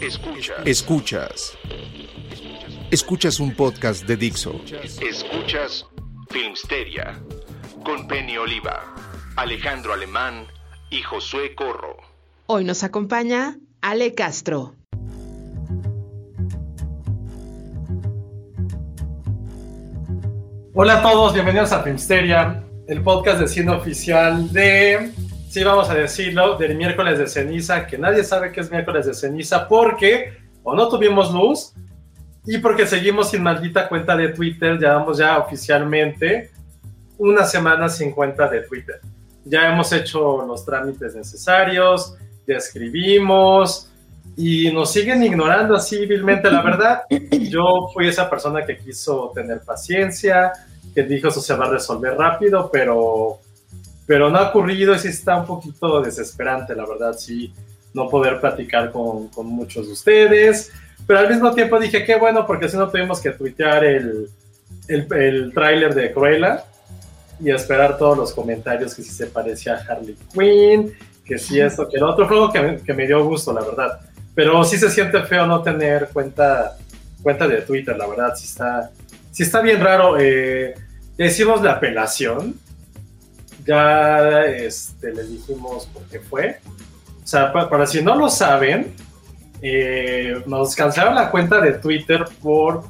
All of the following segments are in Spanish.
Escuchas. Escuchas. Escuchas un podcast de Dixo. Escuchas Filmsteria con Penny Oliva, Alejandro Alemán y Josué Corro. Hoy nos acompaña Ale Castro. Hola a todos, bienvenidos a Filmsteria, el podcast de cine oficial de, sí vamos a decirlo, del miércoles de ceniza, que nadie sabe qué es miércoles de ceniza porque o no tuvimos luz y porque seguimos sin maldita cuenta de Twitter, llevamos ya oficialmente una semana sin cuenta de Twitter. Ya hemos hecho los trámites necesarios, ya escribimos y nos siguen ignorando así vilmente. La verdad, yo fui esa persona que quiso tener paciencia, que dijo eso se va a resolver rápido, pero, pero no ha ocurrido y sí está un poquito desesperante, la verdad, sí, no poder platicar con, con muchos de ustedes. Pero al mismo tiempo dije, qué bueno, porque si no tuvimos que tuitear el, el, el tráiler de Cruella y esperar todos los comentarios que si se parecía a Harley Quinn, que si esto, que el otro juego que, me- que me dio gusto, la verdad. Pero sí se siente feo no tener cuenta, cuenta de Twitter, la verdad, sí está, sí está bien raro. Eh, hicimos la apelación, ya este, le dijimos por qué fue. O sea, pa- para si no lo saben, eh, nos cancelaron la cuenta de Twitter por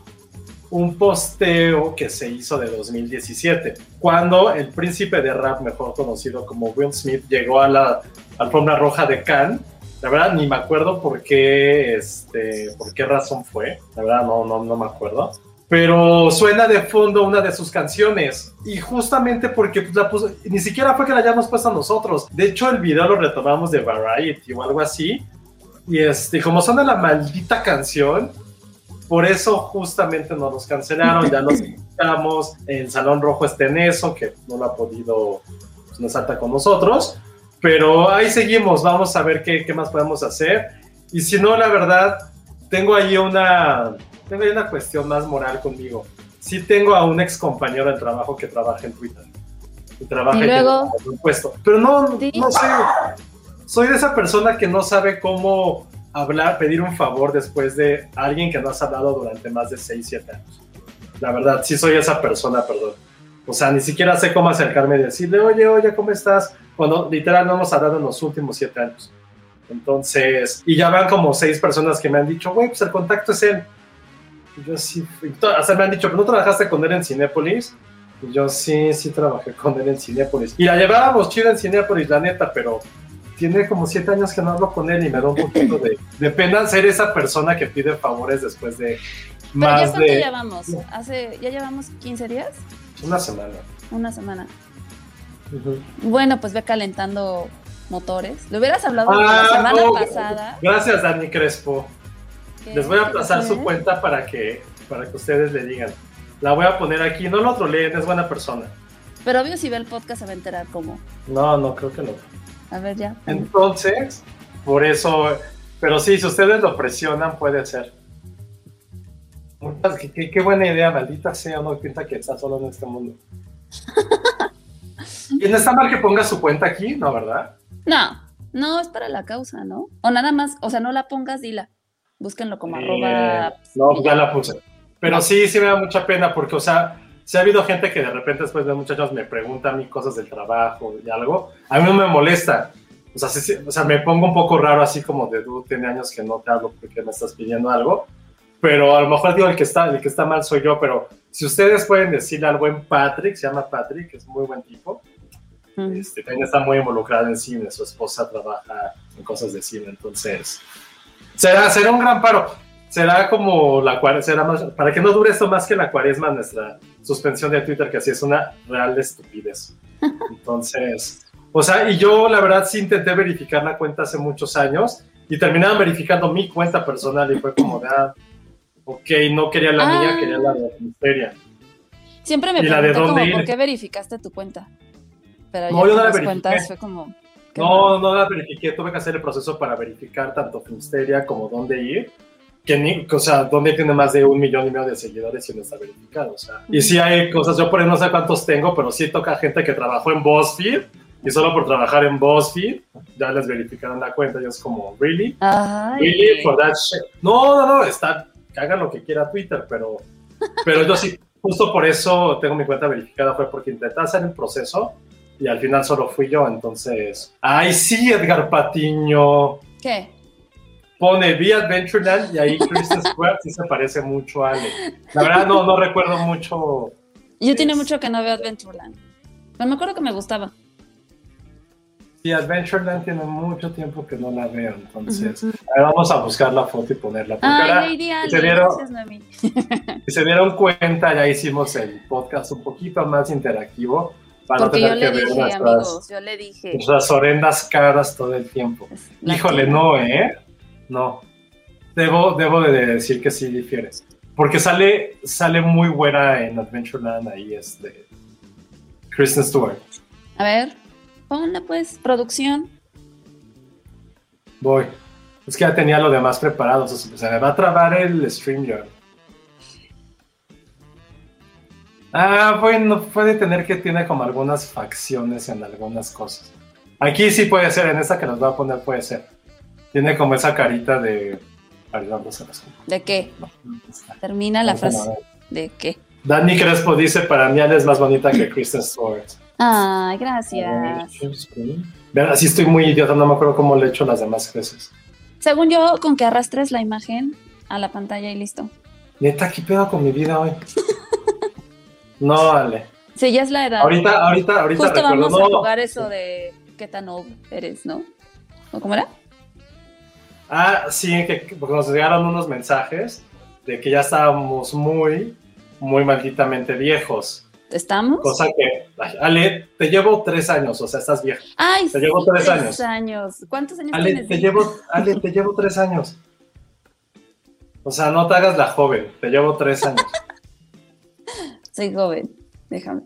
un posteo que se hizo de 2017, cuando el príncipe de rap, mejor conocido como Will Smith, llegó a la alfombra roja de Cannes. La verdad ni me acuerdo por qué, este, por qué razón fue. La verdad no, no, no me acuerdo. Pero suena de fondo una de sus canciones. Y justamente porque pues, la puso, ni siquiera fue que la hayamos puesto nosotros. De hecho, el video lo retomamos de Variety o algo así. Y este, como suena la maldita canción, por eso justamente nos los cancelaron, ya los quitamos, el Salón Rojo está en eso, que no lo ha podido, pues, no salta con nosotros, pero ahí seguimos, vamos a ver qué, qué más podemos hacer, y si no, la verdad, tengo ahí una, ahí una cuestión más moral conmigo, sí tengo a un ex compañero del trabajo que trabaja en Twitter, y trabaja Y en luego- un puesto, pero no, Sí. no sé, soy de esa persona que no sabe cómo hablar, pedir un favor después de alguien que no has hablado durante más de 6, 7 años. La verdad, sí soy esa persona, perdón. O sea, ni siquiera sé cómo acercarme y decirle, oye, oye, ¿cómo estás? Cuando literal no hemos hablado en los últimos 7 años. Entonces, y ya van como seis personas que me han dicho, güey, pues el contacto es él. Y yo sí, fui- to- hasta me han dicho, ¿pero no trabajaste con él en Cinépolis? Y yo sí, sí trabajé con él en Cinépolis. Y la llevábamos chida en Cinépolis, la neta, pero tiene como siete años que no hablo con él y me da un poquito de, de pena ser esa persona que pide favores después de Pero ya más cuánto de llevamos? Hace, ya llevamos 15 días, una semana. una semana. Bueno, pues ve calentando motores. Le hubieras hablado Ah, la semana no. pasada. Gracias, Dani Crespo. Les voy a pasar su cuenta para que, para que ustedes le digan. La voy a poner aquí. No lo troleen, es buena persona. Pero obvio si ve el podcast se va a enterar cómo. No, no, creo que no. A ver ya. Entonces, por eso, pero sí, si ustedes lo presionan, puede ser. Qué, qué- qué buena idea, maldita sea, no piensa que está solo en este mundo. ¿Y no está mal que ponga su cuenta aquí? No, ¿verdad? No, no, es para la causa, ¿no? O nada más, o sea, no la pongas, dila. Búsquenlo como Eh, arroba. No, pues ya la puse. Pero sí, sí me da mucha pena porque, o sea, si ha habido gente que de repente después de muchos años me pregunta a mí cosas del trabajo y algo, a mí no me molesta. O sea, sí, o sea, me pongo un poco raro así como de, tú tiene años que no te hablo porque me estás pidiendo algo, pero a lo mejor digo el que está, el que está mal soy yo, pero si ustedes pueden decirle al buen Patrick, se llama Patrick, es muy buen tipo, Mm. este, también está muy involucrado en cine, su esposa trabaja en cosas de cine, entonces será, será un gran paro. Será como la cuaresma, será más, para que no dure esto más que la cuaresma, nuestra suspensión de Twitter, que así es una real estupidez. Entonces, o sea, y yo la verdad sí intenté verificar la cuenta hace muchos años y terminaban verificando mi cuenta personal y fue como de, ah, ok, no quería la Ah. mía, quería la de Misteria. Siempre me ¿Y la ir? ¿por qué verificaste tu cuenta? Pero No, ya yo no la verifiqué. cuentas, fue como... No, no la verifiqué, tuve que hacer el proceso para verificar tanto Filmsteria como dónde ir. Que ni, o sea, dónde tiene más de un millón y medio de seguidores y no está verificado. O sea. Y sí hay cosas, yo por ahí no sé cuántos tengo, pero sí toca gente que trabajó en BuzzFeed y solo por trabajar en BuzzFeed ya les verificaron la cuenta y es como, ¿really? Ay, Really? For that shit? No, no, no, está, que hagan lo que quiera Twitter, pero, pero yo sí, justo por eso tengo mi cuenta verificada, fue porque intenté hacer el proceso y al final solo fui yo, entonces. ¡Ay, sí, Edgar Patiño! ¿Qué? Pone The Adventureland y ahí Kristen Stewart sí se parece mucho a Ale. La verdad, no, no recuerdo mucho. Yo tiene mucho que no veo Adventureland. Pero me acuerdo que me gustaba. The Adventureland tiene mucho tiempo que no la veo, entonces. a ver, vamos a buscar la foto y ponerla. Porque Ay, ahora, Lady si Ali, se dieron- gracias, Noemí. Si se dieron cuenta, ya hicimos el podcast un poquito más interactivo para Porque no yo le ver dije, nuestras, amigos, yo le dije. nuestras horrendas caras todo el tiempo. la Híjole, no, ¿eh? No. Debo, debo de decir que sí difiere. Porque sale, sale muy buena en Adventureland ahí, este. Kristen Stewart. A ver, ponla pues, producción. Voy. Es que ya tenía lo demás preparado. o sea, se me va a trabar el StreamYard. Ah, bueno, puede tener que tiene como algunas facciones en algunas cosas. Aquí sí puede ser, en esta que nos va a poner puede ser. Tiene como esa carita de. ¿De qué? Termina la frase. ¿De qué? Dani Crespo dice: Para mí, Ale es más bonita que Kristen Stewart. Ay, gracias. Vean, así estoy muy idiota, no me acuerdo cómo le he hecho las demás veces. Según yo, con que arrastres la imagen a la pantalla y listo. Neta, ¿qué pedo con mi vida hoy? no, Ale. Sí, ya es la edad. Ahorita, ahorita, ahorita Justo recuerdo. vamos a no. jugar eso de qué tan old eres, ¿no? ¿O cómo era? Ah, sí, que porque nos llegaron unos mensajes de que ya estábamos muy, muy malditamente viejos. ¿Estamos? Cosa que, Ale, te llevo tres años, o sea, estás vieja. Ay, Te llevo tres años. años. ¿Cuántos años Ale, tienes? te llevo, Ale, te llevo tres años. O sea, no te hagas la joven, te llevo tres años. Soy joven. Déjame.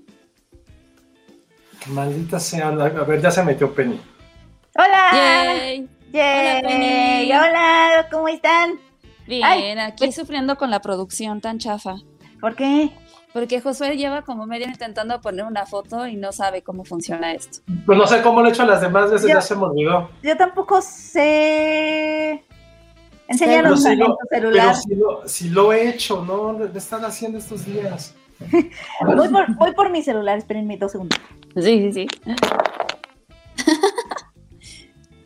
Maldita sea, a ver, ya se metió Penny. Hola. Yay. Yay. Hola, Penny. Hola, ¿cómo están? Bien, Ay, aquí pues- sufriendo con la producción tan chafa. ¿Por qué? Porque Josué lleva como media intentando poner una foto y no sabe cómo funciona esto. Pues no sé cómo lo he hecho las demás veces, Ya. ya se me olvidó. Yo tampoco sé. Pero Enséñanos si en tu pero celular. si lo, si lo he hecho, ¿no? Lo están haciendo estos días. Voy por, voy por mi celular, espérenme dos segundos. Sí, sí, sí.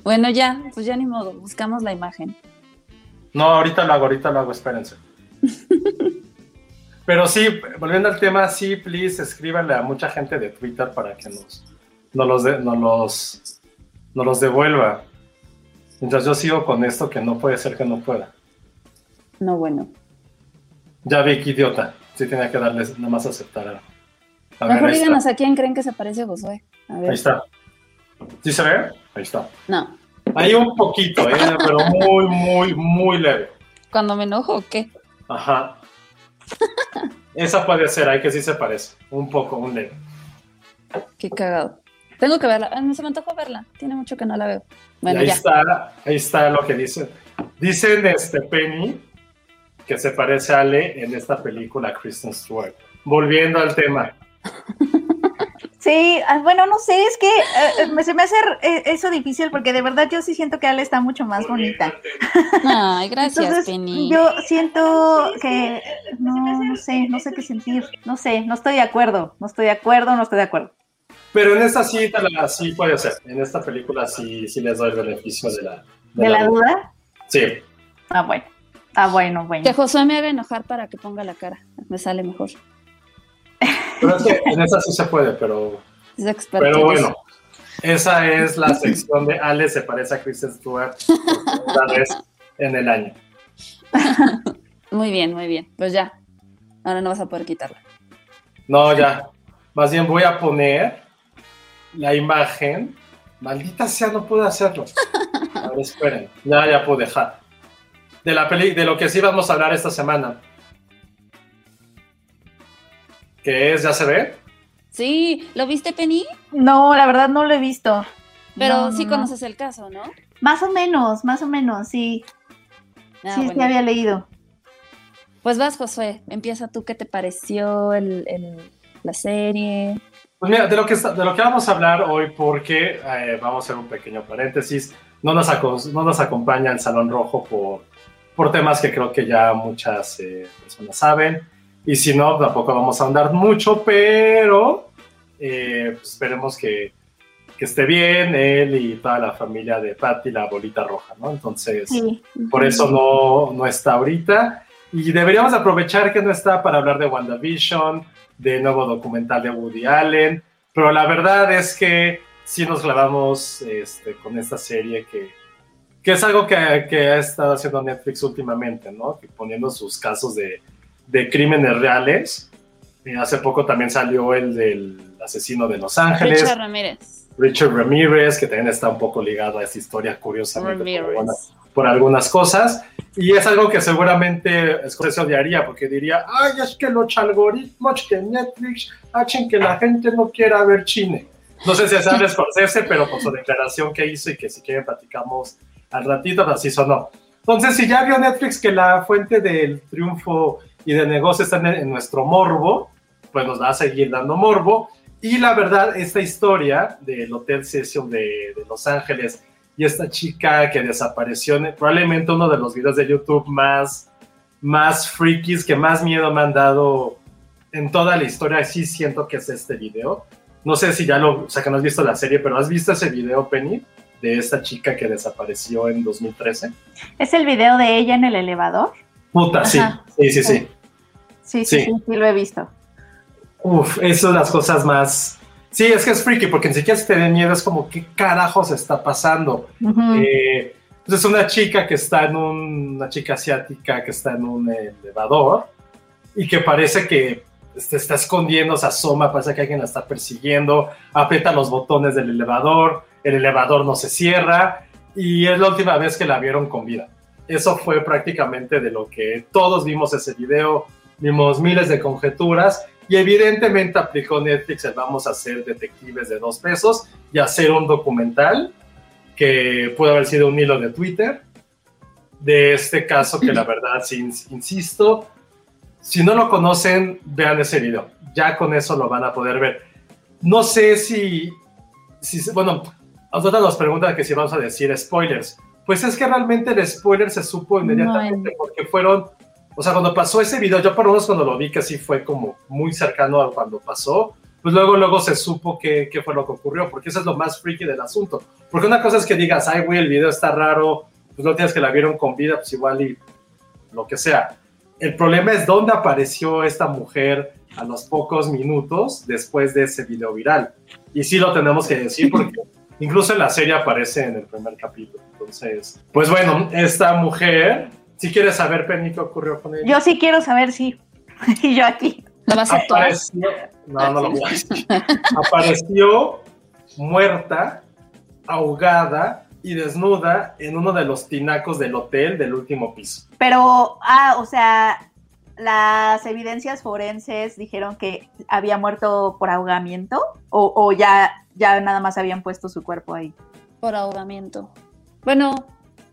bueno, ya, pues ya ni modo, buscamos la imagen. No, ahorita lo hago, ahorita lo hago, espérense. Pero sí, volviendo al tema, sí, please, escríbanle a mucha gente de Twitter para que nos, nos, los, de- nos, los, nos los devuelva. Mientras yo sigo con esto, que no puede ser que no pueda. No, bueno. Ya vi que idiota. Sí tenía que darles nada más aceptar. A, ver, Mejor ahí díganos a quién creen que se parece Josué. A ver. Ahí está. ¿Sí se ve? Ahí está. No. Hay un poquito, ¿eh? pero muy, muy, muy leve. Cuando me enojo, ¿o ¿qué? Ajá. Esa puede ser, ahí que sí se parece. Un poco, un leve. Qué cagado. Tengo que verla. Ah, Se me antojó verla. Tiene mucho que no la veo. Bueno, ahí ya. está, ahí está lo que dicen. Dicen este Penny que se parece a Ale en esta película Kristen Stewart. Volviendo al tema. Sí, ah, bueno, no sé, es que eh, me- se me hace eh, eso difícil porque de verdad yo sí siento que Ale está mucho más bonita. Ay, gracias, Entonces, Penny. yo siento que no, no sé, no sé qué sentir, no sé, no estoy de acuerdo, no estoy de acuerdo, no estoy de acuerdo. Pero en esta sí, sí puede ser. En esta película sí, sí les doy el beneficio de la, ¿De la duda? Sí. Ah, bueno, ah, bueno, bueno. Que Josué me haga enojar para que ponga la cara. Me sale mejor. Pero es que en esta sí se puede, pero, Es experto. pero en bueno. eso. Esa es la sección de Ale se parece a Kristen Stewart por segunda vez en el año. Muy bien, muy bien. Pues ya. Ahora no vas a poder quitarla. No, ya. Más bien voy a poner la imagen. Maldita sea, no pude hacerlo. A ver, esperen. Ya, ya pude dejar. De la peli, de lo que sí vamos a hablar esta semana. Que es, ¿ya se ve? Sí, ¿lo viste, Penny? No, la verdad no lo he visto. Pero No, sí no, no. conoces el caso, ¿no? Más o menos, más o menos, sí. Ah, sí, sí bueno. había leído. Pues vas, Josué. Empieza tú. ¿Qué te pareció el, el- la serie? Pues mira, de lo que, de lo que vamos a hablar hoy, porque eh, vamos a hacer un pequeño paréntesis, no nos, no nos acompaña el Salón Rojo por, por temas que creo que ya muchas eh, personas saben, y si no, tampoco vamos a andar mucho, pero eh, pues esperemos que, que esté bien él y toda la familia de Patty, la bolita roja, ¿no? Entonces, Sí. por eso no, no está ahorita. Y deberíamos aprovechar que no está para hablar de WandaVision, de nuevo documental de Woody Allen, pero la verdad es que sí nos clavamos este, con esta serie que, que es algo que, que ha estado haciendo Netflix últimamente, ¿no? Que poniendo sus casos de, de crímenes reales. Eh, hace poco también salió el del asesino de Los Ángeles. Richard Ramírez. Richard Ramírez, que también está un poco ligado a esta historia curiosamente por algunas, por algunas cosas. Y es algo que seguramente Scorsese odiaría, porque diría, ay, es que los algoritmos de Netflix hacen que la gente no quiera ver cine. No sé si es Scorsese, pero por su declaración que hizo y que si quieren platicamos al ratito, pues así sonó. Entonces, si ya vio Netflix que la fuente del triunfo y del negocio está en, en nuestro morbo, pues nos va a seguir dando morbo. Y la verdad, esta historia del Hotel Session de, de Los Ángeles y esta chica que desapareció, en- probablemente uno de los videos de YouTube más, más freakies, que más miedo me han dado en toda la historia, sí siento que es este video. No sé si ya lo, o sea, que no has visto la serie, pero ¿has visto ese video, Penny? De esta chica que desapareció en 2013. ¿Es el video de ella en el elevador? Puta, sí, sí, sí, sí. Sí, sí, Sí. lo he visto. Uf, eso es las cosas más... Sí, es que es freaky, porque ni siquiera se te den miedo, es como, ¿qué carajos está pasando? Ujú. Eh, pues es una chica que está en un, una chica asiática que está en un elevador y que parece que se está escondiendo, se asoma, parece que alguien la está persiguiendo, aprieta los botones del elevador, el elevador no se cierra y es la última vez que la vieron con vida. Eso fue prácticamente de lo que todos vimos ese video, vimos miles de conjeturas y evidentemente aplicó Netflix el vamos a ser detectives de dos pesos y hacer un documental que pudo haber sido un hilo de Twitter de este caso que la verdad, sí, ins- insisto, si no lo conocen, vean ese video. Ya con eso lo van a poder ver. No sé si, si se- nosotros nos preguntan que si vamos a decir spoilers. Pues es que realmente el spoiler se supo inmediatamente porque fueron, o sea, cuando pasó ese video, yo por lo menos cuando lo vi que sí fue como muy cercano a cuando pasó, pues luego, luego se supo qué, qué fue lo que ocurrió, porque eso es lo más freaky del asunto. Porque una cosa es que digas, ay, güey, el video está raro, pues no tienes que la vieron con vida, pues igual y lo que sea. El problema es dónde apareció esta mujer a los pocos minutos después de ese video viral. Y sí lo tenemos que decir porque incluso en la serie aparece en el primer capítulo. Entonces, pues bueno, esta mujer, si quieres saber, Penny, qué ocurrió con ella. Yo sí quiero saber, sí. y yo aquí. ¿La vas a actuar? Apareció, no, no lo voy a decir. Apareció muerta, ahogada y desnuda en uno de los tinacos del hotel del último piso. Pero, ah, o sea, las evidencias forenses dijeron que había muerto por ahogamiento o, o ya, ya nada más habían puesto su cuerpo ahí. Por ahogamiento. Bueno,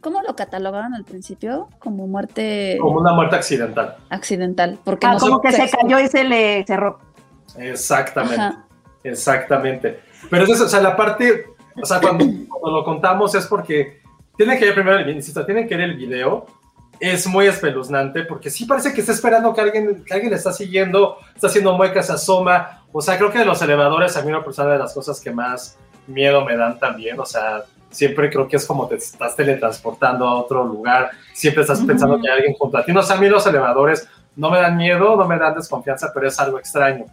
¿cómo lo catalogaron al principio? Como muerte Como una muerte accidental. accidental. Porque Ah, no como que se se- cayó y se le cerró. Exactamente. Ajá. Exactamente. Pero es eso, o sea, la parte, o sea, cuando, cuando lo contamos es porque tienen que ver primero el insisto, tienen que ver el video. Es muy espeluznante porque sí parece que está esperando que alguien, que alguien le está siguiendo, está haciendo muecas, se asoma. O sea, creo que de los elevadores a mí una persona de las cosas que más miedo me dan también. O sea, siempre creo que es como te estás teletransportando a otro lugar. Siempre estás pensando que hay alguien junto a ti. No sé, a mí los elevadores no me dan miedo, no me dan desconfianza, pero es algo extraño.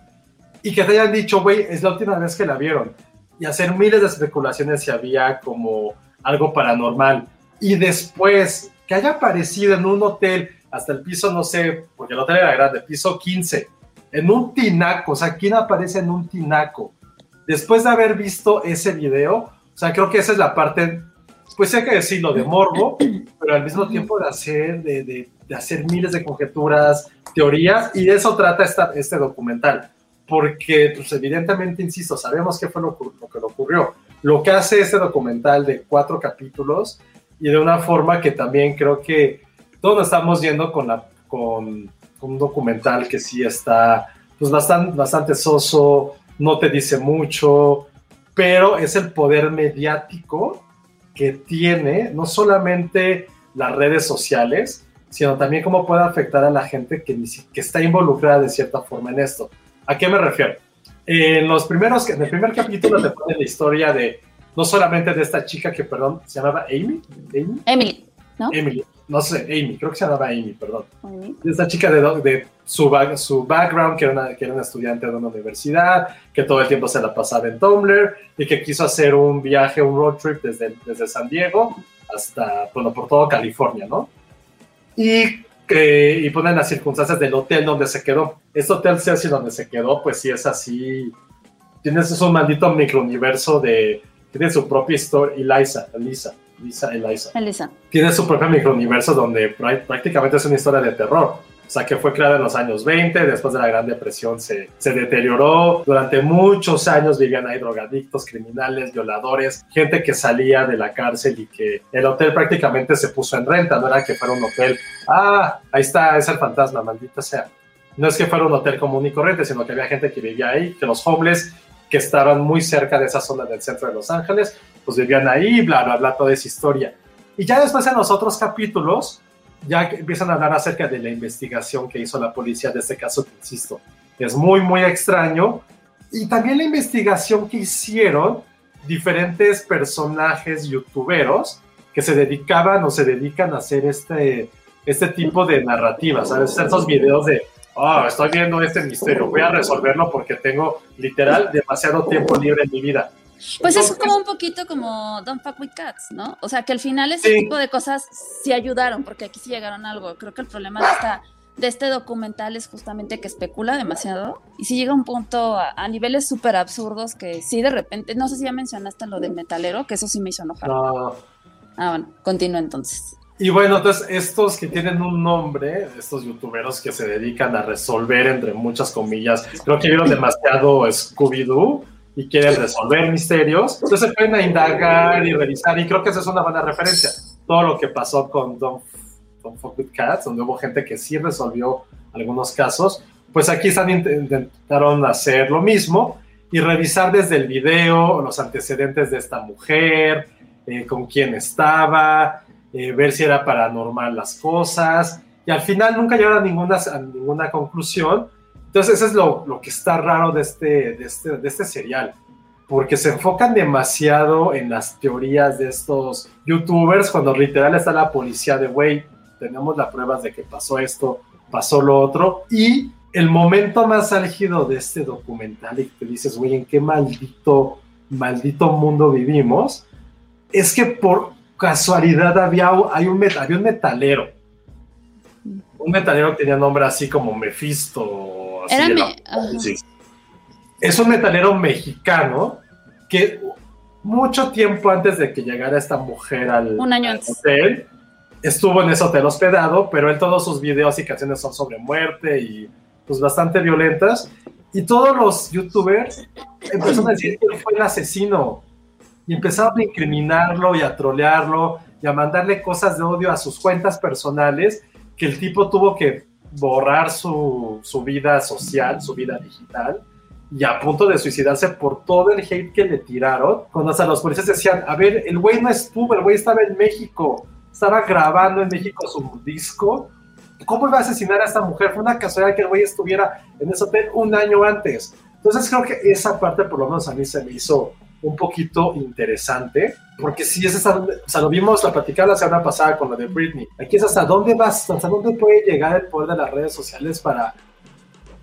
Y que te hayan dicho, güey, es la última vez que la vieron. Y hacer miles de especulaciones si había como algo paranormal. Y después que haya aparecido en un hotel hasta el piso, no sé, porque el hotel era grande, piso 15, en un tinaco, o sea, ¿quién aparece en un tinaco? Después de haber visto ese video, o sea, creo que esa es la parte, pues hay que decirlo, de morbo, pero al mismo tiempo de hacer, de, de, de hacer miles de conjeturas, teorías, y de eso trata esta, este documental. Porque, pues evidentemente, insisto, sabemos qué fue lo, lo que le ocurrió. Lo que hace este documental de cuatro capítulos y de una forma que también creo que todos nos estamos yendo con, la, con, un documental que sí está pues bastante, bastante soso, no te dice mucho, pero es el poder mediático que tiene no solamente las redes sociales, sino también cómo puede afectar a la gente que, que está involucrada de cierta forma en esto. ¿A qué me refiero? En los primeros, en el primer capítulo te pone la historia de, no solamente de esta chica que, perdón, se llamaba Amy, Amy, Emily, ¿no? Emily, no sé, Amy, creo que se llamaba Amy, perdón. Amy. De esta chica de, de su, su background, que era, una, que era una estudiante de una universidad, que todo el tiempo se la pasaba en Tumblr y que quiso hacer un viaje, un road trip desde, desde San Diego hasta, bueno, por todo California, ¿no? Y, que, y ponen las circunstancias del hotel donde se quedó. Este hotel, sí, así donde se quedó, pues sí es así. Tienes es un maldito microuniverso de. Tiene su propia historia. Elisa, Elisa, Elisa, Elisa Elisa. tiene su propio microuniverso donde prá- prácticamente es una historia de terror. O sea, que fue creada en los años 20, después de la Gran Depresión se, se deterioró. Durante muchos años vivían ahí drogadictos, criminales, violadores, gente que salía de la cárcel y que el hotel prácticamente se puso en renta. No era que fuera un hotel, ah, ahí está, es el fantasma, maldita sea. No es que fuera un hotel común y corriente, sino que había gente que vivía ahí, que los homeless que estaban muy cerca de esa zona del centro de Los Ángeles, pues vivían ahí, bla, bla, bla, toda esa historia. Y ya después en los otros capítulos, ya empiezan a hablar acerca de la investigación que hizo la policía de este caso, que insisto, es muy, muy extraño. Y también la investigación que hicieron diferentes personajes youtuberos que se dedicaban o se dedican a hacer este, este tipo de narrativas, ¿sabes? Estos videos de, oh, estoy viendo este misterio, voy a resolverlo porque tengo literal demasiado tiempo libre en mi vida. Pues es como un poquito como Don't Fuck With Cats, ¿no? O sea, que al final ese Sí. tipo de cosas sí ayudaron, porque aquí sí llegaron a algo. Creo que el problema de, esta, de este documental es justamente que especula demasiado y sí llega a un punto a, a niveles súper absurdos que sí de repente, no sé si ya mencionaste lo del metalero, que eso sí me hizo enojar. No. Ah, bueno, continúa entonces. Y bueno, entonces estos que tienen un nombre, estos youtuberos que se dedican a resolver, entre muchas comillas, creo que vieron demasiado Scooby-Doo y quieren resolver misterios, entonces se pueden indagar y revisar, y creo que esa es una buena referencia. Todo lo que pasó con Don't, Don't Fuck With Cats, donde hubo gente que sí resolvió algunos casos, pues aquí están int- intentaron hacer lo mismo y revisar desde el video los antecedentes de esta mujer, eh, con quién estaba, eh, ver si era paranormal las cosas, y al final nunca llegaron a ninguna, a ninguna conclusión. Entonces, eso es lo, lo que está raro de este, de, este, de este serial, porque se enfocan demasiado en las teorías de estos youtubers, cuando literal está la policía de, güey, tenemos las pruebas de que pasó esto, pasó lo otro, y el momento más álgido de este documental, y te dices, güey, ¿en qué maldito, maldito mundo vivimos? Es que por casualidad había, hay un, met- había un metalero. Un metalero que tenía nombre así como Mephisto. así Era de me- la- ajá. sí. Es un metalero mexicano que mucho tiempo antes de que llegara esta mujer al, Un año al hotel, estuvo en ese hotel hospedado, pero él todos sus videos y canciones son sobre muerte y pues bastante violentas. Y todos los youtubers empezaron a decir que él fue el asesino. Y empezaron a incriminarlo y a trolearlo y a mandarle cosas de odio a sus cuentas personales que el tipo tuvo que borrar su, su vida social, su vida digital y a punto de suicidarse por todo el hate que le tiraron, cuando hasta los policías decían, a ver, el güey no estuvo, el güey estaba en México, estaba grabando en México su disco, ¿cómo iba a asesinar a esta mujer? Fue una casualidad que el güey estuviera en ese hotel un año antes. Entonces creo que esa parte por lo menos a mí se me hizo un poquito interesante, porque si es hasta donde, o sea, lo vimos, la platicada la semana pasada con lo de Britney, aquí es hasta dónde vas, hasta dónde puede llegar el poder de las redes sociales para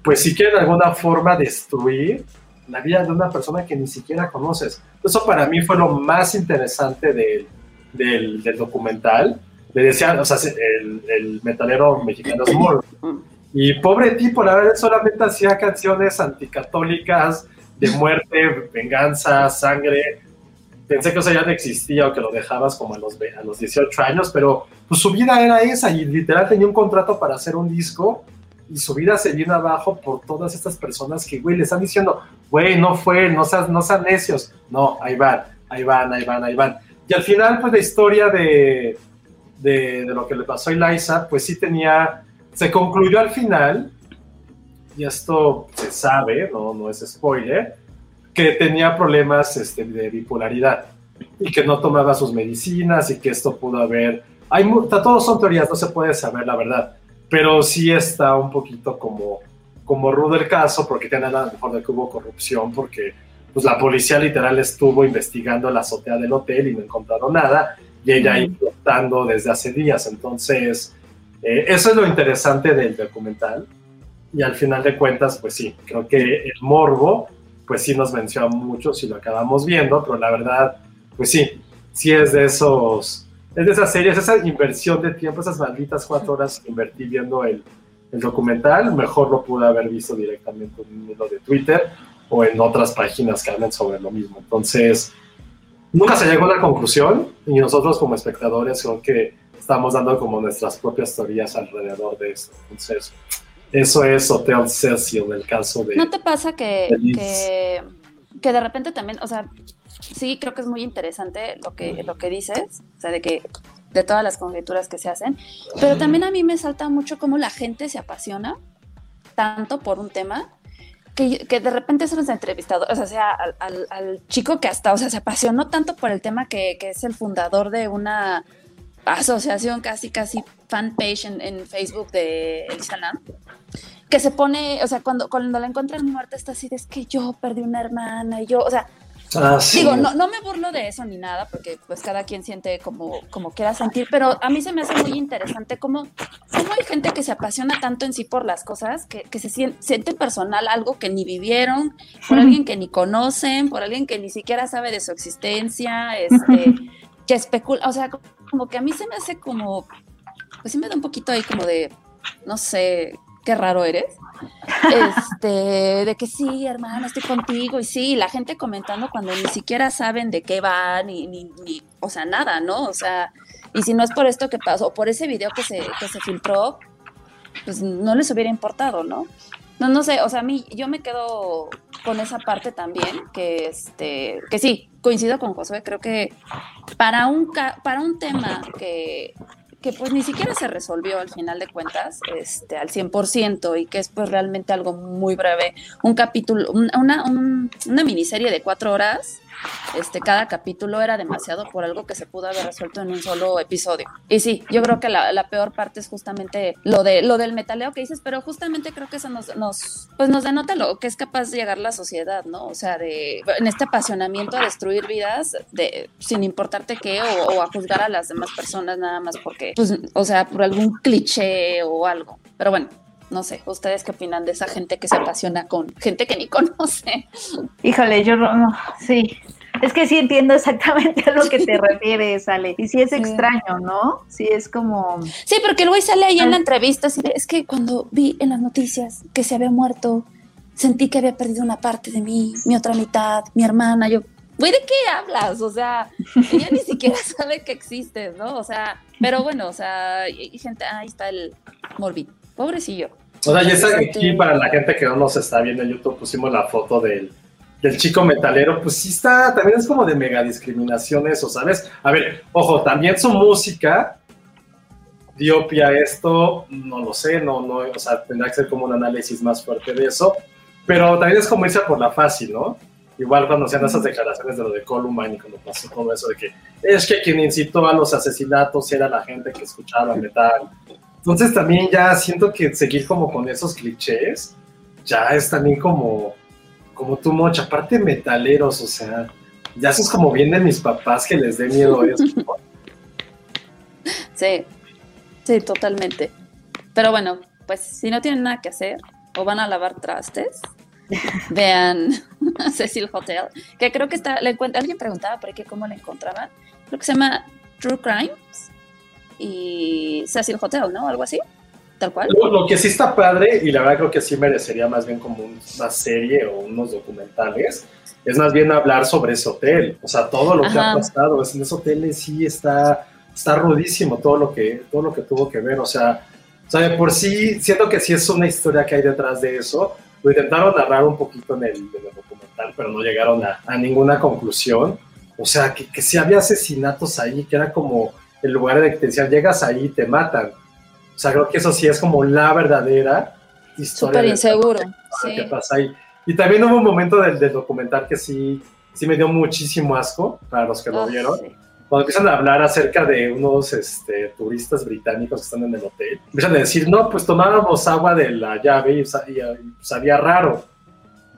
pues si quieren de alguna forma destruir la vida de una persona que ni siquiera conoces. Eso para mí fue lo más interesante del, del, del documental. Le decían, o sea, el, el metalero mexicano es. Y pobre tipo, la verdad, solamente hacía canciones anticatólicas de muerte, venganza, sangre. Pensé que eso ya no existía o que lo dejabas como a los, a los 18 años, pero pues su vida era esa y literal tenía un contrato para hacer un disco y su vida se viene abajo por todas estas personas que, güey, le están diciendo, güey, no fue, no sean, no sean necios. No, ahí van, ahí van, ahí van, ahí van. Y al final, pues la historia de, de, de lo que le pasó a Eliza, pues sí tenía, se concluyó al final, y esto se sabe, no, no es spoiler, que tenía problemas este, de bipolaridad y que no tomaba sus medicinas y que esto pudo haber... Hay, todos son teorías, no se puede saber la verdad pero sí está un poquito como, como rudo el caso, porque tienen a lo mejor de que hubo corrupción, porque pues la policía literal estuvo investigando la azotea del hotel y no encontraron nada, y ella ahí flotando desde hace días. Entonces, eh, eso es lo interesante del documental. Y al final de cuentas, pues sí, creo que el morbo, pues sí nos venció a muchos y lo acabamos viendo, pero la verdad, pues sí, sí es de esos es de esas series, esa inversión de tiempo, esas malditas cuatro horas que invertí viendo el, el documental, mejor lo pude haber visto directamente en hilo de Twitter o en otras páginas que hablan sobre lo mismo. Entonces, nunca se llegó a la conclusión y nosotros como espectadores creo que estamos dando como nuestras propias teorías alrededor de esto. Entonces, eso es Hotel Cecil, el caso de... ¿No te pasa que, que, que de repente también, o sea, sí creo que es muy interesante lo que, lo que dices, o sea, de que de todas las conjeturas que se hacen, pero también a mí me salta mucho cómo la gente se apasiona tanto por un tema que, que de repente son los entrevistadores, o sea, al, al, al, chico que hasta, o sea, se apasionó tanto por el tema que, que es el fundador de una asociación casi, casi fanpage en, en Facebook de El que se pone, o sea, cuando, cuando la encuentran muerta está así, de, es que yo perdí una hermana y yo, o sea, Ah, sí. Digo, no, no me burlo de eso ni nada, porque pues cada quien siente como, como quiera sentir, pero a mí se me hace muy interesante cómo, cómo hay gente que se apasiona tanto en sí por las cosas, que, que se siente, siente, personal algo que ni vivieron, por alguien que ni conocen, por alguien que ni siquiera sabe de su existencia, este, que especula, o sea, como que a mí se me hace como, pues sí me da un poquito ahí como de, no sé, qué raro eres. Este, de que sí, hermano, estoy contigo, y sí, la gente comentando cuando ni siquiera saben de qué va, ni, ni, ni, o sea, nada, ¿no? O sea, y si no es por esto que pasó, por ese video que se, que se filtró, pues no les hubiera importado, ¿no? No, no sé, o sea, a mí, yo me quedo con esa parte también, que este, que sí, coincido con Josué, creo que para un, para un tema que que pues ni siquiera se resolvió al final de cuentas este, al 100% y que es pues realmente algo muy breve, un capítulo, una, un, una miniserie de cuatro horas, este, cada capítulo era demasiado por algo que se pudo haber resuelto en un solo episodio. Y sí, yo creo que la, la peor parte es justamente lo, de, lo del metaleo que dices, pero justamente creo que eso nos, nos, pues nos denota lo que es capaz de llegar la sociedad, ¿no? O sea, de, en este apasionamiento a destruir vidas de, sin importarte qué o, o a juzgar a las demás personas nada más porque, pues, o sea, por algún cliché o algo. Pero bueno, no sé, ¿ustedes qué opinan de esa gente que se apasiona con gente que ni conoce? Híjole, yo no, sí. Es que sí entiendo exactamente a lo que te refieres, Ale. Y sí es extraño, ¿no? Sí es como... Sí, porque el güey sale ahí en la entrevista así de, es que cuando vi en las noticias que se había muerto, sentí que había perdido una parte de mí, mi otra mitad, mi hermana, yo... Güey, ¿de qué hablas? O sea, ella ni siquiera sabe que existes, ¿no? O sea, pero bueno, o sea, y gente, ahí está el Morbid. Pobrecillo. O sea, ya está aquí para la gente que no nos está viendo en YouTube, pusimos la foto del, del chico metalero, pues sí está, también es como de mega discriminación eso, ¿sabes? A ver, ojo, también su música, Diopia, esto, no lo sé, no, no, o sea, tendrá que ser como un análisis más fuerte de eso, Pero también es como irse por la fácil, ¿no? Igual cuando hacían esas declaraciones de lo de Columbine y cuando pasó todo eso de que es que quien incitó a los asesinatos era la gente que escuchaba metal. Entonces también ya siento que seguir como con esos clichés ya es también como, como tú, Mocha, aparte metaleros, o sea, ya eso es como bien de mis papás que les dé miedo eso. Sí, sí, totalmente. Pero bueno, pues si no tienen nada que hacer o van a lavar trastes, vean Cecil Hotel, que creo que está, le alguien preguntaba por ahí que cómo la encontraban, creo que se llama True Crimes y Cecil Hotel, ¿no? Algo así, tal cual. Lo, lo que sí está padre, y la verdad creo que sí merecería más bien como un- una serie o unos documentales, es más bien hablar sobre ese hotel. O sea, todo lo que Ajá. ha pasado es en ese hotel sí está, está rudísimo todo lo que, todo lo que tuvo que ver. O sea, o sea, de por sí, siento que sí es una historia que hay detrás de eso. Lo intentaron narrar un poquito en el, en el documental, pero no llegaron a, a ninguna conclusión. O sea, que, que sí había asesinatos ahí, que era como el lugar de que te decían, llegas ahí y te matan. O sea, creo que eso sí es como la verdadera historia. Súper inseguro, ¿Qué sí. pasa ahí? Y también hubo un momento del, del documental que sí, sí me dio muchísimo asco para los que lo Ah, vieron. sí. Cuando empiezan a hablar acerca de unos este, turistas británicos que están en el hotel, empiezan a decir, no, pues tomábamos agua de la llave y, y, y sabía raro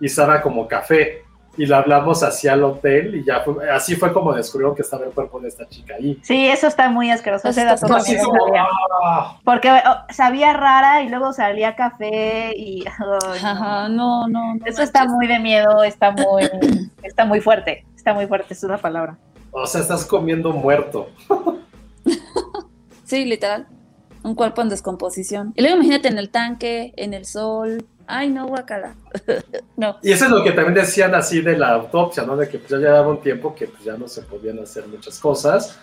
y estaba como café. Y le hablamos hacia el hotel y ya fue- así fue como descubrieron que estaba el cuerpo de esta chica ahí. Sí, eso está muy asqueroso. Eso ese está dato Así también como, sabía. ah, Porque oh, sabía rara y luego salía café y... no. Ajá, no, no, no Eso está muy de miedo, está muy, está muy fuerte. Está muy fuerte, es una palabra. o sea, estás comiendo muerto. Sí, literal. Un cuerpo en descomposición. Y luego imagínate en el tanque, en el sol. Ay, no, guacala. no. Y eso es lo que también decían así de la autopsia, ¿no? De que pues, ya llevaba un tiempo que pues, ya no se podían hacer muchas cosas.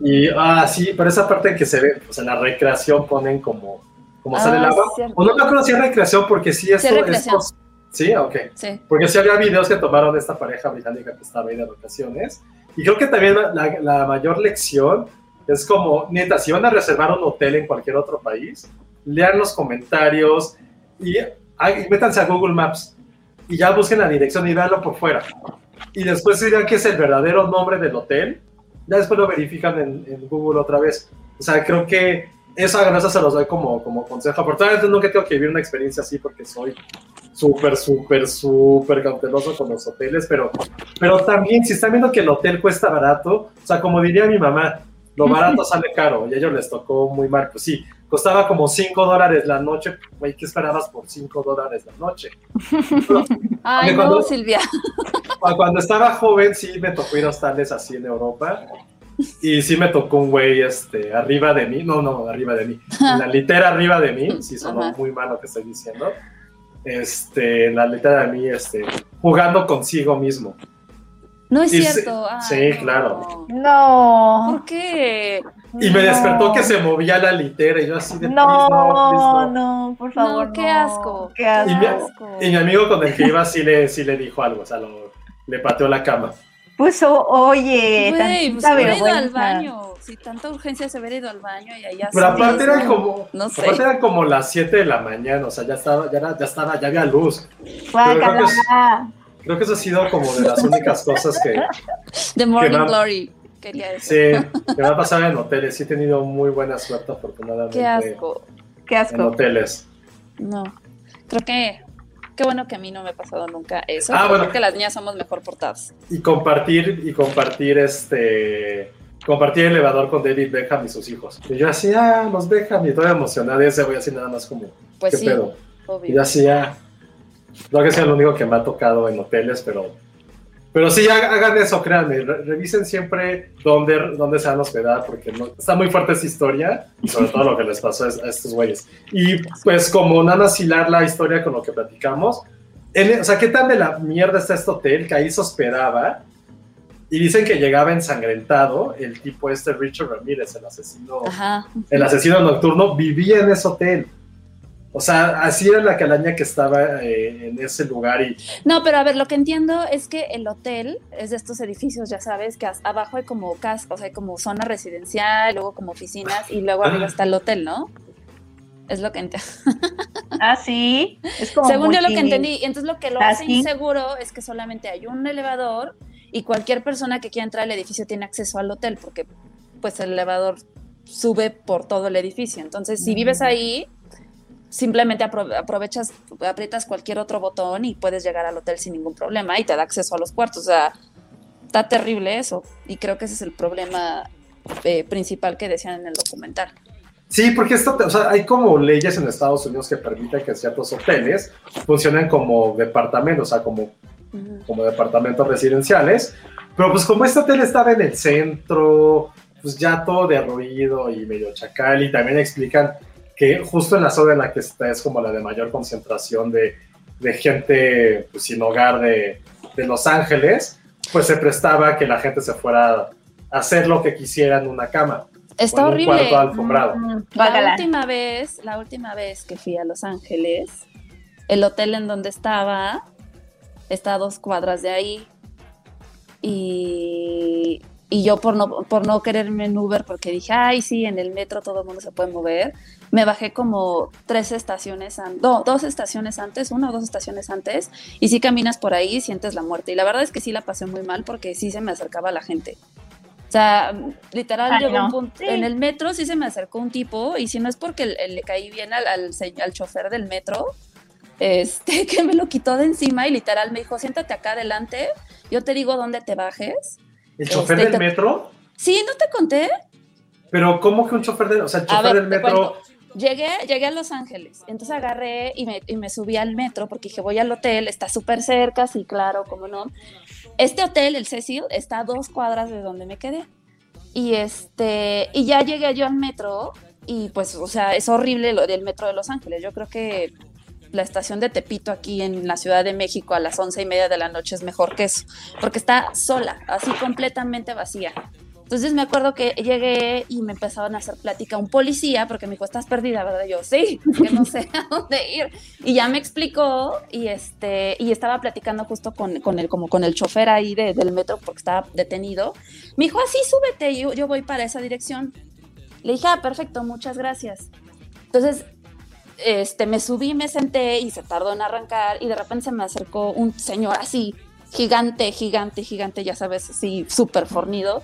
Y, ah, sí, pero esa parte en que se ve, pues en la recreación ponen como, como sale el Ah, agua. O no me acuerdo si es recreación, porque sí, esto, Sí, estos- Sí, ok. Sí. Porque sí había videos que tomaron de esta pareja británica que estaba ahí de vacaciones. Y creo que también la, la mayor lección es como, neta, si van a reservar un hotel en cualquier otro país, lean los comentarios y, ah, y métanse a Google Maps y ya busquen la dirección y véanlo por fuera. Y después dirán que es el verdadero nombre del hotel. Ya después lo verifican en, en Google otra vez. O sea, creo que eso a eso se los doy como, como consejo. Afortunadamente nunca tengo que vivir una experiencia así porque soy súper, súper, súper cauteloso con los hoteles, pero, pero también si están viendo que el hotel cuesta barato, o sea, como diría mi mamá, lo barato sale caro y a ellos les tocó muy mal, pues sí, costaba como 5 dólares la noche, güey, ¿qué esperabas por 5 dólares la noche? Ay, De no, cuando- Silvia. Cu- Cuando estaba joven sí me tocó ir a hostales así en Europa y sí me tocó un güey este, arriba de mí, no, no, arriba de mí, en la litera arriba de mí, sí sonó Ajá. muy mal lo que estoy diciendo, este, en la litera de mí, este, jugando consigo mismo. No es Y cierto. sí, Ay, sí, no. claro. No. ¿Por qué? Y me no. despertó que se movía la litera y yo así de No, "Please, no, no". no, por favor. No, qué no. asco. Qué asco. Y mi, asco. y mi amigo con el que iba sí le, sí le dijo algo, o sea, lo- le pateó la cama. Pues o- oye, pues tanta se hubiera ido al baño. Si tanta urgencia se hubiera ido al baño y allá Pero aparte no. eran como, No sé. aparte eran como las 7 de la mañana, o sea, ya estaba, ya, era- ya estaba, ya había luz. Guácala. Creo que eso ha sido como de las únicas cosas que, The Morning que me ha- Glory. Quería decir. sí, que me ha pasado en hoteles. Sí he tenido muy buena suerte, afortunadamente, Qué asco. Qué en asco. hoteles. No. Creo que. Qué bueno que a mí no me ha pasado nunca eso. Ah, bueno. Creo que las niñas somos mejor portadas. Y compartir, y compartir este, compartir el elevador con David Beckham y sus hijos. Y yo así, ah, los Beckham, y todo emocionado, y ese voy así nada más como, Pues ¿qué sí, pedo? Y yo así, ah, no que sea lo único que me ha tocado en hoteles, pero, pero sí, ha- hagan eso, créanme, re- revisen siempre dónde, dónde se van a hospedar, porque no, está muy fuerte esa historia, y sobre todo lo que les pasó a, estos güeyes. Y pues como nada hilar la historia con lo que platicamos, en- o sea, ¿qué tan de la mierda está este hotel que ahí se hospedaba? Y dicen que llegaba ensangrentado el tipo este Richard Ramírez, el asesino, Ajá. el asesino nocturno, vivía en ese hotel. O sea, así era la calaña que estaba eh, en ese lugar y No, pero a ver, lo que entiendo es que el hotel es de estos edificios, ya sabes, que abajo hay como casas, o sea, hay como zona residencial, luego como oficinas y luego arriba está el hotel, ¿no? Es lo que entendí. Ah, sí. Es como Según yo lo que entendí. Y entonces lo que lo hace inseguro es que solamente hay un elevador y cualquier persona que quiera entrar al edificio tiene acceso al hotel porque pues el elevador sube por todo el edificio. Entonces, si vives ahí, simplemente apro- aprovechas, aprietas cualquier otro botón y puedes llegar al hotel sin ningún problema y te da acceso a los cuartos. O sea, está terrible eso. Y creo que ese es el problema eh, principal que decían en el documental. Sí, porque esto, o sea, hay como leyes en Estados Unidos que permiten que ciertos hoteles funcionen como departamentos, o sea, como, como departamentos residenciales. Pero pues como este hotel estaba en el centro, pues ya todo derruido y medio chacal, y también explican que justo en la zona en la que está es como la de mayor concentración de, de gente pues, sin hogar de, de Los Ángeles, pues se prestaba a que la gente se fuera a hacer lo que quisiera en una cama. Está en un horrible. cuarto alfombrado. Mm, La guácala. última vez, la última vez que fui a Los Ángeles, el hotel en donde estaba está a dos cuadras de ahí. Y, y yo por no, por no quererme en Uber, porque dije, ay, sí, en el metro todo el mundo se puede mover, me bajé como tres estaciones, do- dos estaciones antes, una o dos estaciones antes, y si caminas por ahí sientes la muerte. Y la verdad es que sí la pasé muy mal porque sí se me acercaba la gente. O sea, literal Ay, llegó no. un punto, Sí. en el metro sí se me acercó un tipo, y si no es porque le caí bien al, al, chofer del metro, este, que me lo quitó de encima y literal me dijo, siéntate acá adelante, yo te digo dónde te bajes. ¿El chofer Este, del te- metro? Sí, ¿no te conté? Pero ¿cómo que un chofer del, o sea, el chofer ver, del metro? Llegué, llegué a Los Ángeles, entonces agarré y me, y me subí al metro porque dije, voy al hotel, está súper cerca, sí, claro, cómo no. Este hotel, el Cecil, está a dos cuadras de donde me quedé. Y, este, y ya llegué yo al metro y pues, o sea, es horrible lo del metro de Los Ángeles. Yo creo que la estación de Tepito aquí en la Ciudad de México a las once y media de la noche es mejor que eso, porque está sola, así completamente vacía. Entonces me acuerdo que llegué y me empezaron a hacer plática un policía, porque me dijo, estás perdida, ¿verdad? Y yo, sí, que no sé a dónde ir. Y ya me explicó y, este, y estaba platicando justo con, con, el, como con el chofer ahí de- del metro porque estaba detenido. Me dijo, así súbete, y yo, yo voy para esa dirección. Le dije, ah, perfecto, muchas gracias. Entonces, este, me subí, me senté y se tardó en arrancar y de repente se me acercó un señor así, gigante, gigante, gigante, ya sabes, así súper fornido.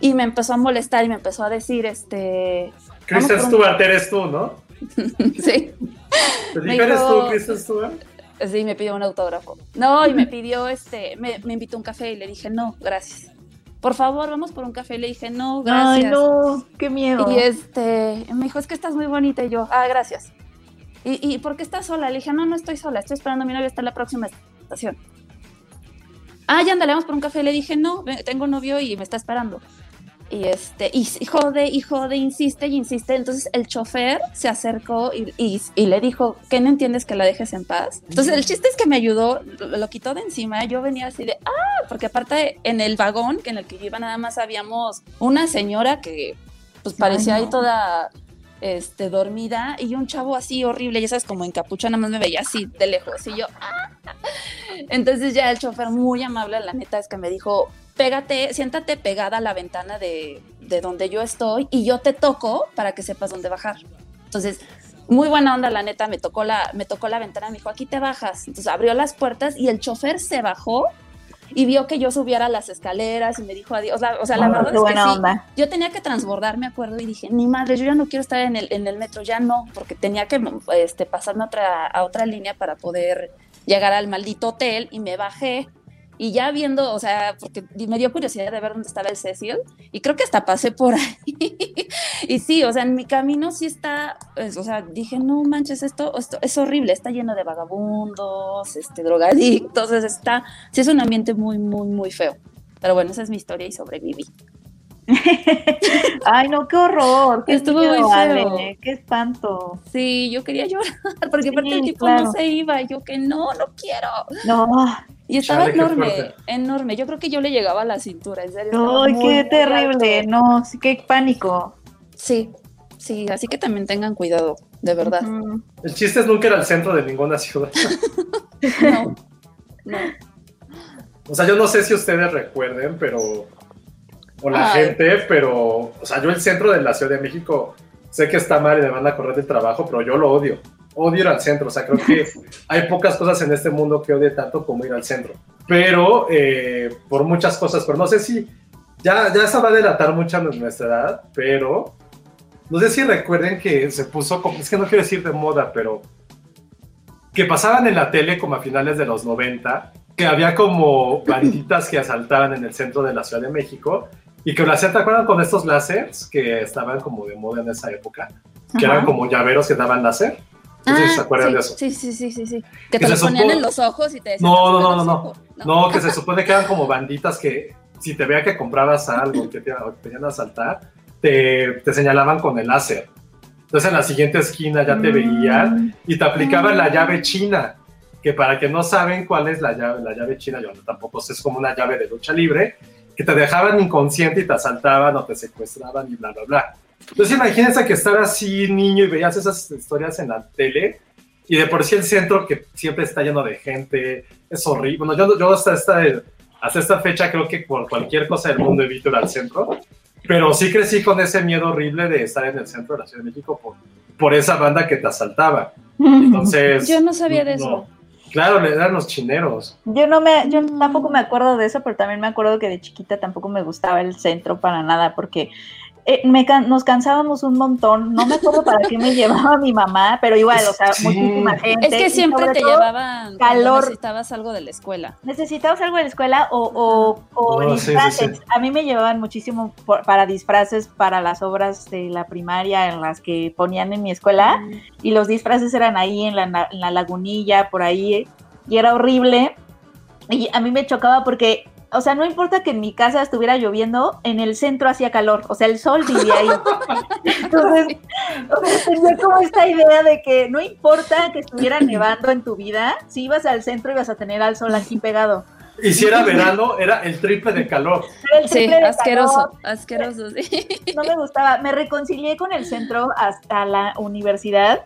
Y me empezó a molestar y me empezó a decir, este... Kristen Stewart eres tú, ¿no? sí, Te Me dije, ¿eres dijo- tú, Kristen Stewart? sí, me pidió un autógrafo. No, y me pidió, este, me, me invitó a un café y le dije, no, gracias. Por favor, vamos por un café. Le dije, no, gracias. Ay, no, qué miedo. Y este, me dijo, es que estás muy bonita. Y yo, ah, gracias. ¿Y, y por qué estás sola? Le dije, no, no estoy sola, estoy esperando a mi novio hasta la próxima estación. Ah, ya andale, vamos por un café. Le dije, no, tengo novio y me está esperando. Y este, y, jode, y jode, insiste y insiste. Entonces el chofer se acercó y, y- y le dijo, ¿qué no entiendes que la dejes en paz? Entonces el chiste es que me ayudó, lo, lo quitó de encima. Yo venía así de, ah, porque aparte en el vagón que en el que yo iba nada más habíamos una señora que pues parecía Ay, ahí toda este, dormida y un chavo así horrible, ya sabes, como en capucha, nada más me veía así de lejos y yo, "Ah". entonces ya el chofer muy amable, la neta es que me dijo, pégate, siéntate pegada a la ventana de, de donde yo estoy y yo te toco para que sepas dónde bajar. Entonces, muy buena onda, la neta, me tocó la, me tocó la ventana, me dijo, aquí te bajas. Entonces abrió las puertas y el chofer se bajó y vio que yo subiera las escaleras y me dijo adiós. O sea, o sea, la verdad es que buena sí, onda. yo tenía que transbordar, me acuerdo, y dije, ni madre, yo ya no quiero estar en el, en el metro, ya no, porque tenía que este, pasarme a otra, a otra línea para poder llegar al maldito hotel y me bajé. Y ya viendo, o sea, porque me dio curiosidad de ver dónde estaba el Cecil y creo que hasta pasé por ahí. y sí, o sea, en mi camino sí está, pues, o sea, dije, no manches, esto, esto es horrible, está lleno de vagabundos, este, drogadictos, es- está, sí es un ambiente muy, muy, muy feo. Pero bueno, esa es mi historia y sobreviví. Ay, no, qué horror. Qué Estuvo miedo, muy feo. Ale, Qué espanto. Sí, yo quería llorar, porque aparte el tipo claro. no se iba, y yo que no, no quiero. No, Y estaba Chale, enorme, enorme. Yo creo que yo le llegaba a la cintura, en serio. ay, qué muy terrible. alto. No, sí, qué pánico. Sí, sí, así que también tengan cuidado, de verdad. El chiste es nunca ir al centro de ninguna ciudad. No, no. O sea, yo no sé si ustedes recuerden, pero. O la Ay. gente, pero. O sea, yo el centro de la Ciudad de México sé que está mal y me van a correr del trabajo, pero yo lo odio. Odio ir al centro. O sea, creo que hay pocas cosas en este mundo que odie tanto como ir al centro. Pero eh, por muchas cosas, pero no sé si ya, ya eso va a delatar mucho a nuestra edad, pero no sé si recuerden que se puso, como, es que no quiero decir de moda, pero que pasaban en la tele como a finales de los 90, que había como banditas que asaltaban en el centro de la Ciudad de México y que hacían, ¿te acuerdan con estos láseres que estaban como de moda en esa época? Que Ajá. eran como llaveros que daban láser. No sé si Ah, se acuerdan sí, de eso. Sí, sí, sí, sí, sí. Que Que te se lo ponían supo- en los ojos y te decían. No, no, "Te no, los no, ojos". No, que se supone que eran como banditas que si te veía que comprabas algo que te, o que te iban a asaltar, te, te señalaban con el láser. Entonces en la siguiente esquina ya te veían y te aplicaban la llave china, que para que no saben cuál es la llave, la llave china, yo tampoco sé, es como una llave de lucha libre, que te dejaban inconsciente y te asaltaban o te secuestraban y bla, bla, bla. Entonces imagínense que estar así niño y veías esas historias en la tele y de por sí el centro que siempre está lleno de gente, es horrible. Bueno, yo, yo hasta, esta, hasta esta fecha creo que por cualquier cosa del mundo evito ir al centro, pero sí crecí con ese miedo horrible de estar en el centro de la Ciudad de México por, por esa banda que te asaltaba. Entonces... Yo no sabía de eso. Claro, le eran los chineros. Yo no me, yo tampoco me acuerdo de eso, pero también me acuerdo que de chiquita tampoco me gustaba el centro para nada, porque eh, me can- nos cansábamos un montón. No me acuerdo para qué me llevaba mi mamá, pero igual, o sea, Sí. muchísima gente. Es que siempre te todo, llevaban calor. necesitabas algo de la escuela. Necesitabas algo de la escuela o, o, o Oh, sí, sí, disfraces. sí. A mí me llevaban muchísimo por- para disfraces para las obras de la primaria en las que ponían en mi escuela y los disfraces eran ahí en la, en la lagunilla, por ahí, y era horrible. Y a mí me chocaba porque, o sea, no importa que en mi casa estuviera lloviendo, en el centro hacía calor, o sea, el sol vivía ahí. Entonces, o sea, tenía como esta idea de que no importa que estuviera nevando en tu vida, si ibas al centro ibas a tener al sol aquí pegado. Y si era verano, era el triple de calor. Era el Sí, triple de asqueroso, calor, asqueroso, sí. no me gustaba. Me reconcilié con el centro hasta la universidad,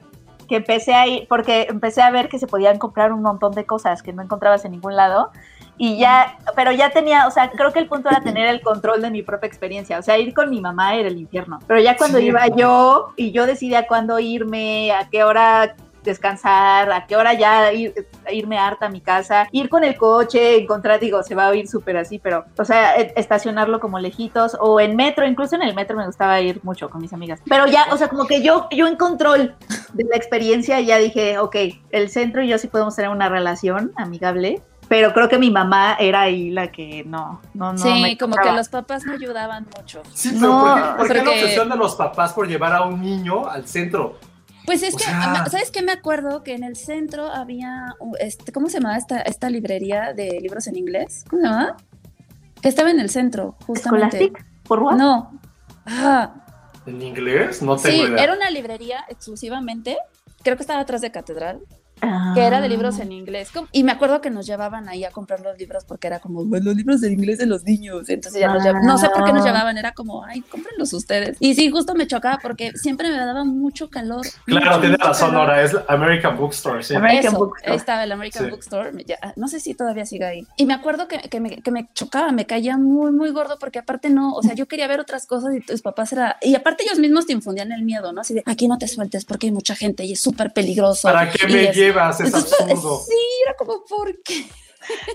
que empecé a ir, porque empecé a ver que se podían comprar un montón de cosas que no encontrabas en ningún lado. Y ya, pero ya tenía, o sea, creo que el punto era tener el control de mi propia experiencia. O sea, ir con mi mamá era el infierno. Pero ya cuando Sí. iba yo y yo decidía cuándo irme, a qué hora descansar, a qué hora ya ir, irme harta a mi casa, ir con el coche, encontrar, digo, se va a oír súper así, pero, o sea, e- estacionarlo como lejitos o en metro, incluso en el metro me gustaba ir mucho con mis amigas. Pero ya, o sea, como que yo, yo en control de la experiencia ya dije, ok, el centro y yo sí podemos tener una relación amigable. Pero creo que mi mamá era ahí la que no, no, no. sí, me como que los papás no ayudaban mucho. Sí, pero No, ¿por qué, por qué la porque- obsesión de los papás por llevar a un niño al centro? Pues es O que, sea- ¿sabes qué? Me acuerdo que en el centro había, este, ¿cómo se llamaba esta, esta librería de libros en inglés? ¿Cómo se llamaba? Que estaba en el centro, justamente. ¿Scholastic? ¿Por what? No. Ah, ¿En inglés? No tengo sí, idea. era una librería exclusivamente, creo que estaba atrás de Catedral, Ah. que era de libros en inglés. Y me acuerdo que nos llevaban ahí a comprar los libros porque era como, bueno, los libros en inglés de los niños. Entonces ya nos llevaban. No sé por qué nos Ah. llevaban, era como, ay, cómprenlos ustedes. Y sí, justo me chocaba porque siempre me daba mucho calor. Claro, mucho, tiene mucho razón, calor. ahora es American Bookstore, sí. American Eso, Bookstore. ahí estaba el American Sí. Bookstore. ya, no sé si todavía sigue ahí. Y me acuerdo que, que me, que me chocaba, me caía muy, muy gordo porque aparte no, o sea, yo quería ver otras cosas y tus papás era... Y aparte ellos mismos te infundían el miedo, ¿no? Así de, aquí no te sueltes porque hay mucha gente y es súper peligroso. ¿Para qué me es- llevas? Es Entonces, absurdo. Sí, era como, ¿por qué?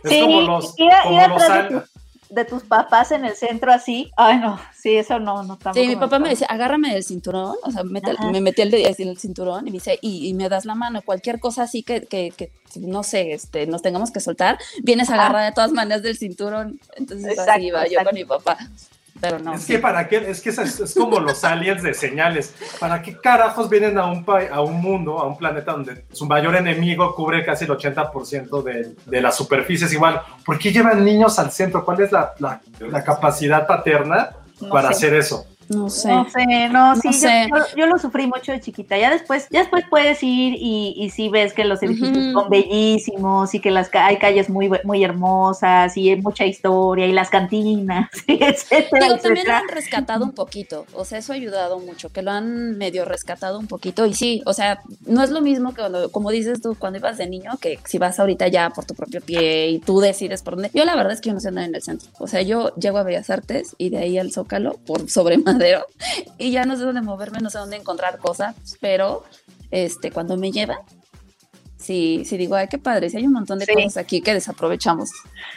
Es Sí, como los, como de, tus, de tus papás en el centro así. Ay, no, sí, eso no, no tampoco Sí, mi papá me gustaba. decía, agárrame del cinturón, o sea, mete- me metí el dedo en el cinturón y me dice, y, y me das la mano, cualquier cosa así que, que, que, no sé, este, nos tengamos que soltar, vienes a Ajá. agarrar de todas maneras del cinturón. Entonces Exacto, así iba yo con mi papá. Pero no. Es que para qué, es que es, es como los aliens de señales. ¿Para qué carajos vienen a un, pa- a un mundo, a un planeta donde su mayor enemigo cubre casi el 80% de, de la superficie? Es igual, ¿por qué llevan niños al centro? ¿Cuál es la, la- la capacidad paterna No para sé. hacer eso? No sé. No sé, no, sí, No yo- sé. Yo, yo lo sufrí mucho de chiquita. Ya después, ya después puedes ir y, y sí ves que los edificios son bellísimos y que las hay calles muy, muy hermosas y hay mucha historia y las cantinas, etcétera, Digo, también lo han rescatado un poquito, o sea, eso ha ayudado mucho, que lo han medio rescatado un poquito y sí, o sea, no es lo mismo que cuando, como dices tú, cuando ibas de niño, que si vas ahorita ya por tu propio pie y tú decides por dónde. Yo la verdad es que yo no sé andar en el centro, o sea, yo llego a Bellas Artes y de ahí al Zócalo por sobre más y ya no sé dónde moverme, no sé dónde encontrar cosas, pero este, cuando me llevan, sí, sí digo, ay, qué padre, si hay un montón de Sí. cosas aquí que desaprovechamos.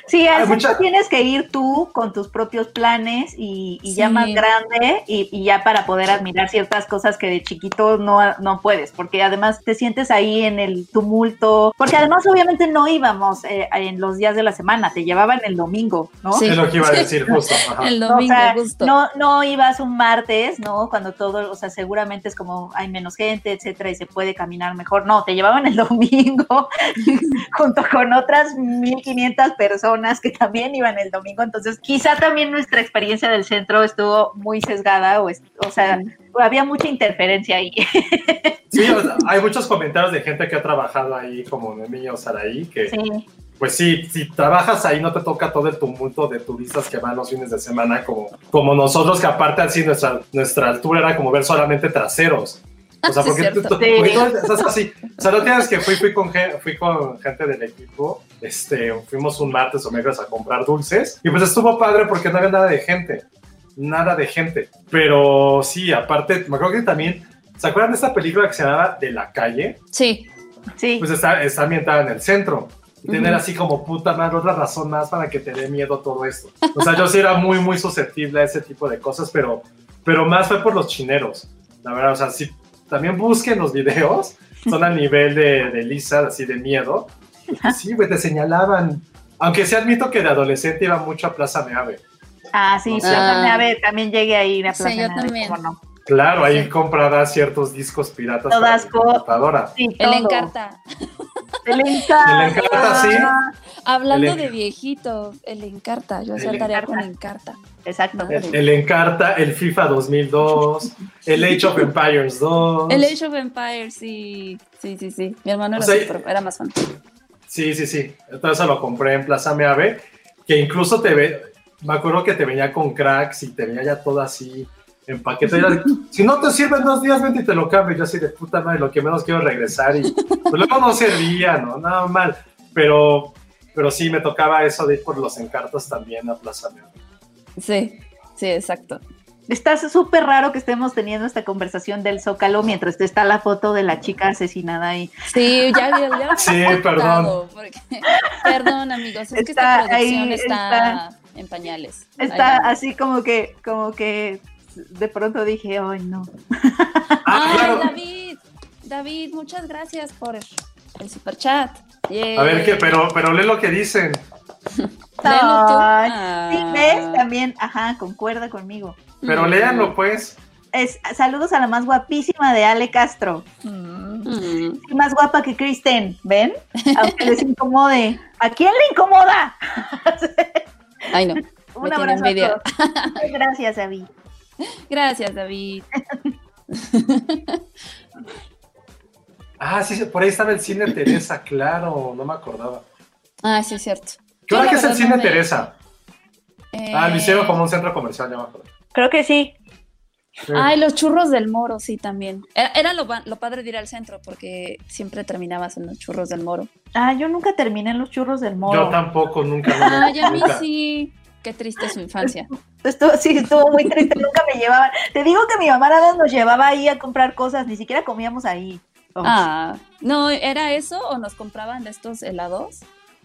Sí, al mucha- tienes que ir tú con tus propios planes y, y ya más grande y, y ya para poder admirar ciertas cosas que de chiquito no, no puedes, porque además te sientes ahí en el tumulto, porque además obviamente no íbamos eh, en los días de la semana, te llevaban el domingo, ¿no? Sí. Es lo que iba a decir justo. ajá. El domingo, o sea, justo. no, no ibas un martes, ¿no? Cuando todo, o sea, seguramente es como hay menos gente, etcétera, y se puede caminar mejor. No, te llevaban el domingo junto con otras 1500 personas que también iban el domingo. Entonces, quizá también nuestra experiencia del centro estuvo muy sesgada, o, es- o sea, había mucha interferencia ahí. Sí, hay muchos comentarios de gente que ha trabajado ahí, como Noemí o Saraí, que Sí, pues sí, si trabajas ahí no te toca todo el tumulto de turistas que van los fines de semana, como, como nosotros, que aparte así nuestra, nuestra altura era como ver solamente traseros. O sea, Sí, porque, es tú- tú- Sí. tú estás así. O sea, no tienes que fui, fui, con, fui con gente del equipo, este, fuimos un martes o miércoles a comprar dulces, y pues estuvo padre porque no había nada de gente, nada de gente. Pero sí, aparte, me acuerdo que también, ¿se acuerdan de esta película que se llamaba De la calle? Sí, sí. pues está, está ambientada en el centro. Y tener así como puta madre, otra razón más para que te dé miedo todo esto. O sea, yo sí era muy, muy susceptible a ese tipo de cosas, pero, pero más fue por los chineros. La verdad, o sea, sí, también busquen los videos, son a nivel de, de Lisa, así de miedo. Pues Sí, güey, te señalaban. Aunque sí admito que de adolescente iba mucho a Plaza Meave. Ah, sí, O Plaza sea- Meave, también llegué a ir a Sí, Plaza yo Meave, también. ¿cómo no? Claro, ahí Sí. compraba ciertos discos piratas Todas para computadora. Sí, el encarta. El encarta. El Encarta, sí. Hablando El de viejito, el encarta. Yo hacía El tarea Encarta. con encarta. Exacto. El, el Encarta, el FIFA 2002, el Age of Empires 2. El Age of Empires, sí. Sí, sí, sí. Mi hermano O era, sea, era más fan. Sí, sí, sí. Entonces lo compré en Plaza Meave, que incluso te ve, me acuerdo que te venía con cracks y te venía ya todo así en paquete. Era si no te sirven dos días, vente y te lo cambio. Y Yo así de puta madre, lo que menos quiero es regresar. Y pues luego no servía, ¿no? Nada mal. Pero, pero sí, me tocaba eso de ir por los encartos también a Plaza Meave. Sí, sí, exacto. Está súper raro que estemos teniendo esta conversación del Zócalo mientras está la foto de la chica asesinada ahí. Sí, ya, ya, ya Sí, perdón. porque- perdón, amigos, es que Está esta producción ahí, está, en pañales. Está Ahí así como que, como que de pronto dije, ay no. Ah, Ay, claro. David, David, muchas gracias por el super chat. A ver, ¿qué? Pero, pero lee lo que dicen. Ay, Ah. Sí, ves, también, ajá, concuerda conmigo. Pero Mm. léanlo, pues. Es, saludos a la más guapísima de Ale Castro. Mm. Más guapa que Kristen, ¿ven? Aunque les incomode. ¿A quién le incomoda? Ay, no. Un abrazo a todos. Gracias, David. Gracias, David. Ah, sí, por ahí estaba el cine Teresa, claro, no me acordaba. Ah, sí, es cierto. ¿Qué Yo, hora que es el cine no me- Teresa? Eh, Ah, lo hicieron como un centro comercial, ya me acuerdo. Creo que sí. Sí. Ay, los churros del moro, sí, también. Era, era lo, lo padre de ir al centro, porque siempre terminabas en los churros del moro. Ah, yo nunca terminé en los churros del moro. Yo tampoco, nunca. no me- Ay, a mí sí. Qué triste su infancia. Estuvo, sí, estuvo muy triste, nunca me llevaban. Te digo que mi mamá nada más nos llevaba ahí a comprar cosas, ni siquiera comíamos ahí. Oh. Ah, no, ¿era eso o nos compraban de estos helados?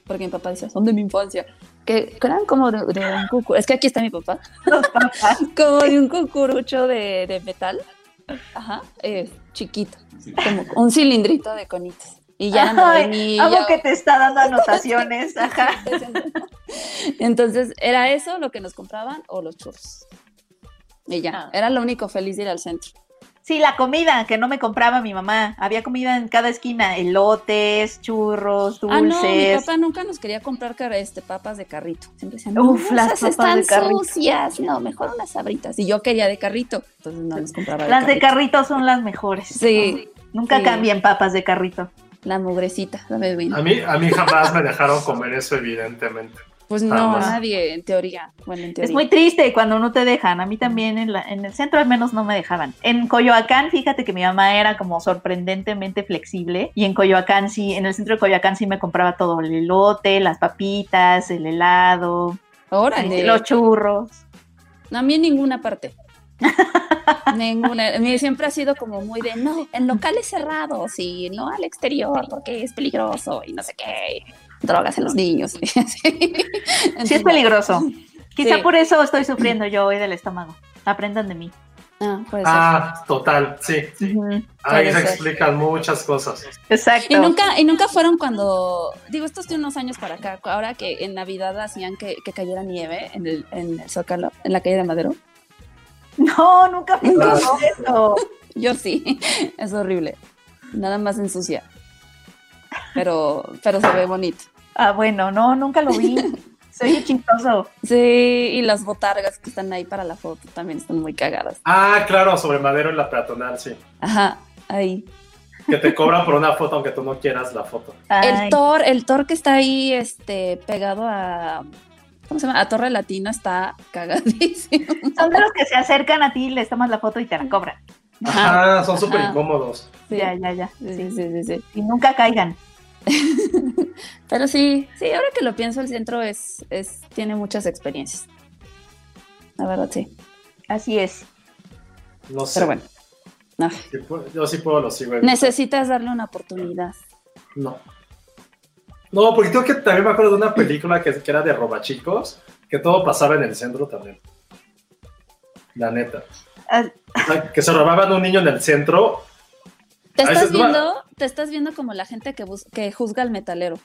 Porque mi papá decía, son de mi infancia. Que, que eran como de, de un cucurucho. Es que aquí está mi papá. Como de un cucurucho de, de metal. Ajá, eh, chiquito. Como un cilindrito de conitos. Y ya Ay, vainilla. Amo que te está dando anotaciones. Ajá. Entonces, ¿era eso lo que nos compraban o los churros? Y ya, Ah. era lo único feliz de ir al centro. Sí, la comida que no me compraba mi mamá. Había comida en cada esquina, elotes, churros, dulces. Ah, no, mi papá nunca nos quería comprar este, papas de carrito. Siempre decían, no, Uf, las esas papas de están carrito. sucias. No, mejor unas sabritas. Y yo quería de carrito, entonces no nos compraba de Las de carrito. son las mejores. Sí, Nunca Sí. cambien papas de carrito. la mugrecita, sabe bien. A mí, a mí jamás me dejaron comer eso, evidentemente. Pues no, Jamás. nadie, en teoría. Bueno, en teoría. Es muy triste cuando no te dejan. A mí también en, la- en el centro al menos no me dejaban. En Coyoacán, fíjate que mi mamá era como sorprendentemente flexible. Y en Coyoacán sí, en el centro de Coyoacán sí me compraba todo el elote, las papitas, el helado, Órale. los churros. No, a mí en ninguna parte. Ninguna. Mi siempre ha sido como muy de no, en locales cerrados y no al exterior porque es peligroso y no sé qué. Drogas en los niños. sí, es peligroso. Quizá por eso estoy sufriendo yo hoy del estómago. Aprendan de mí. Ah, ah total, sí. Ahí se explican muchas cosas. Exacto. Y nunca, y nunca fueron cuando, digo, esto es de unos años para acá, ahora que en Navidad hacían que, cayera nieve en el, en el Zócalo, en la calle de Madero. No, nunca fui eso. Yo sí, es horrible. Nada más ensucia. Pero, pero se ve bonito. Ah, bueno, no, nunca lo vi. Soy chistoso. Sí, y las botargas que están ahí para la foto también están muy cagadas. Ah, claro, sobre madero en la peatonal, sí. Ajá, ahí. Que te cobran por una foto aunque tú no quieras la foto. El Thor, el Thor que está ahí, este, pegado a ¿cómo se llama? A Torre Latino está cagadísimo. Son de los que se acercan a ti, les tomas la foto y te la cobran. Ajá, son súper incómodos. Ya, ya, ya. Sí, sí, sí, sí. Y nunca caigan. Pero sí, sí, ahora que lo pienso, el centro es, es, tiene muchas experiencias. La verdad, sí. Así es. No sé. Pero bueno. yo sí puedo, lo sigo. Necesitas darle una oportunidad. No. No, porque tengo que también me acuerdo de una película que, que era de robachicos, que todo pasaba en el centro también. La neta. Ah. que se robaban un niño en el centro te estás, viendo, te estás viendo como la gente que, que juzga al metalero.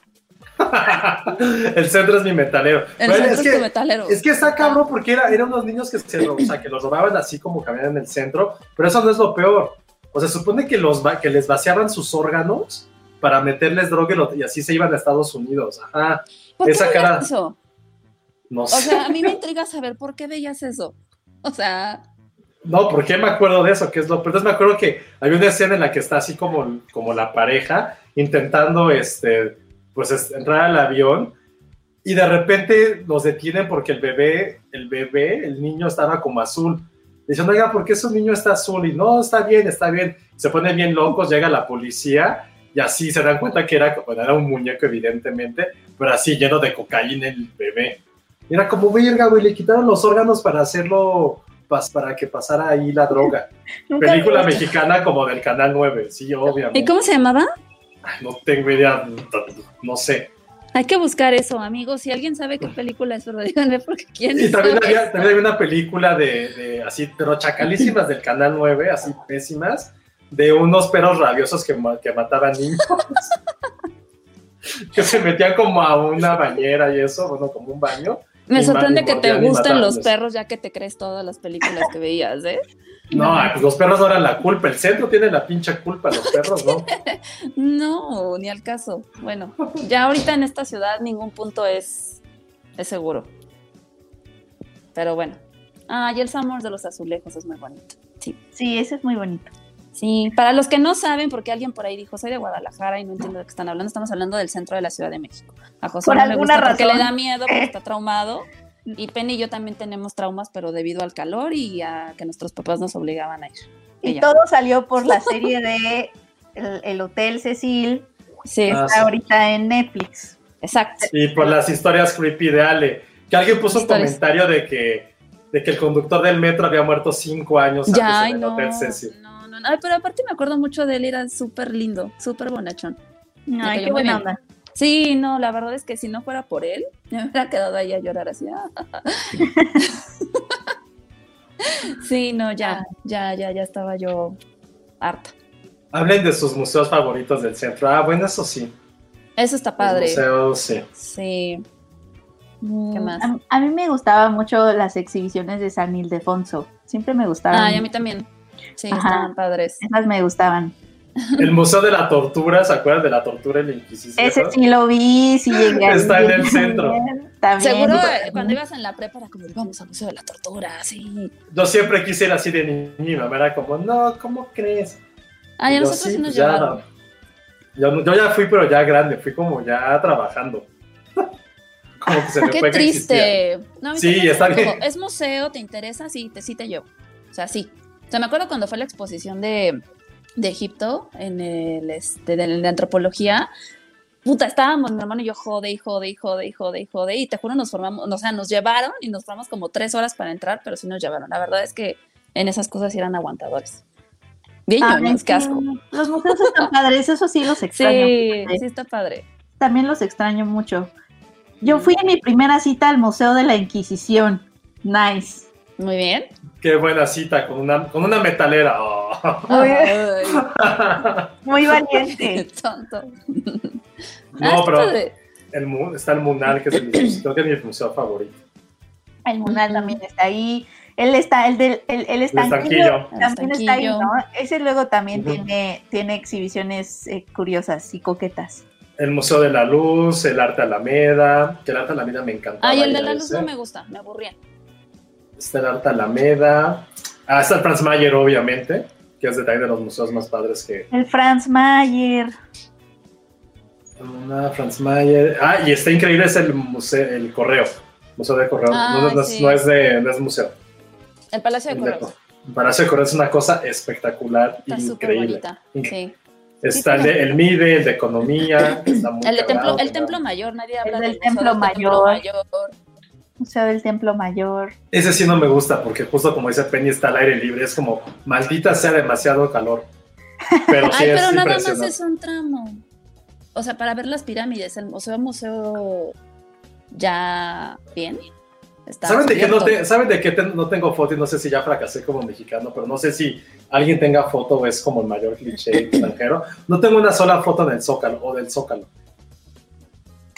el centro es mi metalero. El centro es, que, metalero. Es que está cabrón porque era, eran unos niños que, se, o sea, que los robaban así como caminaban en el centro, pero eso no es lo peor. O sea, supone que, los, que les vaciaban sus órganos para meterles droga y así se iban a Estados Unidos. Ajá. ¿Por Esa qué cara. Eso? No sé. O sea, a mí me intriga saber por qué veías eso. O sea. No, ¿por qué me acuerdo de eso? Que es lo, pero entonces me acuerdo que hay una escena en la que está así como, como la pareja intentando, este, pues entrar al avión y de repente los detienen porque el bebé, el bebé, el niño estaba como azul. Dicen, oiga, ¿por qué su niño está azul? Y no, está bien, está bien. Se ponen bien locos, llega la policía y así se dan cuenta que era, bueno, era un muñeco evidentemente, pero así lleno de cocaína el bebé. Era como, verga, güey, le quitaron los órganos para hacerlo para que pasara ahí la droga. Película mexicana como del Canal 9, sí, obviamente. ¿Y cómo se llamaba? no tengo idea, no sé. Hay que buscar eso, amigos. Si alguien sabe qué película es, pero díganme porque quién Y también había, también una película de, de, así, pero chacalísimas del Canal 9, así pésimas, de unos perros rabiosos que, que mataban niños. que se metían como a una bañera y eso, bueno, como un baño, me sorprende que te gusten los perros ya que te crees todas las películas que veías, ¿eh? No, pues los perros no eran la culpa, el centro tiene la pincha culpa, los perros no. no, ni al caso. Bueno, ya ahorita en esta ciudad ningún punto es, es seguro. Pero bueno. Ah, y el Summer de los azulejos es muy bonito. Sí. Sí, ese es muy bonito. Sí, para los que no saben, porque alguien por ahí dijo, soy de Guadalajara y no entiendo de qué están hablando, estamos hablando del centro de la Ciudad de México. A José no le gusta porque le da miedo, porque está traumado. Y Penny y yo también tenemos traumas, pero debido al calor y a que nuestros papás nos obligaban a ir. Y todo salió por la serie de El, Hotel Cecil, sí. que está ah, ahorita en Netflix. Exacto. Y por las historias creepy de Ale. Que alguien puso un comentario de que, de que el conductor del metro había muerto cinco años ya, antes en el Hotel Cecil. Ay, pero aparte me acuerdo mucho de él, era súper lindo, súper bonachón. Ay, qué buena onda. Sí, no, la verdad es que si no fuera por él, me hubiera quedado ahí a llorar así. sí, no, ya, ya, ya, ya estaba yo harta. Hablen de sus museos favoritos del centro. Ah, bueno, eso sí. Eso está padre. museos, sí. Sí. ¿Qué mm, más? A, mí me gustaban mucho las exhibiciones de San Ildefonso. Siempre me gustaban. Ah, y a mí también. Sí, estaban padres. Esas me gustaban. El Museo de la Tortura, ¿se acuerdan de la tortura en la Inquisición? Ese sí lo vi, sí llegué. Está en el centro. También. Seguro cuando ibas en la prepa era como, vamos al Museo de la Tortura, sí. Yo siempre quise ir así de niño, era como, no, ¿cómo crees? Ah, ya nosotros sí nos pues llevaron. Yo, yo, ya fui, pero ya grande, fui como ya trabajando. como que se me Qué triste. No, sí, está bien. Es museo, ¿te interesa? Sí, te, sí te llevo. O sea, sí. O sea, me acuerdo cuando fue la exposición de, de Egipto en el este, de, antropología. Puta, estábamos mi hermano y yo jode y jode y jode y jode y jode y te juro nos formamos, o sea, nos llevaron y nos formamos como tres horas para entrar, pero sí nos llevaron. La verdad es que en esas cosas eran aguantadores. Bien sí, asco. Los museos están padres, eso sí los extraño. Sí, sí está padre. También los extraño mucho. Yo fui en mi primera cita al Museo de la Inquisición. Nice. Muy bien. Qué buena cita con una, con una metalera. Oh. Muy, Ay, muy valiente. tonto. No, Ah, pero-. El, está el Munal, que es el, creo que es mi museo favorito. El Munal también está ahí. Él está, el del el, el estanquillo, estanquillo. también El está ahí. ¿no? Ese luego también tiene, tiene exhibiciones eh, curiosas y coquetas. El Museo de la Luz, el Arte Alameda, que el Arte Alameda me encanta. Ay, el de la luz no me gusta, me aburría. Está el Arte Alameda. Ah, está el Franz Mayer, obviamente, que es de, también de los museos más padres que... El Franz Mayer. Una Franz Mayer. Ah, y está increíble, es el museo, el Correo. Museo de Correo. Ah, no, no es- sí. no es de, no es museo. El Palacio de El Correos. el Palacio de Correo es una cosa espectacular, Está súper increíble. Sí. Está el, de, el MIDE, el de Economía. está muy El, de templo, el. Templo Mayor, nadie habla del del Museo Templo del Mayor. Mayor. Museo del Templo Mayor. Ese sí no me gusta porque justo como dice Penny está al aire libre, es como maldita sea demasiado calor. Pero sí Ay, es pero nada más es un tramo. O sea, para ver las pirámides, el museo, museo ya bien. ¿Saben de, qué no abierto. te- ¿Saben de qué te- no tengo foto? Y no sé si ya fracasé como mexicano, pero no sé si alguien tenga foto o es como el mayor cliché extranjero. No tengo una sola foto en el Zócalo o del Zócalo.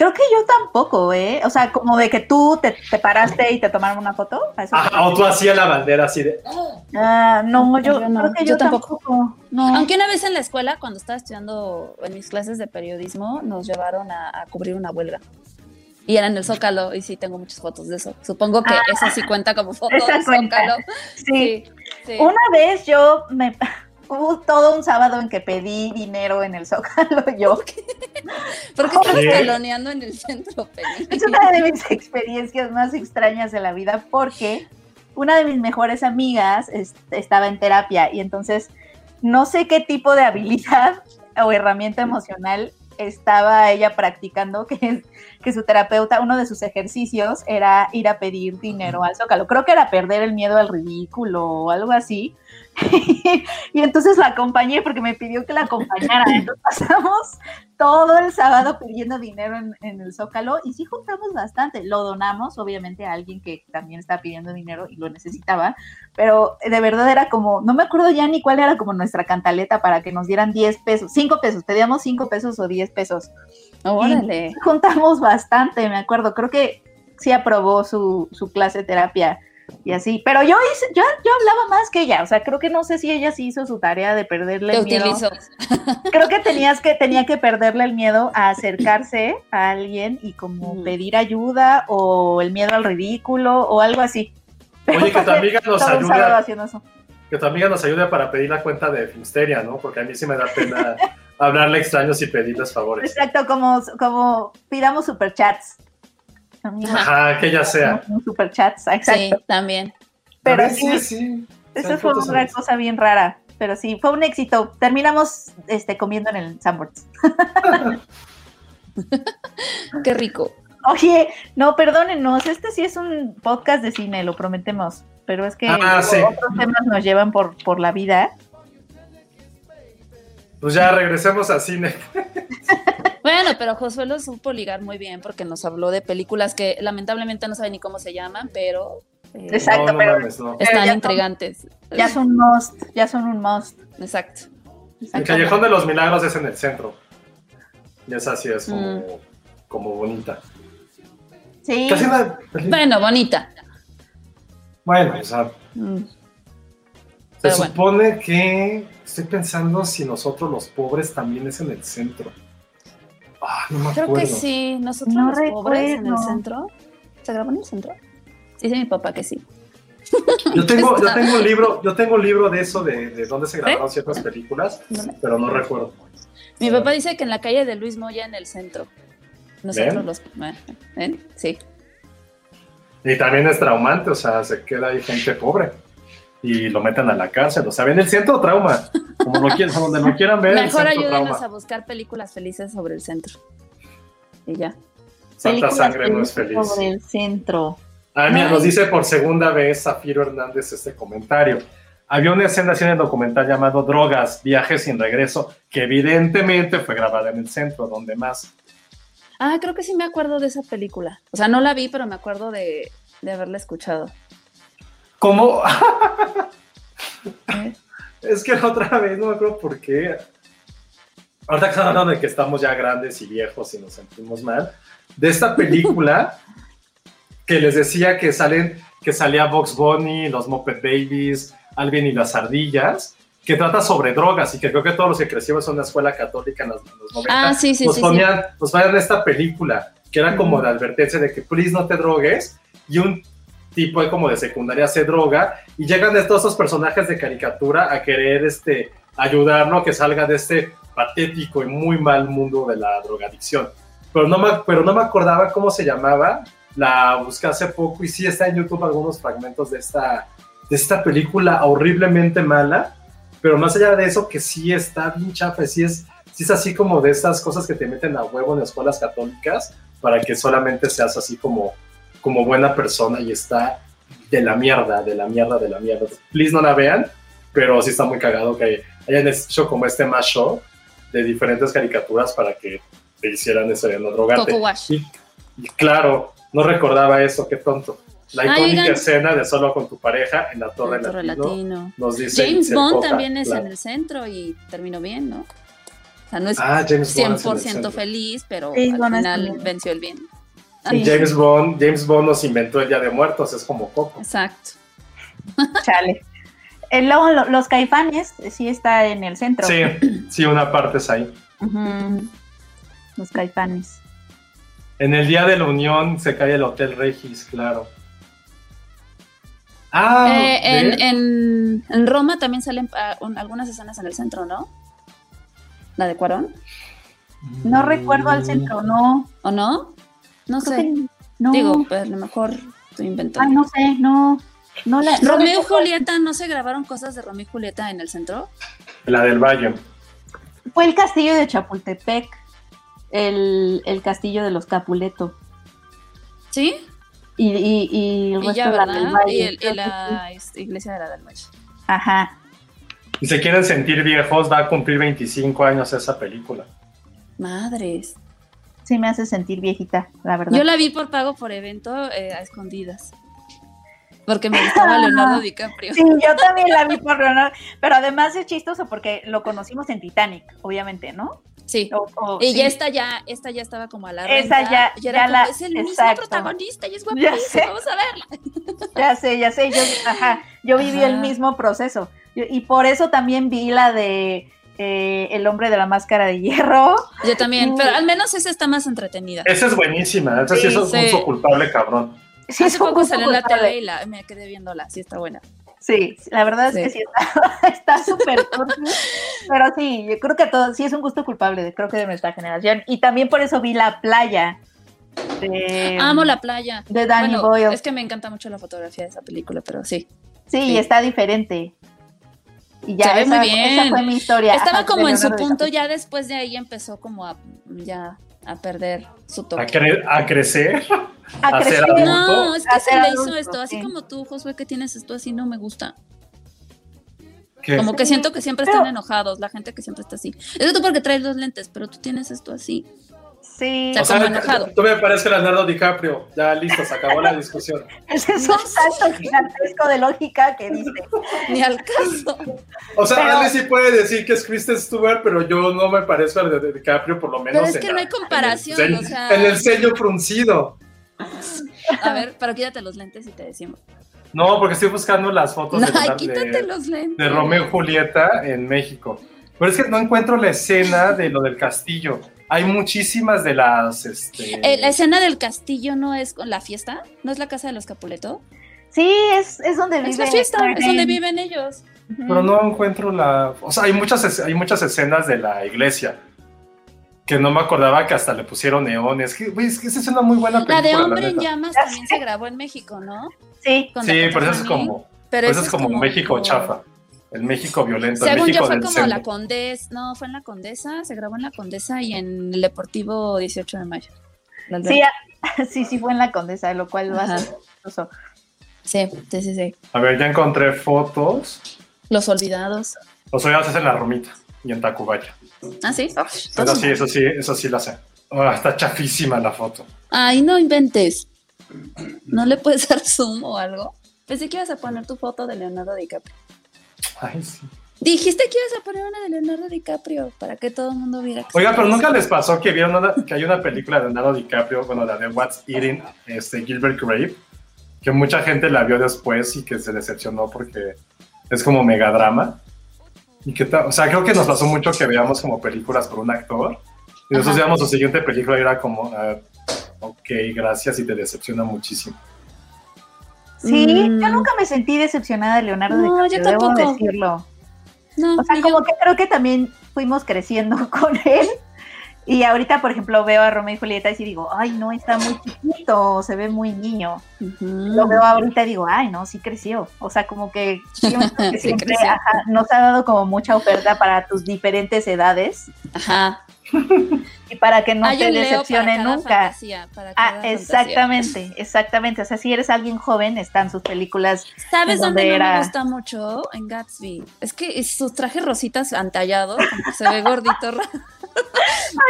Creo que yo tampoco, ¿eh? O sea, como de que tú te, te paraste y te tomaron una foto. ¿A eso te- Ajá, o tú hacías la bandera así de. Ah, no, yo, Yo no, creo que yo yo, tampoco. tampoco. No. Aunque una vez en la escuela, cuando estaba estudiando en mis clases de periodismo, nos llevaron a, a cubrir una huelga. Y era en el Zócalo, y sí tengo muchas fotos de eso. Supongo que eso sí cuenta como foto Esa del cuenta. Zócalo. sí. Sí, sí. Una vez yo me hubo todo un sábado en que pedí dinero en el Zócalo yo. ¿Por qué ¿Qué? taloneando en el centro? Es una de mis experiencias más extrañas de la vida porque una de mis mejores amigas es- estaba en terapia y entonces no sé qué tipo de habilidad o herramienta emocional estaba ella practicando, que, que su terapeuta, uno de sus ejercicios era ir a pedir dinero al zócalo. Creo que era perder el miedo al ridículo o algo así. y entonces la acompañé porque me pidió que la acompañara. Entonces pasamos todo el sábado pidiendo dinero en, en el Zócalo y sí juntamos bastante. Lo donamos, obviamente, a alguien que también estaba pidiendo dinero y lo necesitaba, pero de verdad era como, no me acuerdo ya ni cuál era como nuestra cantaleta para que nos dieran 10 pesos, 5 pesos, pedíamos 5 pesos o 10 pesos. Órale. Y juntamos bastante, me acuerdo, creo que sí aprobó su, su clase de terapia y así, pero yo hice, yo, yo hablaba más que ella, o sea, creo que no sé si ella sí hizo su tarea de perderle Te el miedo utilizo. creo que tenías que tenía que perderle el miedo a acercarse a alguien y como pedir ayuda o el miedo al ridículo o algo así. Oye, que tu amiga nos ayuda. eso. Que tu amiga nos ayude para pedir la cuenta de Filmsteria, ¿no? Porque a mí sí me da pena hablarle a extraños y pedirles favores. Exacto, como, como pidamos superchats. Ajá, que ya sea. Superchats, exacto. Sí, también. Pero sí, sí. Eso fue en- cosa bien rara. Pero sí, fue un éxito. Terminamos este, comiendo en el Sanborns. Qué rico. Oye, no, perdónenos, este sí es un podcast de cine, lo prometemos, pero es que Ah, sí. otros temas nos llevan por, por la vida. Pues ya regresemos al cine. Bueno, pero Josué lo supo ligar muy bien porque nos habló de películas que lamentablemente no sabe ni cómo se llaman, pero eh, Exacto, no, no pero- mames, no. están ya son- intrigantes. Ya son un must, ya son un must. Exacto. El Callejón de los Milagros es en el centro. Y esa sí es como, Mm. como bonita. Sí, Casi la- Bueno, bonita. Bueno, o sea, Mm. Se bueno. supone que estoy pensando si nosotros los pobres también es en el centro. Ah, no me Creo acuerdo. que sí. Nosotros No los pobres en el centro. ¿Se grabó en el centro? Dice mi papá que sí. Yo tengo, yo tengo un libro, yo tengo un libro de eso de, de dónde se grabaron ciertas películas, ¿Dónde? pero no recuerdo. Mi papá dice que en la calle de Luis Moya en el centro. Nosotros ¿Ven? los. ¿Ven? Sí. Y también es traumante, o sea, se queda ahí gente pobre y lo meten a la cárcel. O sea, ven el centro trauma, como lo quieran, donde lo quieran ver. Mejor ayúdenos a buscar películas felices sobre el centro. Y ya. Santa sangre no es feliz. Sobre el centro. Ah, mira, Ay. nos dice por segunda vez Zafiro Hernández este comentario. Había una escena así en el documental llamado Drogas, Viajes sin Regreso, que evidentemente fue grabada en el centro, donde más. Ah, creo que sí me acuerdo de esa película. O sea, no la vi, pero me acuerdo de, de haberla escuchado. ¿Cómo? ¿Eh? Es que la otra vez no me acuerdo por qué. Ahorita que están hablando de que estamos ya grandes y viejos y nos sentimos mal, de esta película que les decía que salen, que salía Box Bunny, los Muppet Babies, Alvin y las ardillas, que trata sobre drogas y que creo que todos los que crecimos en una escuela católica en los, en los 90 Ah, sí, sí, nos sí, ponían, nos ponían esta película que era como la advertencia de que please no te drogues y un tipo como de secundaria se droga y llegan todos esos personajes de caricatura a querer este ayudarlo a que salga de este patético y muy mal mundo de la drogadicción. Pero no me, pero no me acordaba cómo se llamaba, la busqué hace poco y sí está en YouTube algunos fragmentos de esta, de esta película horriblemente mala, pero más allá de eso que sí está bien chafa, sí es, sí es así como de estas cosas que te meten a huevo en escuelas católicas para que solamente seas así como, como buena persona y está de la mierda, de la mierda, de la mierda. Please no la vean, pero sí está muy cagado que hayan hecho como este mashup de diferentes caricaturas para que te hicieran eso de no drogarte. Coco Wash. Y, y claro, no recordaba eso, qué tonto. La Ay, icónica oigan. escena de solo con tu pareja en la Torre, El Torre Latino, Latino. nos dice James Bond Coca, también es claro. en el centro y terminó bien, ¿no? O sea, no es Ah, James Bond es en el 100% centro. feliz, pero Sí, al final venció el bien. Sí. James Bond, James Bond nos inventó el Día de Muertos, es como Coco. Exacto. Chale. Eh, luego lo- los caifanes sí está en el centro. Sí, sí, una parte es ahí. Los caifanes. En el Día de la Unión se cae el Hotel Regis, claro. Ah, Eh, en, ¿ves? en- en Roma también salen ah, un- algunas escenas en el centro, ¿no? La de Cuarón, No recuerdo al centro, no. ¿o no? No Creo sé. que no. Digo, pues a lo mejor estoy inventando. Ay, no sé, no. no la, no Romeo y. Julieta, ¿no se grabaron cosas de Romeo y Julieta en el centro? La del Valle. Fue el castillo de Chapultepec, el, el castillo de los Capuleto. ¿Sí? Y, y, y el Y resto ya, de la del. Valle, Y, el- y la iglesia de la del Valle. Ajá. Si se quieren sentir viejos, va a cumplir 25 años esa película. Madres. Sí me hace sentir viejita, la verdad. Yo la vi por pago por evento eh, a escondidas. Porque me gustaba Leonardo DiCaprio. Sí, yo también la vi por Leonardo, pero además es chistoso porque lo conocimos en Titanic, obviamente, ¿no? Sí. O- o- Y ya esta ya, esta ya estaba como a la Esa ya- y era ya como, la- es el mismo protagonista y es Ya guapísimo, vamos a verla. Ya sé, ya sé, yo, ajá, yo viví Ajá. el mismo proceso. Yo- y por eso también vi la de eh, El hombre de la máscara de hierro. Yo también, pero al menos esa está más entretenida. Esa es buenísima, esa sí, Sí, es un sí. gusto culpable, cabrón. Sí, Hace es un poco gusto salió en la culpable. tele y la, me quedé viéndola, sí está buena. Sí, la verdad es Sí. que sí está está súper pero sí, yo creo que todo, sí es un gusto culpable, de- creo que de nuestra generación. Y también por eso vi La Playa de, Amo la playa. de Danny Bueno, Boyle. es que me encanta mucho la fotografía de esa película, pero sí. Sí, sí. está diferente. Y ya, Se ve esa, muy bien. esa fue mi historia. Estaba Ajá, como en su punto, ya después de ahí empezó como a ya a perder su A, toque. cre- a crecer. A crecer. No, es que A se le hizo adulto, esto, así sí. como tú, Josué, que tienes esto así, no me gusta. Como que siento que siempre Pero- están enojados, la gente que siempre está así. Es tú porque traes los lentes, pero tú tienes esto así. Sí, O sea, tú me pareces Leonardo DiCaprio. Ya listo, se acabó la discusión. ese es un salto gigantesco de lógica que dice. Ni al caso. O sea, Pero- Ale sí puede decir que es Kristen Stewart, pero yo no me parezco al de de DiCaprio, por lo menos. Pero es que la- no hay comparación, en el, o sea- en el sello fruncido. A ver, pero quítate los lentes y te decimos. No, porque estoy buscando las fotos No, de, ay, de- quítate los lentes. de Romeo y Julieta en México. Pero es que no encuentro la escena de lo del castillo. Hay muchísimas de las. Este... Eh, la escena del castillo no es con la fiesta, no es la casa de los Capuleto. Sí, es, es donde vive. Es la fiesta, es donde viven ellos. Pero no encuentro la. O sea, hay muchas, hay muchas escenas de la iglesia que no me acordaba que hasta le pusieron neones. Que, es que esa es una muy buena película. La de Hombre en. Llamas también se grabó en México, ¿no? Sí, Con Sí, pero eso es como. Pero eso es como México como- chafa. El México violento. El Según México yo fue del como centro. la Condesa, no, fue en la Condesa, se grabó en la Condesa y en el Deportivo 18 de mayo. Sí, ah, sí, sí fue en la Condesa, lo cual Ajá. hace chistoso. Sí, sí, sí, sí. A ver, ya encontré fotos. Los olvidados. Los olvidados es en la Romita y en Tacubaya. Ah, sí. Eso sí, eso sí, eso sí la sé. Ah, está chafísima la foto. Ay, no inventes. ¿No le puedes dar zoom o algo? Pensé que ibas a poner tu foto de Leonardo DiCaprio. Ay, sí. Dijiste que ibas a poner una de Leonardo DiCaprio para que todo el mundo viera. que Oiga, pero nunca les pasó que vieron una- que hay una película de Leonardo DiCaprio, bueno, la de What's Eating este, Gilbert Grape, que mucha gente la vio después y que se decepcionó porque es como megadrama. Y que o sea, creo que nos pasó mucho que veamos como películas por un actor y nosotros veíamos su siguiente película y era como, ah, ok, gracias y te decepciona muchísimo. Sí, Mm. yo nunca me sentí decepcionada de Leonardo No, DiCaprio, yo debo tampoco. decirlo. No, O sea, como yo. que creo que también fuimos creciendo con él. Y ahorita, por ejemplo, veo a Romeo y Julieta y sí digo, ay, no, está muy chiquito, se ve muy niño. Lo veo ahorita y digo, ay, no, sí creció. O sea, como que siento que Sí siempre ajá, nos ha dado como mucha oferta para tus diferentes edades Ajá. y para que no Hay te Leo decepcione nunca. fantasía, Ah, fantasía. exactamente, exactamente. O sea, si eres alguien joven, están sus películas. ¿Sabes dónde no era- me gusta mucho? En Gatsby. Es que sus trajes rositas que se ve gordito.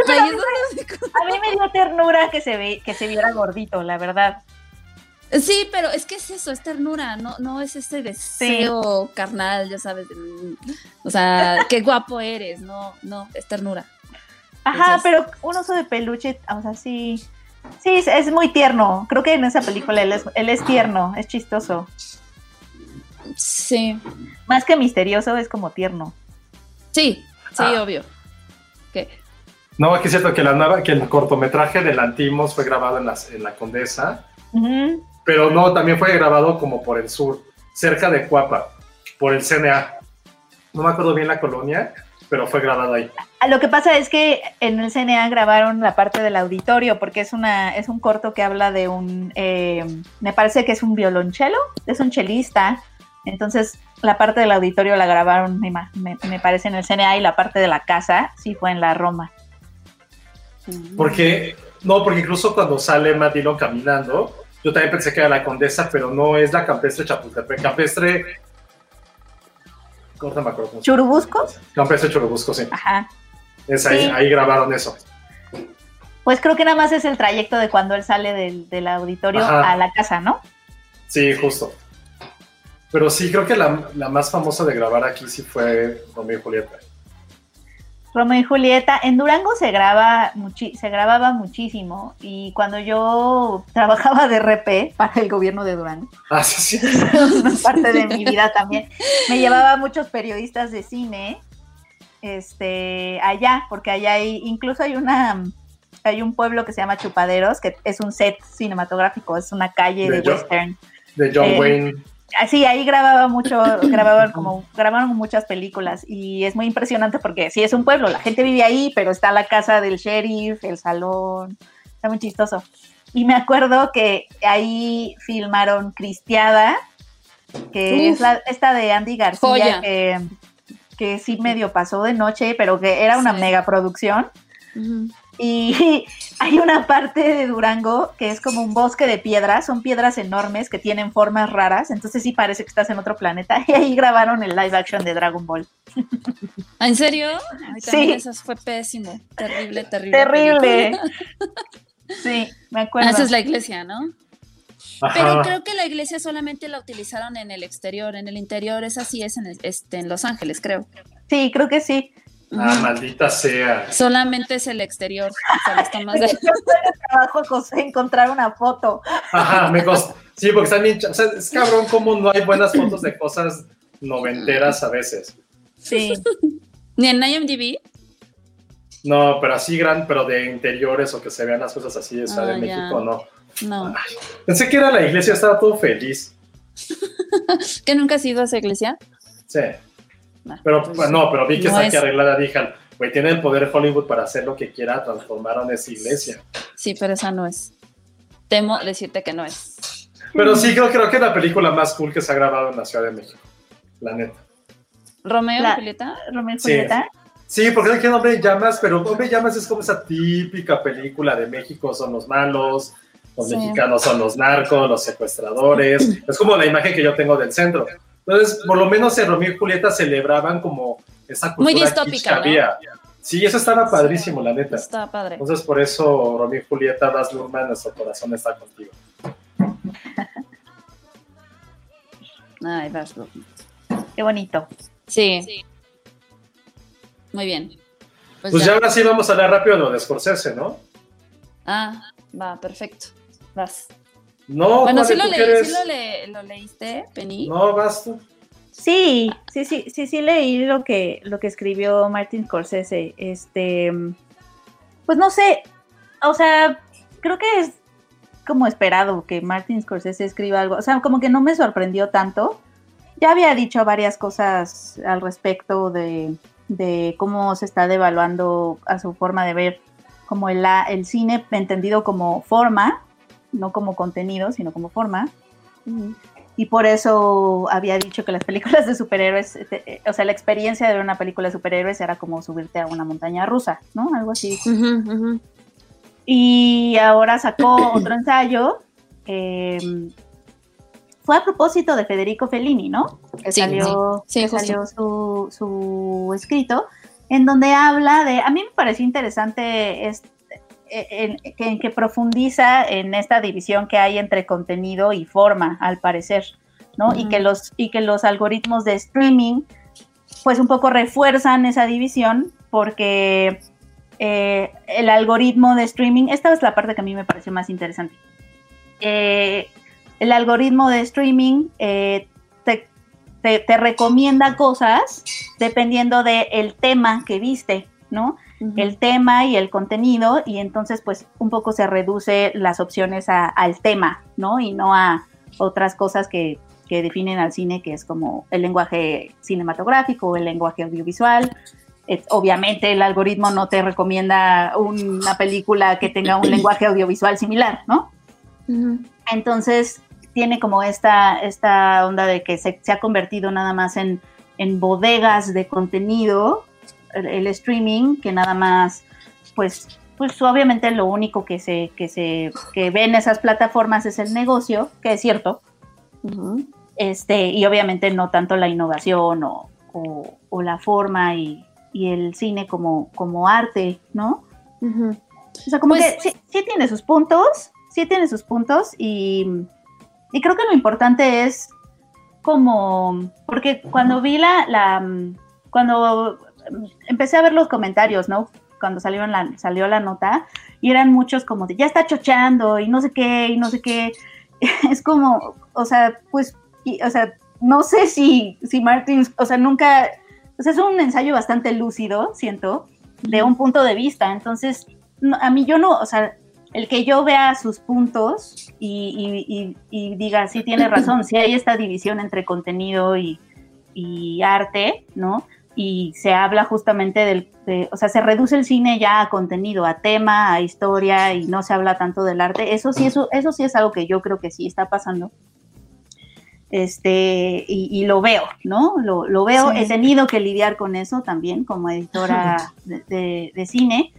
donde- A mí me dio ternura que se ve, que se viera gordito, la verdad. Sí, pero es que es eso, es ternura, no, no es ese deseo carnal, ya sabes. O sea, qué guapo eres, no, no, es ternura. Ajá, Entonces- pero un oso de peluche, o sea, sí. Sí, es, es muy tierno. Creo que en esa película él es, él es tierno, es chistoso. Sí, Más que misterioso, es como tierno. sí, sí, Ah. obvio. ¿Qué? No, aquí es cierto que, la nueva, que el cortometraje de Lantimos fue grabado en la, en la Condesa, pero no, también fue grabado como por el sur, cerca de Cuapa, por el CNA. No me acuerdo bien la colonia, pero fue grabado ahí. Ah, Lo que pasa es que en el CNA grabaron la parte del auditorio, porque es una es un corto que habla de un, eh, me parece que es un violonchelo, es un chelista. Entonces la parte del auditorio la grabaron, me, me- me parece, en el CNA y la parte de la casa sí fue en la Roma. Porque, no, porque incluso cuando sale Matt Dillon caminando, yo también pensé que era la Condesa, pero no es la Campestre Chapultepec. Campestre. ¿Cómo se se- ¿Churubuscos? Campestre Churubusco, sí. Ajá. Es ahí, Sí. ahí grabaron eso. Pues creo que nada más es el trayecto de cuando él sale del, del auditorio Ajá. a la casa, ¿no? Sí, justo. Pero sí, creo que la, la más famosa de grabar aquí sí fue Romeo y Julieta. Romeo y Julieta. En Durango se graba muchi- se grababa muchísimo y cuando yo trabajaba de RP para el gobierno de Durango, Ah, sí, sí. una parte de mi vida también, me llevaba a muchos periodistas de cine este allá, porque allá hay incluso hay una hay un pueblo que se llama Chupaderos, que es un set cinematográfico, es una calle De de John- western. De John Eh, Wayne. Así, ahí grababa mucho, grababan como, grabaron muchas películas y es muy impresionante porque sí es un pueblo, la gente vive ahí, pero está la casa del sheriff, el salón, está muy chistoso. Y me acuerdo que ahí filmaron Cristiada, que Uf. es la, esta de Andy García, que, que sí medio pasó de noche, pero que era una Sí. mega producción. Y hay una parte de Durango que es como un bosque de piedras, son piedras enormes que tienen formas raras, entonces sí parece que estás en otro planeta. Y ahí grabaron el live action de Dragon Ball. ¿Ah, ¿En serio? Ay, Sí. eso fue pésimo. Terrible, terrible. Terrible. película. Sí, me Ah, acuerdo. esa es la iglesia, ¿no? Pero Ajá. creo que la iglesia solamente la utilizaron en el exterior, en el interior esa sí es en, este, en Los Ángeles, creo. Sí, creo que sí. Ah, maldita sea. Solamente es el exterior, o sea, tomas de... Yo estoy de trabajo, encontrar una foto. Ajá, me costó. Sí, porque están bien. ch- O sea, es cabrón como no hay buenas fotos de cosas noventeras a veces. Sí. Ni en IMDb. No, pero así gran, pero de interiores o que se vean las cosas así de Ciudad Ah, de ya. México, no. No. Pensé que era la iglesia, estaba todo feliz. ¿Que nunca has ido a esa iglesia? Sí. Pero pues, no, pero vi que no está es- aquí arreglada, dije, güey, tiene el poder Hollywood para hacer lo que quiera, transformaron esa iglesia. Sí, pero esa no es. Temo decirte que no es. Pero sí, creo, creo que es la película más cool que se ha grabado en la Ciudad de México. La neta. ¿Romeo La- y Julieta? Romeo y Sí. Julieta. Sí, porque es que Hombre Llamas, pero Hombre Llamas es como esa típica película de México, son los malos, Los mexicanos son los narcos, los secuestradores. Es como la imagen que yo tengo del centro. Entonces, por lo menos en Romeo y Julieta celebraban como esa cultura Muy distópica, que había. Sí, eso estaba padrísimo, la neta. Estaba padre. Entonces, por eso Romeo y Julieta, Das Lurman, nuestro corazón está contigo. Ay, Baz Luhrmann. Qué bonito. Sí. Muy bien. Pues, ya ahora sí vamos a hablar rápido de lo de Scorsese, ¿no? Ah, va, perfecto. Vas. No, Bueno, sí, lo, ¿tú leí- sí lo, le- lo leíste, Penny. No, vas tú. Sí, sí, sí, sí, sí leí lo que, lo que escribió Martin Scorsese. Este, pues no sé, o sea, creo que es como esperado que Martin Scorsese escriba algo. O sea, como que no me sorprendió tanto. Ya había dicho varias cosas al respecto de, de cómo se está devaluando a su forma de ver como el, la- el cine entendido como forma, no como contenido, sino como forma y por eso había dicho que las películas de superhéroes, eh, eh, o sea, la experiencia de ver una película de superhéroes era como subirte a una montaña rusa, ¿no? Algo así. Ujú, ujú. Y ahora sacó otro ensayo. eh, fue a propósito de Federico Fellini, ¿no? Que Sí, salió, sí, sí, que salió su, su escrito, en donde habla de. A mí me pareció interesante es- eh, en, que, en que profundiza en esta división que hay entre contenido y forma, al parecer, ¿no? y, Ujú. que los, y que los algoritmos de streaming, pues un poco refuerzan esa división, porque eh, el algoritmo de streaming, esta es la parte que a mí me pareció más interesante. Eh, el algoritmo de streaming eh, te, te- te recomienda cosas dependiendo del tema que viste, ¿no? El tema y el contenido, y entonces pues un poco se reduce las opciones a- al tema, ¿no? Y no a otras cosas que, que definen al cine, que es como el lenguaje cinematográfico o el lenguaje audiovisual. Obviamente el algoritmo no te recomienda una película que tenga un lenguaje audiovisual similar, ¿no? Entonces tiene como esta, esta onda de que se, se ha convertido nada más en, en bodegas de contenido, el, el streaming, que nada más, pues, pues obviamente lo único que se, que se, que ven esas plataformas es el negocio, que es cierto, este, y obviamente no tanto la innovación o, o- o la forma y, y el cine como, como arte, ¿no? O sea, como Pues- que sí, sí tiene sus puntos, sí tiene sus puntos y, y creo que lo importante es como, porque cuando vi la, la mm, cuando empecé a ver los comentarios, ¿no? Cuando salió la, salió la nota y eran muchos como de, ya está chocheando y no sé qué, y no sé qué. Es como, o sea, pues, y- o sea, no sé si, si Martin, o sea, nunca, o sea, es un ensayo bastante lúcido, siento, de un punto de vista. Entonces, no, a mí yo no, o sea, el que yo vea sus puntos y, y- y- y diga, sí tiene razón, si hay esta división entre contenido y arte, ¿no? Y se habla justamente del, de- o sea, se reduce el cine ya a contenido, a tema, a historia y no se habla tanto del arte. Eso sí, eso, eso sí es algo que yo creo que sí está pasando. Este, y, y lo veo, ¿no? Lo, lo veo, Sí. he tenido que lidiar con eso también como editora de, de- de cine,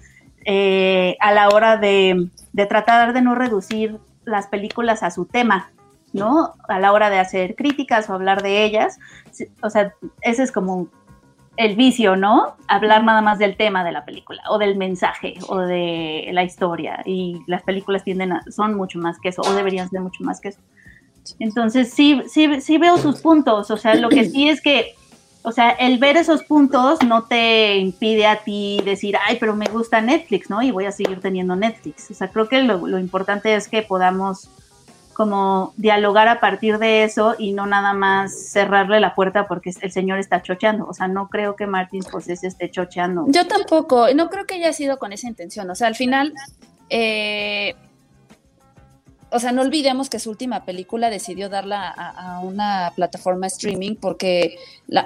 eh, a la hora de, de tratar de no reducir las películas a su tema, ¿no? A la hora de hacer críticas o hablar de ellas. O sea, ese es como el vicio, ¿no? Hablar nada más del tema de la película o del mensaje o de la historia. Y las películas tienden a, son mucho más que eso o deberían ser mucho más que eso. Entonces sí, sí, sí veo sus puntos. O sea, lo que sí es que, o sea, el ver esos puntos no te impide a ti decir, ay, pero me gusta Netflix, ¿no? Y voy a seguir teniendo Netflix. O sea, creo que lo, lo importante es que podamos como dialogar a partir de eso y no nada más cerrarle la puerta porque el señor está chocheando. O sea, no creo que Martin Scorsese esté chocheando. Yo tampoco, no creo que haya sido con esa intención. O sea, al final, eh, o sea, no olvidemos que su última película decidió darla a, una plataforma streaming porque,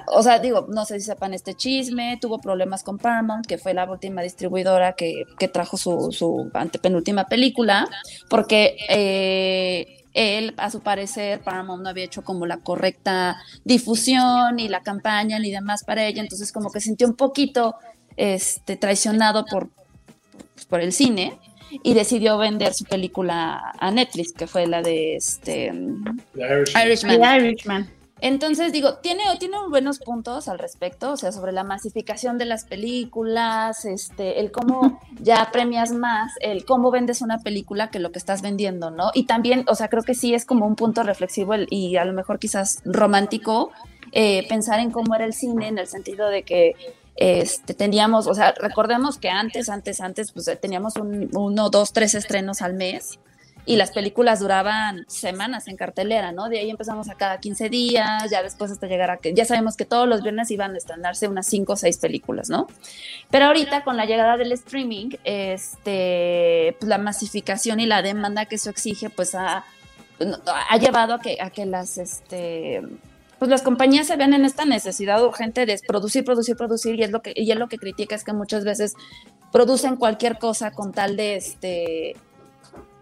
o sea, digo, no sé si sepan este chisme, tuvo problemas con Paramount, que fue la última distribuidora que, que trajo su, su antepenúltima película, porque eh, él, a su parecer, Paramount no había hecho como la correcta difusión y la campaña ni demás para ella, entonces como que sintió un poquito este, traicionado por, pues, por el cine. y decidió vender su película a Netflix, que fue la de este Irishman. Irishman. Entonces digo, tiene, tiene buenos puntos al respecto, o sea, sobre la masificación de las películas, este, el cómo ya premias más, el cómo vendes una película que lo que estás vendiendo, ¿no? Y también, o sea, creo que sí es como un punto reflexivo y a lo mejor quizás romántico eh, pensar en cómo era el cine en el sentido de que este, teníamos, o sea, recordemos que antes, antes, antes, pues teníamos un, uno, dos, tres estrenos al mes y las películas duraban semanas en cartelera, ¿no? De ahí empezamos a cada 15 días, ya después hasta llegar a que ya sabemos que todos los viernes iban a estrenarse unas 5 o 6 películas, ¿no? Pero ahorita con la llegada del streaming, este, pues la masificación y la demanda que eso exige, pues ha, llevado a que, a que las, este, pues las compañías se ven en esta necesidad urgente de producir, producir, producir, y es lo que, y es lo que critica, es que muchas veces producen cualquier cosa con tal de este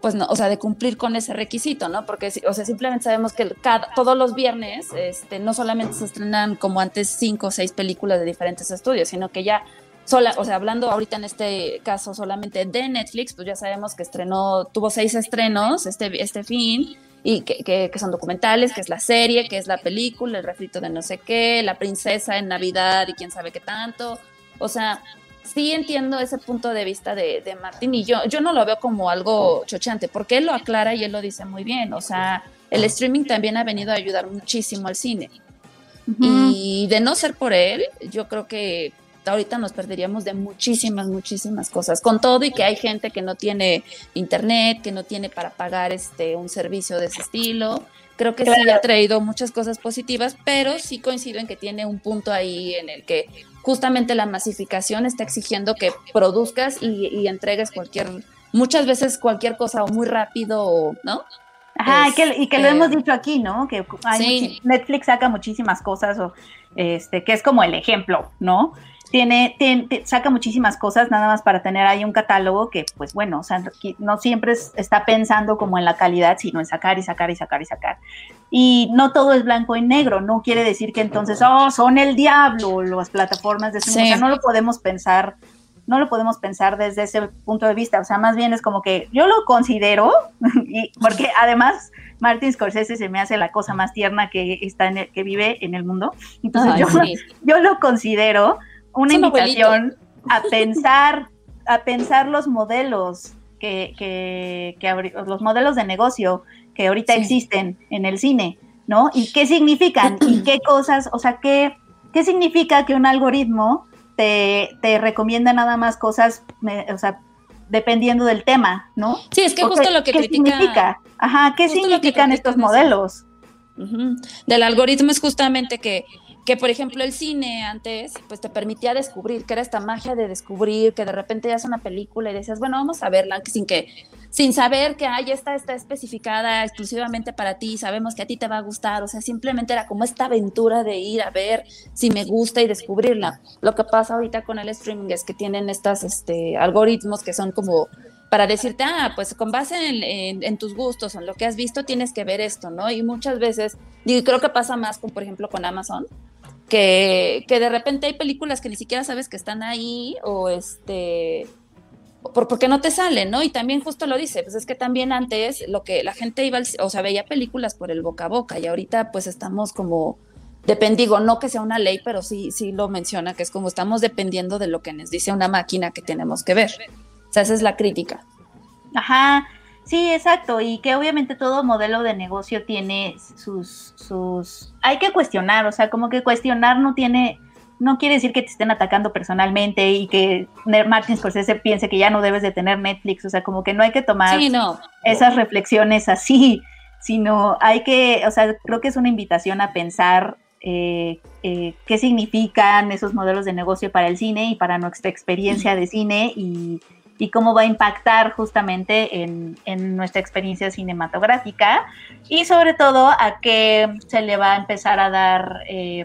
pues no, o sea, de cumplir con ese requisito, ¿no? Porque, o sea, simplemente sabemos que cada, todos los viernes, este, no solamente se estrenan como antes cinco o seis películas de diferentes estudios, sino que ya, sola, o sea, hablando ahorita en este caso solamente de Netflix, pues ya sabemos que estrenó, tuvo seis estrenos este, este fin, y que, que, son documentales, que es la serie, que es la película, el refrito de no sé qué, la princesa en Navidad y quién sabe qué tanto. O sea, sí entiendo ese punto de vista de, de, Martín y yo, yo no lo veo como algo chochante, porque él lo aclara y él lo dice muy bien, o sea, el streaming también ha venido a ayudar muchísimo al cine. Y de no ser por él, yo creo que ahorita nos perderíamos de muchísimas, muchísimas cosas, con todo y que hay gente que no tiene internet, que no tiene para pagar este un servicio de ese estilo. Creo que sí ha traído muchas cosas positivas, pero sí coincido en que tiene un punto ahí en el que justamente la masificación está exigiendo que produzcas y, entregues cualquier, muchas veces cualquier cosa o muy rápido, ¿no? Ajá, y que, y que lo hemos este, dicho aquí, ¿no? Que Netflix saca muchísimas cosas, o este, que es como el ejemplo, ¿no? Tiene, saca muchísimas cosas nada más para tener ahí un catálogo que, pues bueno, o sea, no siempre está pensando como en la calidad, sino en sacar y sacar y sacar y sacar. Y no todo es blanco y negro, no quiere decir que entonces, oh, son el diablo las plataformas de streaming, o sea, no lo podemos pensar, no lo podemos pensar desde ese punto de vista, o sea, más bien es como que yo lo considero, y, porque además Martin Scorsese se me hace la cosa más tierna que está en que vive en el mundo, entonces yo, yo lo considero una invitación a pensar, a pensar los modelos que, que, que, los modelos de negocio que ahorita existen en el cine, ¿no? Y qué significan y qué cosas, o sea, qué, qué significa que un algoritmo te, te recomienda nada más cosas, o sea, dependiendo del tema, ¿no? Sí, es que justo lo que ¿qué significa? Ajá, ¿qué significan estos modelos? Del algoritmo es justamente que que por ejemplo el cine antes pues te permitía descubrir, que era esta magia de descubrir, que de repente ya es una película y decías, bueno, vamos a verla sin que sin saber que hay esta está especificada exclusivamente para ti, sabemos que a ti te va a gustar, o sea, simplemente era como esta aventura de ir a ver si me gusta y descubrirla. Lo que pasa ahorita con el streaming es que tienen estos este, algoritmos que son como para decirte, ah, pues con base en, en, tus gustos, en lo que has visto, tienes que ver esto, ¿no? Y muchas veces, digo, creo que pasa más con, por ejemplo, con Amazon, que, que de repente hay películas que ni siquiera sabes que están ahí o este por, porque no te salen, ¿no? Y también justo lo dice, pues es que también antes lo que la gente iba, o sea, veía películas por el boca a boca y ahorita pues estamos como, dependigo, no que sea una ley, pero sí, sí lo menciona, que es como estamos dependiendo de lo que nos dice una máquina que tenemos que ver. O sea, esa es la crítica. Ajá, Sí, exacto, y que obviamente todo modelo de negocio tiene sus, sus, hay que cuestionar, o sea, como que cuestionar no tiene, no quiere decir que te estén atacando personalmente y que Martin Scorsese piense que ya no debes de tener Netflix, o sea, como que no hay que tomar esas reflexiones así, sino hay que, o sea, creo que es una invitación a pensar eh, eh, qué significan esos modelos de negocio para el cine y para nuestra experiencia de cine y y cómo va a impactar justamente en, nuestra experiencia cinematográfica y sobre todo a qué se le va a empezar a dar, eh,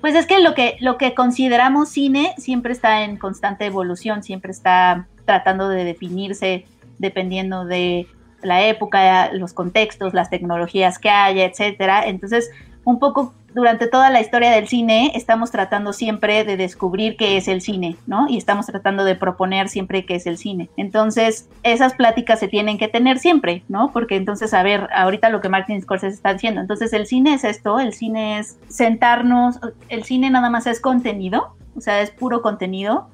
pues es que lo, que lo que consideramos cine siempre está en constante evolución, siempre está tratando de definirse dependiendo de la época, los contextos, las tecnologías que haya, etcétera. Entonces, un poco durante toda la historia del cine estamos tratando siempre de descubrir qué es el cine, ¿no? Y estamos tratando de proponer siempre qué es el cine. Entonces, esas pláticas se tienen que tener siempre, ¿no? Porque entonces, a ver, ahorita lo que Martin Scorsese está diciendo, entonces el cine es esto, el cine es sentarnos, el cine nada más es contenido, o sea, es puro contenido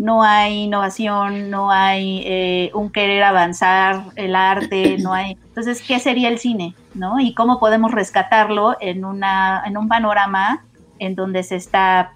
no hay innovación, no hay eh, un querer avanzar el arte, no hay... Entonces, ¿qué sería el cine? ¿no? Y cómo podemos rescatarlo en, una, en un panorama en donde se está,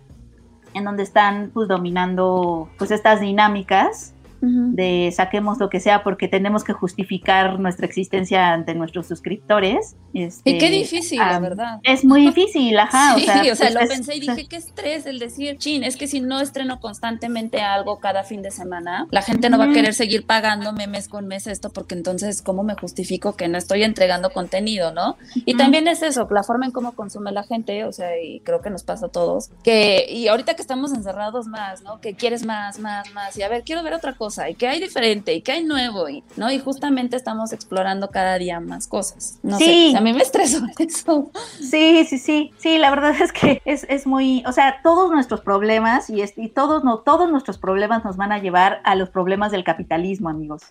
en donde están pues dominando pues estas dinámicas de saquemos lo que sea porque tenemos que justificar nuestra existencia ante nuestros suscriptores. Este, y qué difícil, la verdad. Es muy difícil, ajá. o sea, o sea lo pensé y dije, qué estrés el decir, chin, es que si no estreno constantemente algo cada fin de semana, la gente no va a querer seguir pagándome mes con mes esto porque entonces, ¿cómo me justifico que no estoy entregando contenido, no? Y también es eso, la forma en cómo consume la gente, o sea, y creo que nos pasa a todos, que, y ahorita que estamos encerrados más, ¿no? Que quieres más, más, más, y a ver, quiero ver otra cosa y que hay diferente y que hay nuevo y no y justamente estamos explorando cada día más cosas. No sí. sé a mí me estresó eso. Sí sí sí. Sí la verdad es que es, es muy o sea todos nuestros problemas y, y todos no todos nuestros problemas nos van a llevar a los problemas del capitalismo amigos.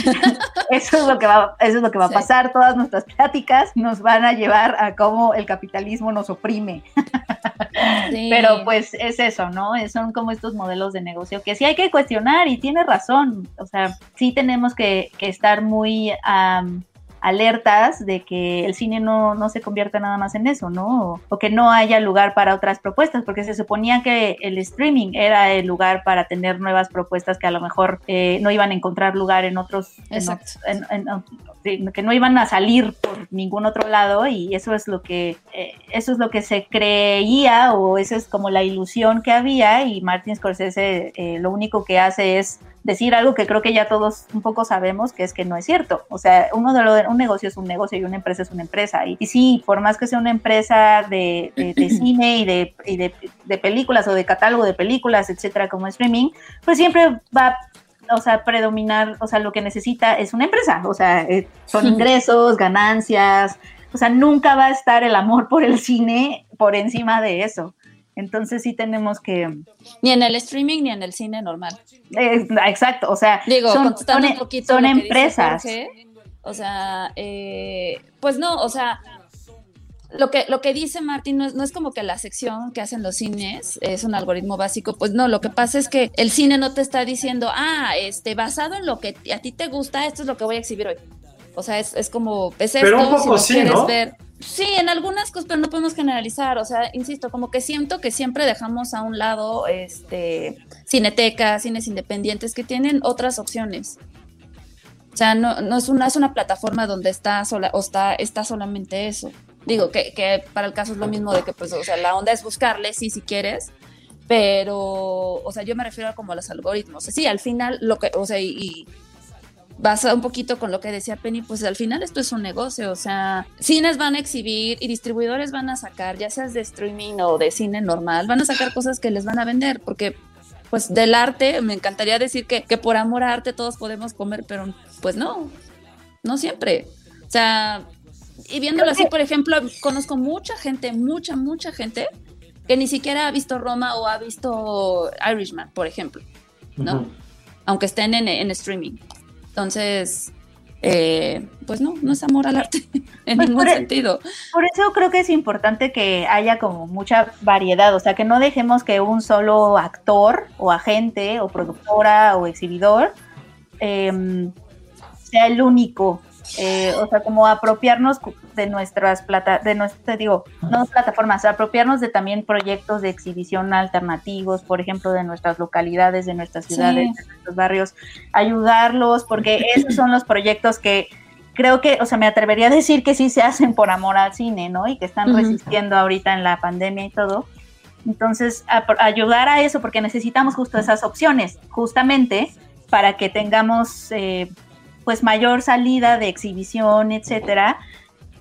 Eso es lo que va eso es lo que va a pasar. Todas nuestras pláticas nos van a llevar a cómo el capitalismo nos oprime. Pero pues es eso no son como estos modelos de negocio que sí hay que cuestionar y tiene razón o sea, sí tenemos que, estar muy alertas de que el cine no, no, se convierta nada más en eso, ¿no? O, que no haya lugar para otras propuestas, porque se suponía que el streaming era el lugar para tener nuevas propuestas que a lo mejor eh, no iban a encontrar lugar en otros, que no iban a salir por ningún otro lado y eso es lo que eh, eso es lo que se creía o esa es como la ilusión que había y Martin Scorsese eh, lo único que hace es decir algo que creo que ya todos un poco sabemos que es que no es cierto. O sea, uno de lo, un negocio es un negocio y una empresa es una empresa. Y, sí, por más que sea una empresa de, cine y, de, y de, películas o de catálogo de películas, etcétera, como streaming, pues siempre va o sea, predominar, o sea, lo que necesita es una empresa, o sea, eh, son ingresos, ganancias, o sea, nunca va a estar el amor por el cine por encima de eso. Entonces sí tenemos que... Ni en el streaming ni en el cine normal. exacto, o sea, Digo, son, son, un poquito son empresas. o sea, eh, pues no, o sea, lo que, lo que dice Martín no es, no es, como que la sección que hacen los cines es un algoritmo básico, pues no, lo que pasa es que el cine no te está diciendo, ah, este, basado en lo que a ti te gusta, esto es lo que voy a exhibir hoy. O sea, es, es como, es esto, pero un poco si sí, ¿no? ver. Sí, en algunas cosas, pero no podemos generalizar. O sea, insisto, como que siento que siempre dejamos a un lado este cinetecas, cines independientes que tienen otras opciones. O sea, no, no es una, es una plataforma donde está sola, o está, está solamente eso. Digo que, que para el caso es lo mismo de que, pues, o sea, la onda es buscarle, sí, si quieres, pero, o sea, yo me refiero a como a los algoritmos. Sí, al final, lo que, o sea, y basa un poquito con lo que decía Penny, pues al final esto es un negocio, o sea, cines van a exhibir y distribuidores van a sacar, ya seas de streaming o de cine normal, van a sacar cosas que les van a vender, porque pues del arte, me encantaría decir que, que por amor a arte todos podemos comer, pero pues no, no siempre. O sea, y viéndolo así, por ejemplo, conozco mucha gente, mucha, mucha gente que ni siquiera ha visto Roma o ha visto Irishman, por ejemplo, ¿no? Aunque estén en, en streaming. Entonces, eh, pues no, no es amor al arte en pues ningún e- sentido. Por eso creo que es importante que haya como mucha variedad, o sea, que no dejemos que un solo actor o agente o productora o exhibidor em, sea el único eh, o sea, como apropiarnos de nuestras plata, de nuestras, digo, no plataformas, apropiarnos de también proyectos de exhibición alternativos, por ejemplo, de nuestras localidades, de nuestras ciudades, de nuestros barrios, ayudarlos, porque esos son los proyectos que creo que, o sea, me atrevería a decir que sí se hacen por amor al cine, ¿no? Y que están resistiendo ahorita en la pandemia y todo. Entonces, ayudar a eso, porque necesitamos justo esas opciones, justamente para que tengamos eh, pues mayor salida de exhibición, etcétera,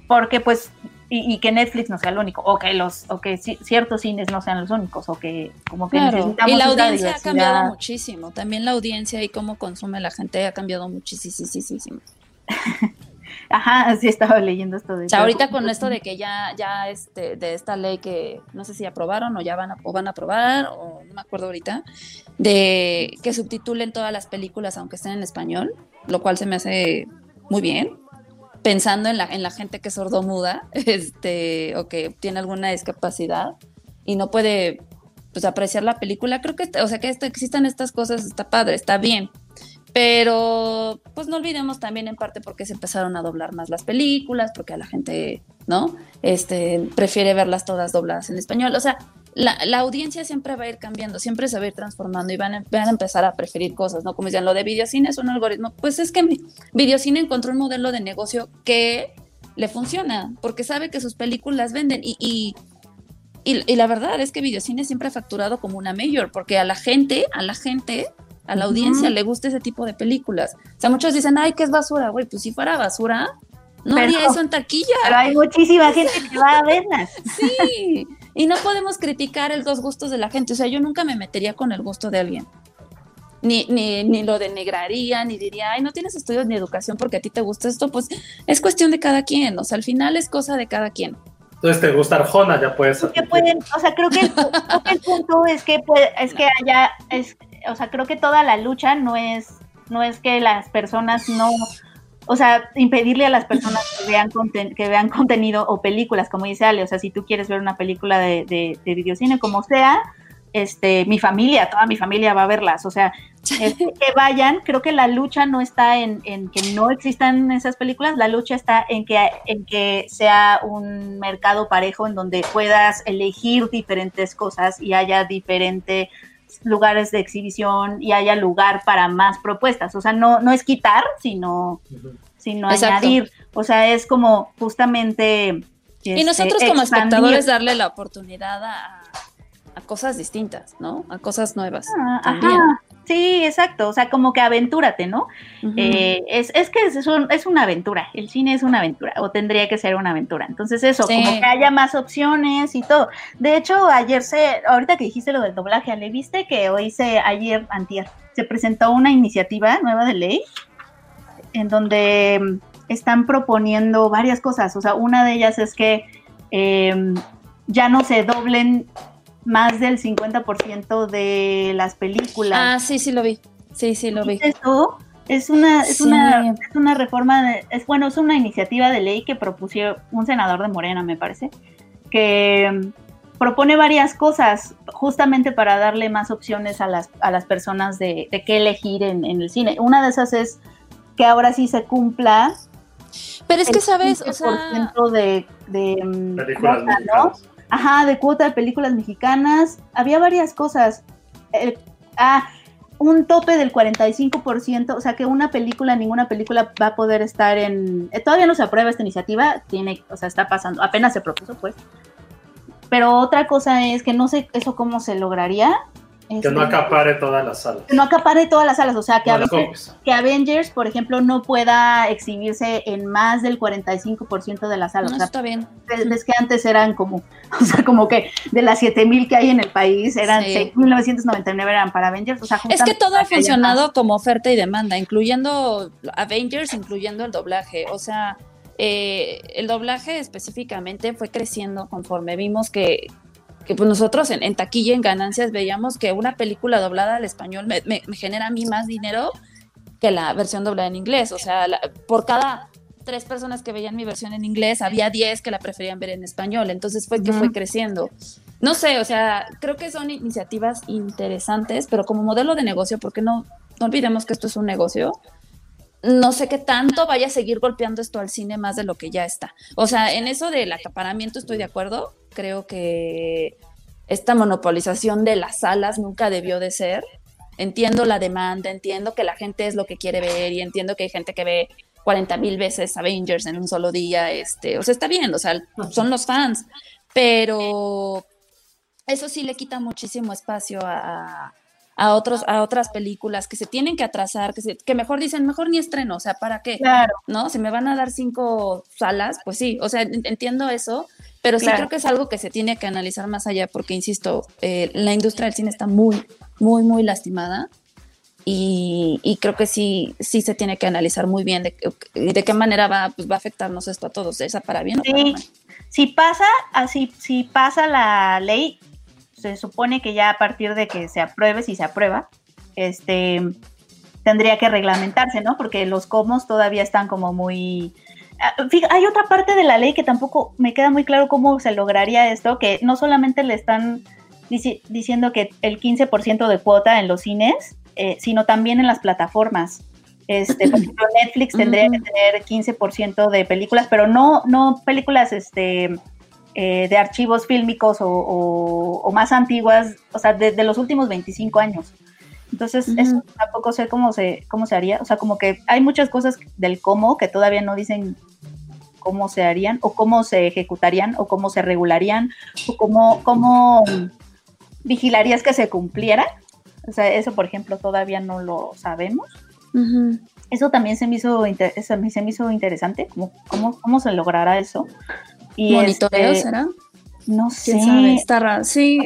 porque pues y, que Netflix no sea el único, o que los, o que ciertos cines no sean los únicos, o que como que necesitamos Y la audiencia ha cambiado muchísimo, también la audiencia y cómo consume la gente ha cambiado muchísimo. Ajá, sí estaba leyendo esto de... O sea, ahorita con esto de que ya, ya este, de esta ley que no sé si aprobaron o ya van a, o van a aprobar, o no me acuerdo ahorita, de que subtitulen todas las películas aunque estén en español, lo cual se me hace muy bien, pensando en la, en la gente que es sordomuda, este, o que tiene alguna discapacidad y no puede pues apreciar la película, creo que, o sea, que existan estas cosas está padre, está bien, pero pues no olvidemos también en parte porque se empezaron a doblar más las películas, porque a la gente, ¿no? Este, prefiere verlas todas dobladas en español. O sea, la, la audiencia siempre va a ir cambiando, siempre se va a ir transformando y van a, van a empezar a preferir cosas, ¿no? Como decían, lo de videocine es un algoritmo. Pues es que videocine encontró un modelo de negocio que le funciona, porque sabe que sus películas venden y, y y, y la verdad es que Videocine siempre ha facturado como una mayor, porque a la gente, a la gente, a la audiencia le gusta ese tipo de películas. O sea, muchos dicen, ay, que es basura, güey, pues si fuera basura, no Pero- haría eso en taquilla. Pero hay muchísima gente que va a verlas. Sí, y no podemos criticar el dos gustos de la gente. O sea, yo nunca me metería con el gusto de alguien. Ni, ni, ni lo denigraría, ni diría, ay, no tienes estudios ni educación porque a ti te gusta esto. Pues es cuestión de cada quien. O sea, al final es cosa de cada quien. Entonces te gusta Arjona, ya puedes. pueden, o sea, creo que, el, creo que el punto es que puede- es que haya, es, o sea, creo que toda la lucha no es, no es que las personas no, o sea, impedirle a las personas que vean conten- que vean contenido o películas, como dice Ale, o sea, si tú quieres ver una película de, de, de videocine, como sea, este, mi familia, toda mi familia va a verlas, o sea, este, que vayan, creo que la lucha no está en, en que no existan esas películas, la lucha está en que, en que sea un mercado parejo en donde puedas elegir diferentes cosas y haya diferentes lugares de exhibición y haya lugar para más propuestas. O sea, no, no es quitar, sino, sino Exacto. añadir. O sea, es como justamente... Y este, nosotros como expandir. espectadores darle la oportunidad a, a cosas distintas, ¿no? A cosas nuevas. Ah, también. Ajá, sí, exacto, o sea, como que aventúrate, ¿no? Eh, es, es que es, un- es una aventura, el cine es una aventura, o tendría que ser una aventura. Entonces eso, Sí. como que haya más opciones y todo. De hecho, ayer se, ahorita que dijiste lo del doblaje, ¿le viste que hoy se, ayer, antier, se presentó una iniciativa nueva de ley en donde mm, están proponiendo varias cosas. O sea, una de ellas es que eh, ya no se doblen más del 50% de las películas. Ah, sí, sí lo vi. Sí, sí lo vi. Eso es una, es Sí. una, es una reforma, de- es bueno, es una iniciativa de ley que propuso un senador de Morena, me parece, que mm, propone varias cosas justamente para darle más opciones a las, a las personas de, de qué elegir en, en el cine. Una de esas es que ahora sí se cumpla Pero es que, el ¿sabes? O sea, 15% de, de mm, Películas cuota, ¿no? mexicanas. Ajá, de cuota de películas mexicanas. Había varias cosas. El- ah, un tope del 45%, o sea que una película, ninguna película va a poder estar en... eh, todavía no se aprueba esta iniciativa, tiene, o sea, está pasando, apenas se propuso, pues. Pero otra cosa es que no sé eso cómo se lograría. Que no Este, acapare todas las salas. que no acapare todas las salas, o sea, que, No a las veces- copies. que Avengers, por ejemplo, no pueda exhibirse en más del 45% de las salas. no o sea, está bien. ves, ves que antes eran como, o sea, como que de las 7000 que hay en el país, eran Sí. 6999 eran para Avengers, o sea, Es que todo ha funcionado más. como oferta y demanda, incluyendo Avengers, incluyendo el doblaje. O sea, eh, el doblaje específicamente fue creciendo conforme vimos que, que pues nosotros en, en taquilla, en ganancias, veíamos que una película doblada al español me, me- me genera a mí más dinero que la versión doblada en inglés. O sea, la- por cada tres personas que veían mi versión en inglés, había 10 que la preferían ver en español. Entonces fue que fue creciendo. No sé, o sea, creo que son iniciativas interesantes, pero como modelo de negocio, porque no, no olvidemos que esto es un negocio, no sé qué tanto vaya a seguir golpeando esto al cine más de lo que ya está. O sea, en eso del acaparamiento estoy de acuerdo. Creo que esta monopolización de las salas nunca debió de ser. Entiendo la demanda, entiendo que la gente es lo que quiere ver y entiendo que hay gente que ve 40 mil veces Avengers en un solo día. Este, o sea, está bien, o sea, son los fans, pero eso sí le quita muchísimo espacio a, a otros a otras películas que se tienen que atrasar, que, se- que mejor dicen, mejor ni estreno, o sea, ¿para qué? Claro, ¿No? Si me van a dar cinco salas, pues sí, o sea, en- entiendo eso, pero sí Claro. creo que es algo que se tiene que analizar más allá, porque insisto, eh, la industria del cine está muy, muy, muy lastimada y, y, creo que sí, sí se tiene que analizar muy bien de, de qué manera va, pues, va a afectarnos esto a todos, esa para bien o para mal. Si pasa, así, si pasa la ley, se supone que ya a partir de que se apruebe, si se aprueba, este tendría que reglamentarse, ¿no? Porque los comos todavía están como muy... Ah, hay otra parte de la ley que tampoco me queda muy claro cómo se lograría esto, que no solamente le están diciendo que el 15% de cuota en los cines, eh, sino también en las plataformas. Este, por ejemplo, Netflix tendría que tener 15% de películas, pero no, no películas este, eh, de archivos fílmicos o, más antiguas, o sea, de, los últimos 25 años. Entonces, eso tampoco sé cómo se, cómo se haría. O sea, como que hay muchas cosas del cómo que todavía no dicen cómo se harían, o cómo se ejecutarían, o cómo se regularían, o cómo, cómo vigilarías que se cumpliera. O sea, eso, por ejemplo, todavía no lo sabemos. Eso también se me hizo, se me hizo interesante, ¿Cómo, cómo, cómo se logrará eso. Y ¿Monitoreo este, será? No sé. Está raro. Sí.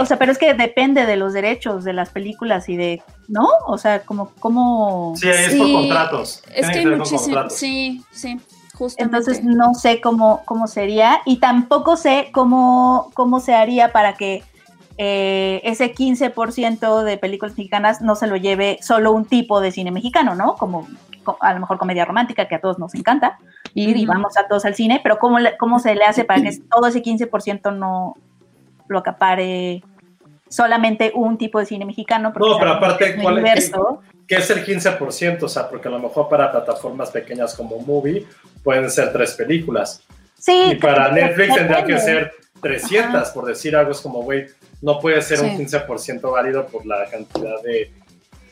O sea, pero, es que depende de los derechos de las películas y de, ¿no? O sea, como, como... Sí, es por contratos. Es que hay muchísimos. Sí, sí. Justamente. Entonces no sé cómo, cómo sería y tampoco sé cómo, cómo se haría para que eh, ese 15% de películas mexicanas no se lo lleve solo un tipo de cine mexicano, ¿no? Como, a lo mejor comedia romántica, que a todos nos encanta, y vamos a todos al cine, pero ¿cómo, cómo se le hace para que todo ese 15% no lo acapare solamente un tipo de cine mexicano? No, pero aparte, ¿cuál es, ¿qué es el 15%? O sea, porque a lo mejor para plataformas pequeñas como Movie pueden ser tres películas. Sí. Y para Netflix tendría que ser 300, por decir algo, es como, güey, no puede ser un 15% válido por la cantidad de,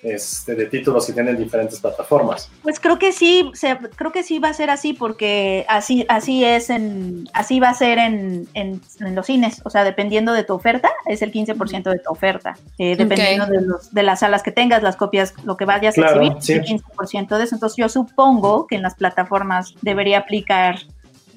este, de títulos que tienen diferentes plataformas. Pues creo que sí, creo que sí va a ser así porque así, así es en, así va a ser en, en, los cines, o sea, dependiendo de tu oferta, es el 15% de tu oferta, eh, dependiendo de, los, de las salas que tengas, las copias, lo que vayas a recibir, el 15% de eso. Entonces yo supongo que en las plataformas debería aplicar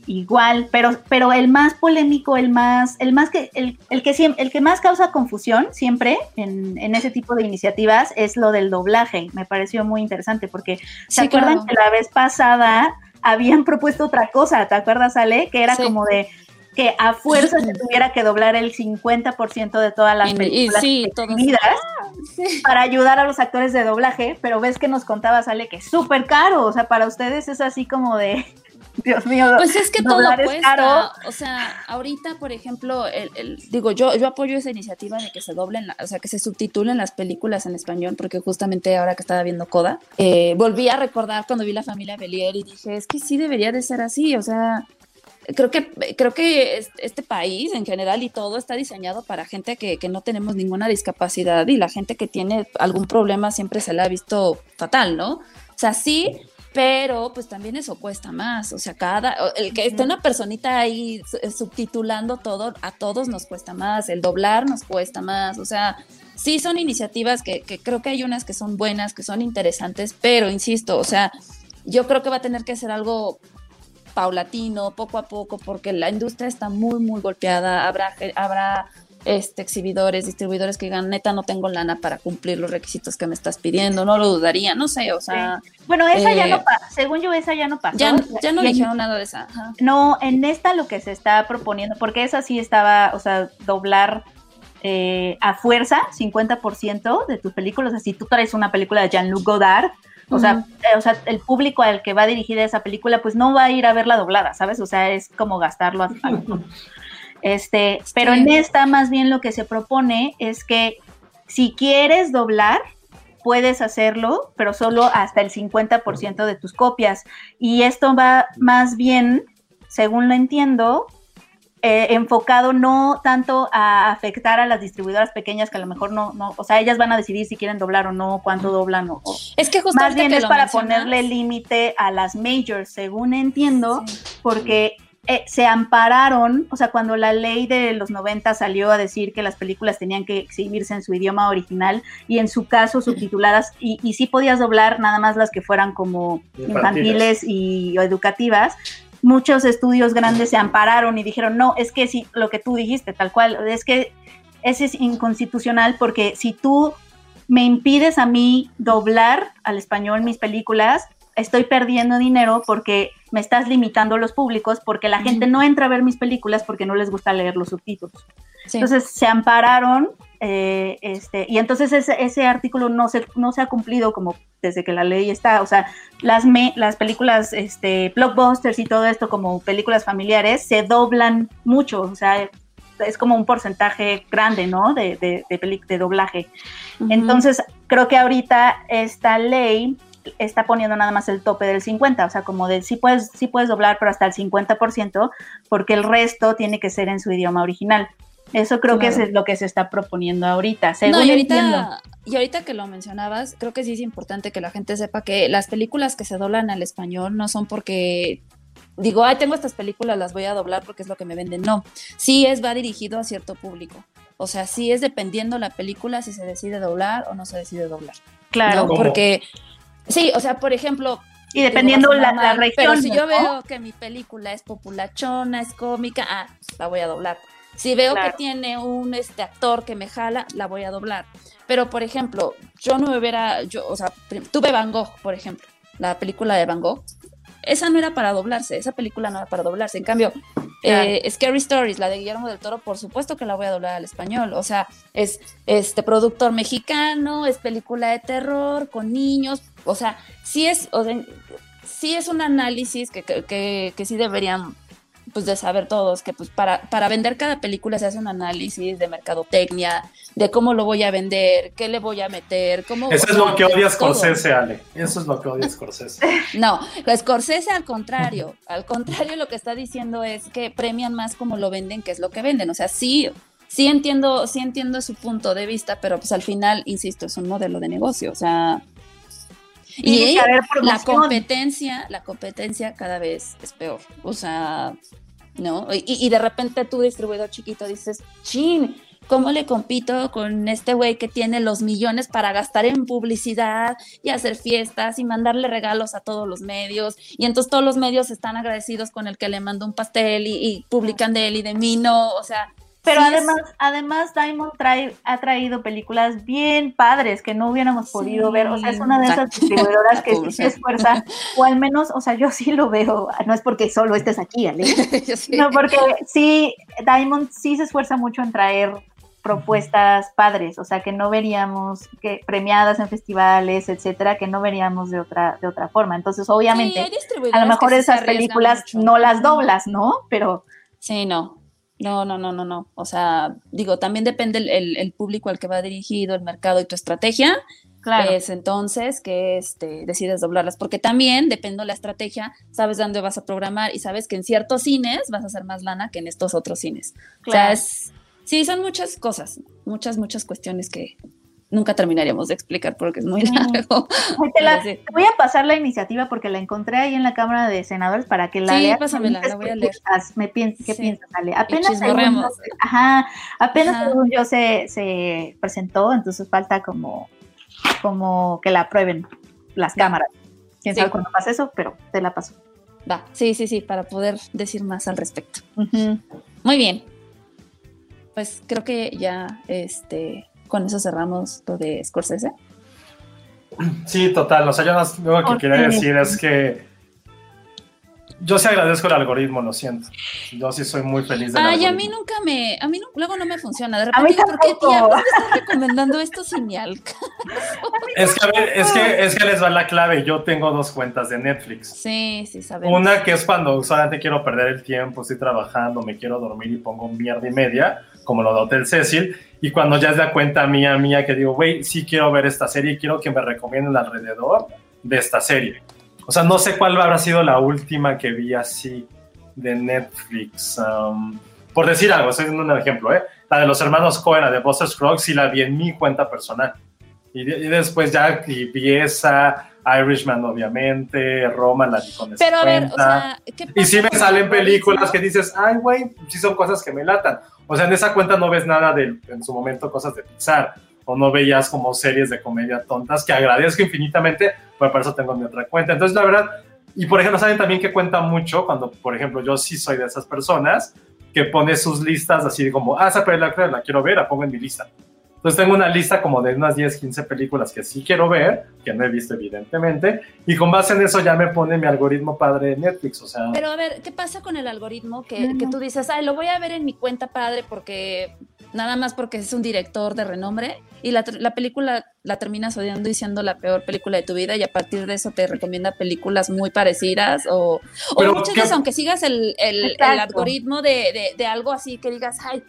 igual, pero, pero el más polémico, el más, el más que, el, el que el que más causa confusión siempre en, en, ese tipo de iniciativas es lo del doblaje. Me pareció muy interesante porque se acuerdan que la vez pasada habían propuesto otra cosa, ¿te acuerdas, Ale? Que era como de que a fuerza se tuviera que doblar el 50% de todas las películas y, para ayudar a los actores de doblaje, pero ves que nos contaba, Sale, que es súper caro, o sea, para ustedes es así como de, Dios mío. Pues es que todo cuesta. O sea, ahorita, por ejemplo, el, digo, yo, yo apoyo esa iniciativa de que se doblen, o sea, que se subtitulen las películas en español, porque justamente ahora que estaba viendo Coda, eh, volví a recordar cuando vi la familia Belier y dije, es que sí debería de ser así, o sea, creo que, creo que este país en general y todo está diseñado para gente que, que, no tenemos ninguna discapacidad y la gente que tiene algún problema siempre se la ha visto fatal, ¿no? O sea, sí, pero pues también eso cuesta más, o sea, cada, el que esté una personita ahí eh, subtitulando todo, a todos nos cuesta más, el doblar nos cuesta más, o sea, sí son iniciativas que, que creo que hay unas que son buenas, que son interesantes, pero insisto, o sea, yo creo que va a tener que ser algo paulatino, poco a poco, porque la industria está muy, muy golpeada, habrá, habrá este, exhibidores, distribuidores que digan, neta, no tengo lana para cumplir los requisitos que me estás pidiendo, no lo dudaría, no sé, o sea. Bueno, esa ya no eh, pasa, según yo, esa ya no pasa. Ya, ya no dijeron nada de esa. No, en esta lo que se está proponiendo, porque esa sí estaba, o sea, doblar eh, a fuerza 50% de tus películas, así tú traes una película de Jean-Luc Godard, o sea, eh, o sea, el público al que va dirigida esa película, pues no va a ir a verla doblada, ¿sabes? O sea, es como gastarlo a, Este, pero en esta más bien lo que se propone es que si quieres doblar, puedes hacerlo, pero solo hasta el 50% de tus copias. Y esto va más bien, según lo entiendo, eh, enfocado no tanto a afectar a las distribuidoras pequeñas que a lo mejor no, no, o sea, ellas van a decidir si quieren doblar o no, cuánto doblan o, es que más bien es para ponerle límite a las majors, según entiendo, porque eh, se ampararon, o sea, cuando la ley de los 90 salió a decir que las películas tenían que exhibirse en su idioma original y en su caso subtituladas, y, y sí podías doblar nada más las que fueran como infantiles, y educativas, muchos estudios grandes se ampararon y dijeron, no, es que sí, lo que tú dijiste, tal cual, es que ese es inconstitucional porque si tú me impides a mí doblar al español mis películas, estoy perdiendo dinero porque me estás limitando los públicos, porque la gente no entra a ver mis películas porque no les gusta leer los subtítulos. Entonces se ampararon eh, este, y entonces ese, ese, artículo no se, no se ha cumplido como desde que la ley está, o sea, las, me, las películas este, blockbusters y todo esto como películas familiares se doblan mucho, o sea, es como un porcentaje grande, ¿no? De, de, de, doblaje. Entonces, creo que ahorita esta ley está poniendo nada más el tope del 50, o sea, como de sí puedes, sí puedes doblar, pero hasta el 50%, porque el resto tiene que ser en su idioma original. Eso creo que es lo que se está proponiendo ahorita. no, y ahorita, y ahorita que lo mencionabas, creo que sí es importante que la gente sepa que las películas que se doblan al español no son porque digo, ay, tengo estas películas, las voy a doblar porque es lo que me venden. No, sí es, va dirigido a cierto público. O sea, sí es dependiendo la película si se decide doblar o no se decide doblar. Claro. Porque, sí, o sea, por ejemplo, y dependiendo la, la, región. Pero si yo veo que mi película es populachona, es cómica, ah, la voy a doblar. Si veo que tiene un este actor que me jala, la voy a doblar. Pero, por ejemplo, yo no me hubiera, yo, o sea, tuve Van Gogh, por ejemplo, la película de Van Gogh. Esa no era para doblarse, esa película no era para doblarse. En cambio, eh, Scary Stories, la de Guillermo del Toro, por supuesto que la voy a doblar al español. O sea, es este productor mexicano, es película de terror con niños. O sea, sí es, o sí es un análisis que, que, que sí deberían pues de saber todos que pues para, para vender cada película se hace un análisis de mercadotecnia, de cómo lo voy a vender, qué le voy a meter, cómo... Eso es lo que odias Scorsese, Ale. Eso es lo que odias Scorsese. no, Scorsese al contrario, al contrario lo que está diciendo es que premian más como lo venden que es lo que venden. O sea, sí, sí entiendo, sí entiendo su punto de vista, pero pues al final, insisto, es un modelo de negocio. O sea, y, la competencia, la competencia cada vez es peor. O sea, ¿no? Y, de repente tu distribuidor chiquito dices, chin, ¿cómo le compito con este güey que tiene los millones para gastar en publicidad y hacer fiestas y mandarle regalos a todos los medios? Y entonces todos los medios están agradecidos con el que le mandó un pastel y, publican de él y de mí, no, o sea... Pero además, además Diamond trae, ha traído películas bien padres que no hubiéramos podido ver. O sea, es una de esas distribuidoras que sí se esfuerza, o al menos, o sea, yo sí lo veo. No es porque solo estés aquí, Ale. No, porque sí, Diamond sí se esfuerza mucho en traer propuestas padres, o sea, que no veríamos que premiadas en festivales, etcétera, que no veríamos de otra de otra forma. Entonces, obviamente, a lo mejor esas películas no las doblas, ¿no? Pero sí, no. No, no, no, no, no. O sea, digo, también depende el, público al que va dirigido, el mercado y tu estrategia. Claro. Es entonces que este, decides doblarlas, porque también, depende de la estrategia, sabes dónde vas a programar y sabes que en ciertos cines vas a hacer más lana que en estos otros cines. Claro. O sea, sí, son muchas cosas, muchas, muchas cuestiones que, nunca terminaríamos de explicar porque es muy largo. Te, voy a pasar la iniciativa porque la encontré ahí en la Cámara de Senadores para que la sí, pásamela, la voy a leer. Me pienso, ¿Qué piensas, Ale? Apenas, según, ajá, apenas según yo se, se presentó, entonces falta como, como que la aprueben las cámaras. Quién sabe cuándo pasa eso, pero te la paso. Va, sí, sí, sí, para poder decir más al respecto. Muy bien. Pues creo que ya este con eso cerramos lo de Scorsese. Sí, total. O sea, yo lo que quería decir es que yo sí agradezco el algoritmo, lo siento. Yo sí soy muy feliz de Ay, a mí nunca me, a mí luego no me funciona. De repente, ¿por qué tía me estás recomendando esto señal? es que, a ver, es que, es que les va la clave. Yo tengo dos cuentas de Netflix. Sí, sí, sabemos. Una que es cuando solamente quiero perder el tiempo, estoy trabajando, me quiero dormir y pongo mierda y media, como lo de Hotel Cecil. Y cuando ya es la cuenta mía, mía, que digo, güey, sí quiero ver esta serie y quiero que me recomienden alrededor de esta serie. O sea, no sé cuál habrá sido la última que vi así de Netflix. Um, por decir algo, estoy dando un ejemplo, ¿eh? La de los hermanos Coen, la de Buster Scruggs, sí la vi en mi cuenta personal. Y, después ya vi esa, Irishman, obviamente, Roma, la vi con Pero a ver, o sea, ¿qué Y sí me salen películas que dices, ay, güey, sí son cosas que me latan. O sea, en esa cuenta no ves nada de, en su momento, cosas de Pixar, o no veías como series de comedia tontas, que agradezco infinitamente, pero por eso tengo mi otra cuenta. Entonces, la verdad, y por ejemplo, saben también que cuenta mucho cuando, por ejemplo, yo sí soy de esas personas que pone sus listas así como, ah, esa película la quiero ver, la pongo en mi lista. Entonces tengo una lista como de unas 10, 15 películas que sí quiero ver, que no he visto evidentemente, y con base en eso ya me pone mi algoritmo padre de Netflix, o sea... Pero a ver, ¿qué pasa con el algoritmo que, que tú dices, ay, lo voy a ver en mi cuenta padre porque nada más porque es un director de renombre y la, la, película la terminas odiando y siendo la peor película de tu vida y a partir de eso te recomienda películas muy parecidas o, o muchas veces aunque sigas el, el, el algoritmo de, de, de, algo así que digas, ay,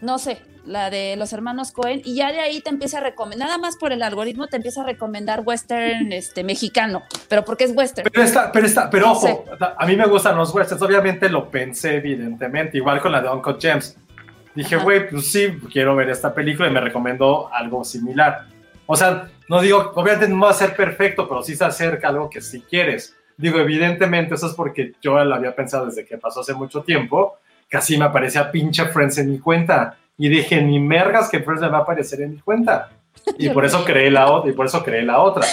no sé, la de los hermanos Cohen, y ya de ahí te empieza a recomendar, nada más por el algoritmo te empieza a recomendar western este, mexicano, pero porque es western. Pero está, pero está, pero ojo, a mí me gustan los westerns, obviamente lo pensé evidentemente, igual con la de Uncle James. Dije, güey, pues sí, quiero ver esta película y me recomendó algo similar. O sea, no digo, obviamente no va a ser perfecto, pero sí se acerca a algo que sí quieres. Digo, evidentemente eso es porque yo lo había pensado desde que pasó hace mucho tiempo, así me aparecía pinche Friends en mi cuenta y dije, ni mergas que Friends me va a aparecer en mi cuenta. Y por eso creé la otra, y por eso creé la otra.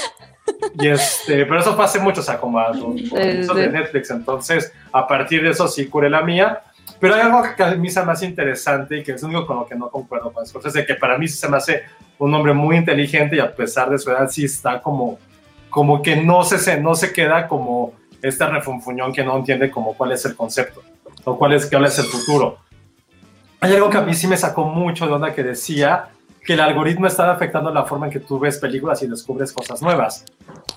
Y este, pero eso fue hace mucho, o sea, como a, de Netflix. Entonces, a partir de eso sí curé la mía. Pero hay algo que a mí se me hace interesante y que es único con lo que no concuerdo con Scorsese, que para mí se me hace un hombre muy inteligente y a pesar de su edad sí está como, como que no se, no se queda como este refunfuñón que no entiende como cuál es el concepto o cuál es, cuál es el futuro hay algo que a mí sí me sacó mucho de onda que decía que el algoritmo estaba afectando la forma en que tú ves películas y descubres cosas nuevas.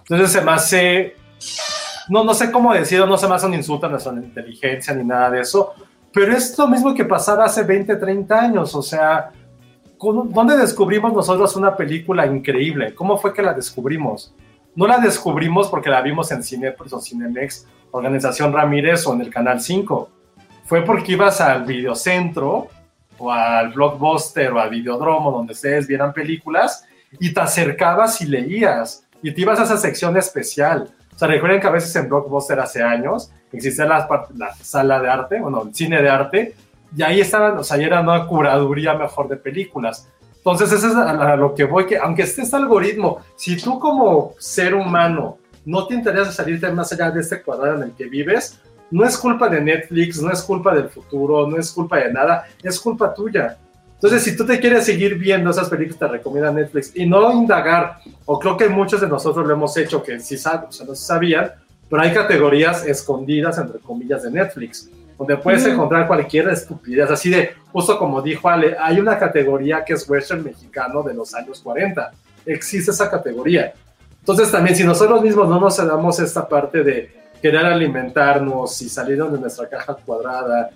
Entonces se me hace, no, no sé cómo decirlo, no se me hace un insulto a nuestra inteligencia ni nada de eso, pero es lo mismo que pasaba hace 20, 30 años, o sea, ¿dónde descubrimos nosotros una película increíble? ¿Cómo fue que la descubrimos? No la descubrimos porque la vimos en Cinepolis o Cinemex, Organización Ramírez o en el Canal 5 fue porque ibas al videocentro o al blockbuster o al videodromo donde ustedes vieran películas y te acercabas y leías y te ibas a esa sección especial. O sea, recuerden que a veces en blockbuster hace años existía la, la sala de arte, bueno, el cine de arte, y ahí estaban, o sea, ahí era una curaduría mejor de películas. Entonces, eso es a lo que voy, que aunque esté este algoritmo, si tú como ser humano no te interesa salirte más allá de este cuadrado en el que vives, no es culpa de Netflix, no es culpa del futuro, no es culpa de nada, es culpa tuya. Entonces, si tú te quieres seguir viendo esas películas, te recomienda Netflix y no indagar, o creo que muchos de nosotros lo hemos hecho, que sí saben, o sea, no sabían, pero hay categorías escondidas, entre comillas, de Netflix, donde puedes mm. encontrar cualquier estupidez, así de, justo como dijo Ale, hay una categoría que es western mexicano de los años 40, existe esa categoría. Entonces, también, si nosotros mismos no nos damos esta parte de querer alimentarnos y salir de nuestra caja cuadrada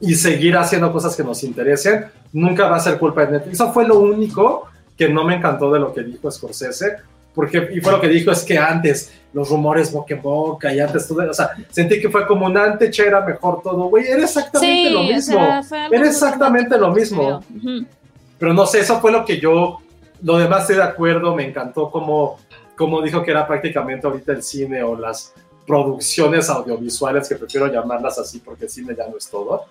y seguir haciendo cosas que nos interesen, nunca va a ser culpa de Netflix. Eso fue lo único que no me encantó de lo que dijo Scorsese, porque, y fue lo que dijo, es que antes los rumores boca en boca y antes todo, o sea, sentí que fue como un antes era mejor todo, güey, era exactamente sí, lo mismo, o sea, era exactamente lo mismo. Uh -huh. Pero no sé, eso fue lo que yo, lo demás estoy de acuerdo, me encantó como, como dijo que era prácticamente ahorita el cine o las producciones audiovisuales, que prefiero llamarlas así porque cine ya no es todo,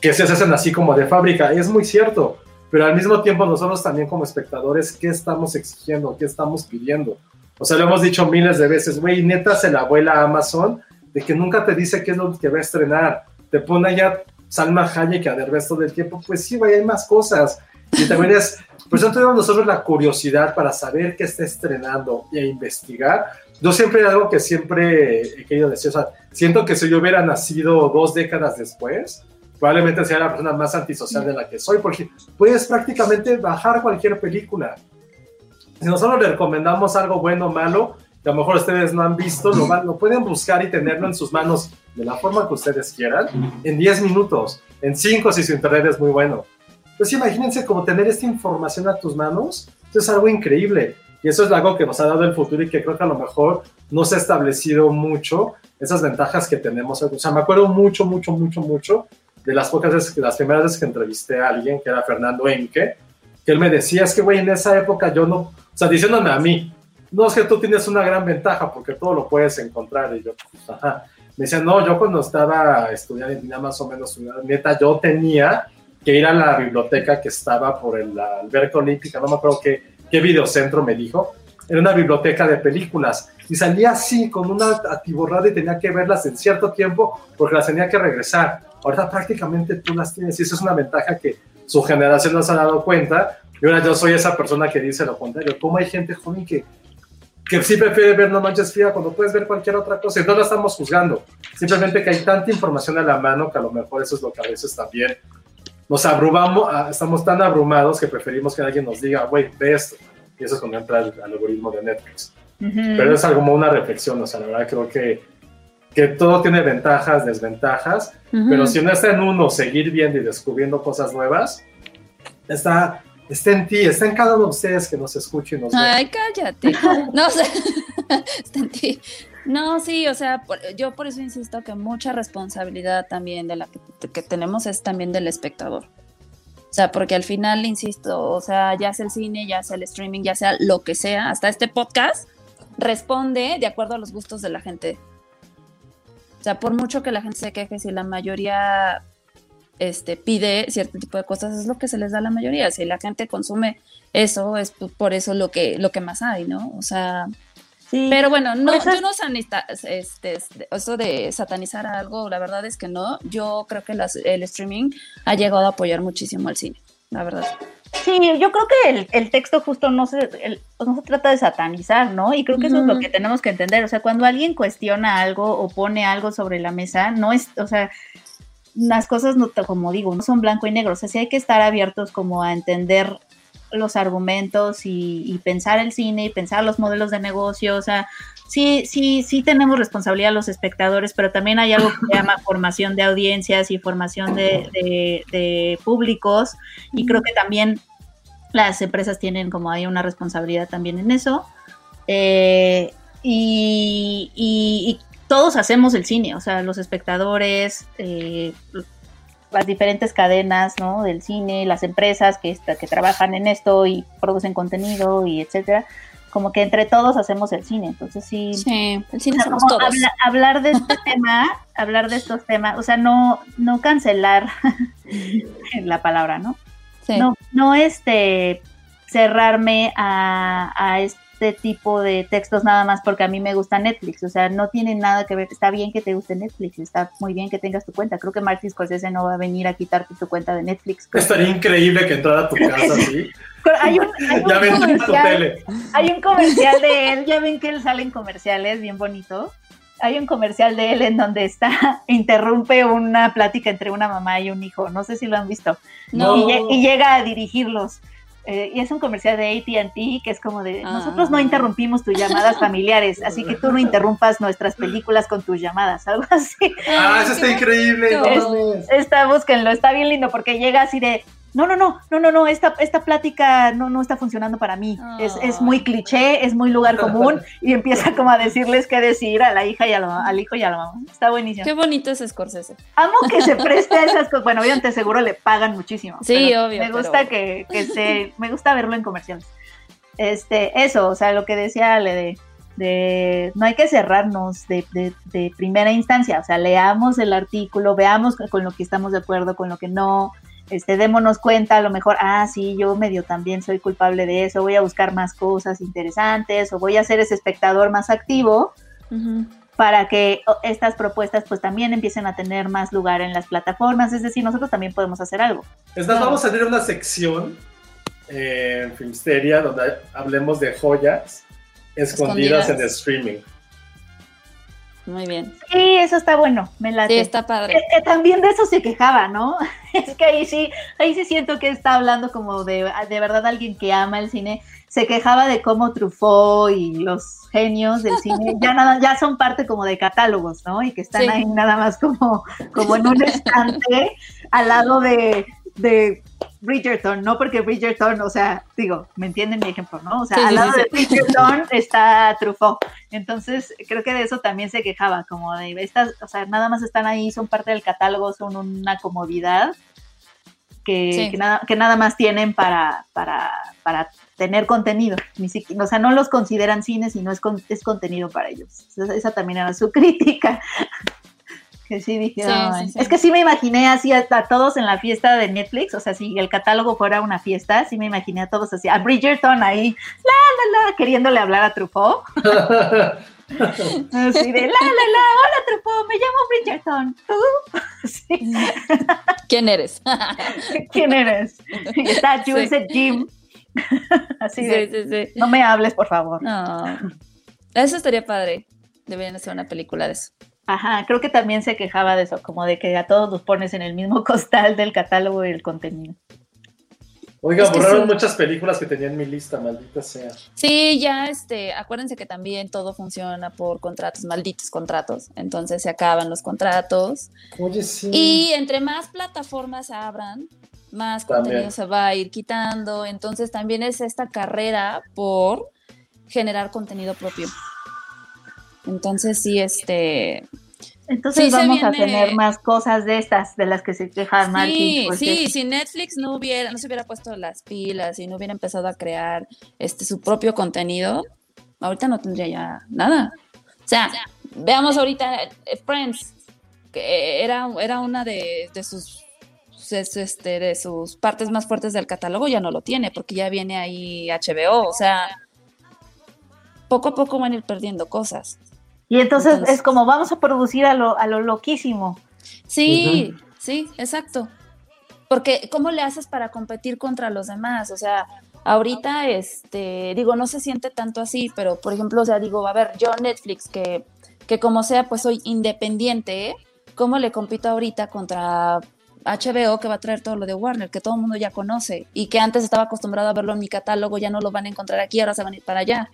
que se hacen así como de fábrica. Es muy cierto, pero al mismo tiempo nosotros también como espectadores, ¿qué estamos exigiendo? ¿Qué estamos pidiendo? O sea, lo hemos dicho miles de veces, güey, neta se la abuela Amazon de que nunca te dice qué es lo que va a estrenar. Te pone allá Salma Hayek a ver resto del tiempo, pues sí, güey, hay más cosas. Y también es, por eso tenemos nosotros la curiosidad para saber qué está estrenando a investigar, yo siempre algo que siempre he querido decir, o sea, siento que si yo hubiera nacido dos décadas después, probablemente sería la persona más antisocial de la que soy, porque puedes prácticamente bajar cualquier película. Si nosotros le recomendamos algo bueno o malo, que a lo mejor ustedes no han visto, lo, pueden buscar y tenerlo en sus manos de la forma que ustedes quieran, en 10 minutos, en 5 si su internet es muy bueno. Entonces imagínense como tener esta información a tus manos, es algo increíble. Y eso es algo que nos ha dado el futuro y que creo que a lo mejor no se ha establecido mucho esas ventajas que tenemos. O sea, me acuerdo mucho, mucho, mucho, mucho de las pocas veces, las primeras veces que entrevisté a alguien, que era Fernando Enque, que él me decía, es que, güey, en esa época yo no, o sea, diciéndome a mí, no, es que tú tienes una gran ventaja porque todo lo puedes encontrar. Y yo, pues, ajá. Me decía, no, yo cuando estaba estudiando, tenía más o menos, neta, yo tenía que ir a la biblioteca que estaba por la alberca olímpica, no me acuerdo qué qué videocentro me dijo, era una biblioteca de películas y salía así con una atiborrada y tenía que verlas en cierto tiempo porque las tenía que regresar. Ahorita prácticamente tú las tienes y eso es una ventaja que su generación no se ha dado cuenta Y ahora yo soy esa persona que dice lo contrario. ¿Cómo hay gente joven que, que sí prefiere ver No Manches Frida cuando puedes ver cualquier otra cosa? Y no la estamos juzgando. Simplemente que hay tanta información a la mano que a lo mejor eso es lo que a veces también nos abrumamos, ah, estamos tan abrumados que preferimos que alguien nos diga, güey, ve esto. Y eso es cuando entra el, algoritmo de Netflix. Pero es algo como una reflexión, o sea, la verdad creo que, que todo tiene ventajas, desventajas, pero si no está en uno seguir viendo y descubriendo cosas nuevas, está, está en ti, está en cada uno de ustedes que nos escuche y nos Ay, cállate. No, sé está en ti. No, sí, o sea, yo por eso insisto que mucha responsabilidad también de la que, tenemos es también del espectador. O sea, porque al final, insisto, o sea, ya sea el cine, ya sea el streaming, ya sea lo que sea, hasta este podcast, responde de acuerdo a los gustos de la gente. O sea, por mucho que la gente se queje, si la mayoría este, pide cierto tipo de cosas, es lo que se les da a la mayoría. Si la gente consume eso, es por eso lo que, lo que más hay, ¿no? O sea, pero bueno, no, yo no sanita, este, eso de satanizar algo, la verdad es que no. Yo creo que el streaming ha llegado a apoyar muchísimo al cine, la verdad. Sí, yo creo que el, texto justo no se, no se trata de satanizar, ¿no? Y creo que eso es lo que tenemos que entender. O sea, cuando alguien cuestiona algo o pone algo sobre la mesa, no es, o sea, las cosas, no, como digo, no son blanco y negro. O sea, sí hay que estar abiertos como a entender los argumentos y, pensar el cine y pensar los modelos de negocio. O sea, sí, sí, sí tenemos responsabilidad los espectadores, pero también hay algo que se llama formación de audiencias y formación de, públicos. Y creo que también las empresas tienen como hay una responsabilidad también en eso. Eh, y, todos hacemos el cine, o sea, los espectadores, eh, las diferentes cadenas ¿no? del cine, las empresas que, que trabajan en esto y producen contenido y etcétera, como que entre todos hacemos el cine. Entonces sí, sí el cine somos todos. hablar de este tema, hablar de estos temas, o sea, no, no cancelar la palabra, ¿no? No, no este cerrarme a, a, este tipo de textos nada más porque a mí me gusta Netflix, o sea, no tiene nada que ver, está bien que te guste Netflix, está muy bien que tengas tu cuenta, creo que Martin Scorsese no va a venir a quitarte tu cuenta de Netflix. Estaría increíble que entrara a tu casa así. hay un, hay un comercial de él, ya ven que él sale en comerciales, bien bonito. Hay un comercial de él en donde está, interrumpe una plática entre una mamá y un hijo, no sé si lo han visto, y llega a dirigirlos. Eh, y es un comercial de ATT que es como de, ah. nosotros no interrumpimos tus llamadas familiares, así que tú no interrumpas nuestras películas con tus llamadas, algo así. Ah, eso está increíble. está, búsquenlo, está bien lindo porque llega así de, no, no, no, no, no, no, esta, esta plática no, no está funcionando para mí. Es, es, muy cliché, es muy lugar común y empieza como a decirles qué decir a la hija y al hijo y a la mamá. Está buenísimo. Qué bonito es Scorsese. Amo que se preste a esas cosas. Bueno, obviamente seguro le pagan muchísimo. Sí, obvio. Me gusta que, que se, me gusta verlo en comerciales. Este, eso, o sea, lo que decía Ale de, de no hay que cerrarnos de, de, de, primera instancia, o sea, leamos el artículo, veamos con lo que estamos de acuerdo, con lo que no, este, démonos cuenta, a lo mejor, ah, sí, yo medio también soy culpable de eso, voy a buscar más cosas interesantes o voy a ser ese espectador más activo para que estas propuestas pues también empiecen a tener más lugar en las plataformas, es decir, nosotros también podemos hacer algo. Es vamos a tener una sección eh, en Filmsteria donde hablemos de joyas escondidas, en el streaming. Muy bien. Sí, eso está bueno, me late. Sí, está padre. también de eso se quejaba, ¿no? Es que ahí sí, ahí sí siento que está hablando como de, de verdad alguien que ama el cine. Se quejaba de cómo Truffaut y los genios del cine ya nada, ya son parte como de catálogos, ¿no? Y que están ahí nada más como, como en un estante al lado de, de Bridgerton, no porque Bridgerton, o sea, digo, ¿me entienden mi ejemplo, no? O sea, al lado de Bridgerton está Truffaut. Entonces, creo que de eso también se quejaba, como de estas, o sea, nada más están ahí, son parte del catálogo, son una comodidad que, nada, que nada más tienen para, para, para tener contenido. Ni siquiera, o sea, no los consideran cine, sino es, es contenido para ellos. esa también era su crítica que sí dije, es que sí me imaginé así a, todos en la fiesta de Netflix, o sea, si el catálogo fuera una fiesta, sí me imaginé a todos así, a Bridgerton ahí, la, la, la, queriéndole hablar a Truffaut. así de, la, la, la, hola Truffaut, me llamo Bridgerton, ¿tú? ¿Quién eres? ¿Quién eres? Está Jules Jim. Así Sí, de, sí, sí. no me hables, por favor. No. Eso estaría padre. Deberían hacer una película de eso. Ajá, creo que también se quejaba de eso, como de que a todos los pones en el mismo costal del catálogo y el contenido. Oiga, Es borraron sí. muchas películas que tenía en mi lista, maldita sea. Sí, ya, este, acuérdense que también todo funciona por contratos, malditos contratos. Entonces se acaban los contratos. Oye, sí. Y entre más plataformas abran, más También. contenido se va a ir quitando. Entonces también es esta carrera por generar contenido propio. Entonces sí, este, Entonces Sí, vamos a tener más cosas de estas, de las que se queja Martin. Sí, porque- sí, si Netflix no hubiera, no se hubiera puesto las pilas y no hubiera empezado a crear este su propio contenido, ahorita no tendría ya nada. O sea, veamos ahorita eh, Friends, que era, era una de, de sus es- este, de sus partes más fuertes del catálogo, ya no lo tiene, porque ya viene ahí HBO. O sea, poco a poco van a ir perdiendo cosas. Y entonces, Entonces- es como vamos a producir a lo, a lo loquísimo. Sí, sí, exacto. Porque ¿cómo le haces para competir contra los demás? O sea, ahorita, este, digo, no se siente tanto así, pero por ejemplo, o sea, digo, a ver, yo Netflix, que, que como sea, pues soy independiente, ¿eh? ¿cómo le compito ahorita contra HBO que va a traer todo lo de Warner, que todo el mundo ya conoce y que antes estaba acostumbrado a verlo en mi catálogo, ya no lo van a encontrar aquí, ahora se van a ir para allá,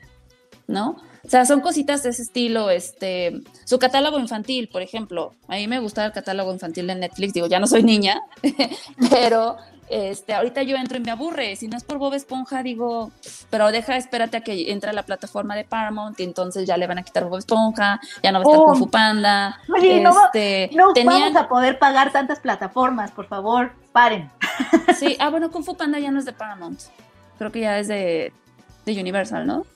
¿no? O sea, son cositas de ese estilo, este, su catálogo infantil, por ejemplo. A mí me gusta el catálogo infantil de Netflix, digo, ya no soy niña, pero este, ahorita yo entro y me aburre. Si no es por Bob Esponja, digo, pero deja, espérate a que entre a la plataforma de Paramount y entonces ya le van a quitar Bob Esponja, ya no va a estar Oh. Kung Fu Panda. Oye, no, este, no tenían- vamos a poder pagar tantas plataformas, por favor, paren. Sí, ah, bueno, Kung Fu Panda ya no es de Paramount. Creo que ya es de, de Universal, ¿no?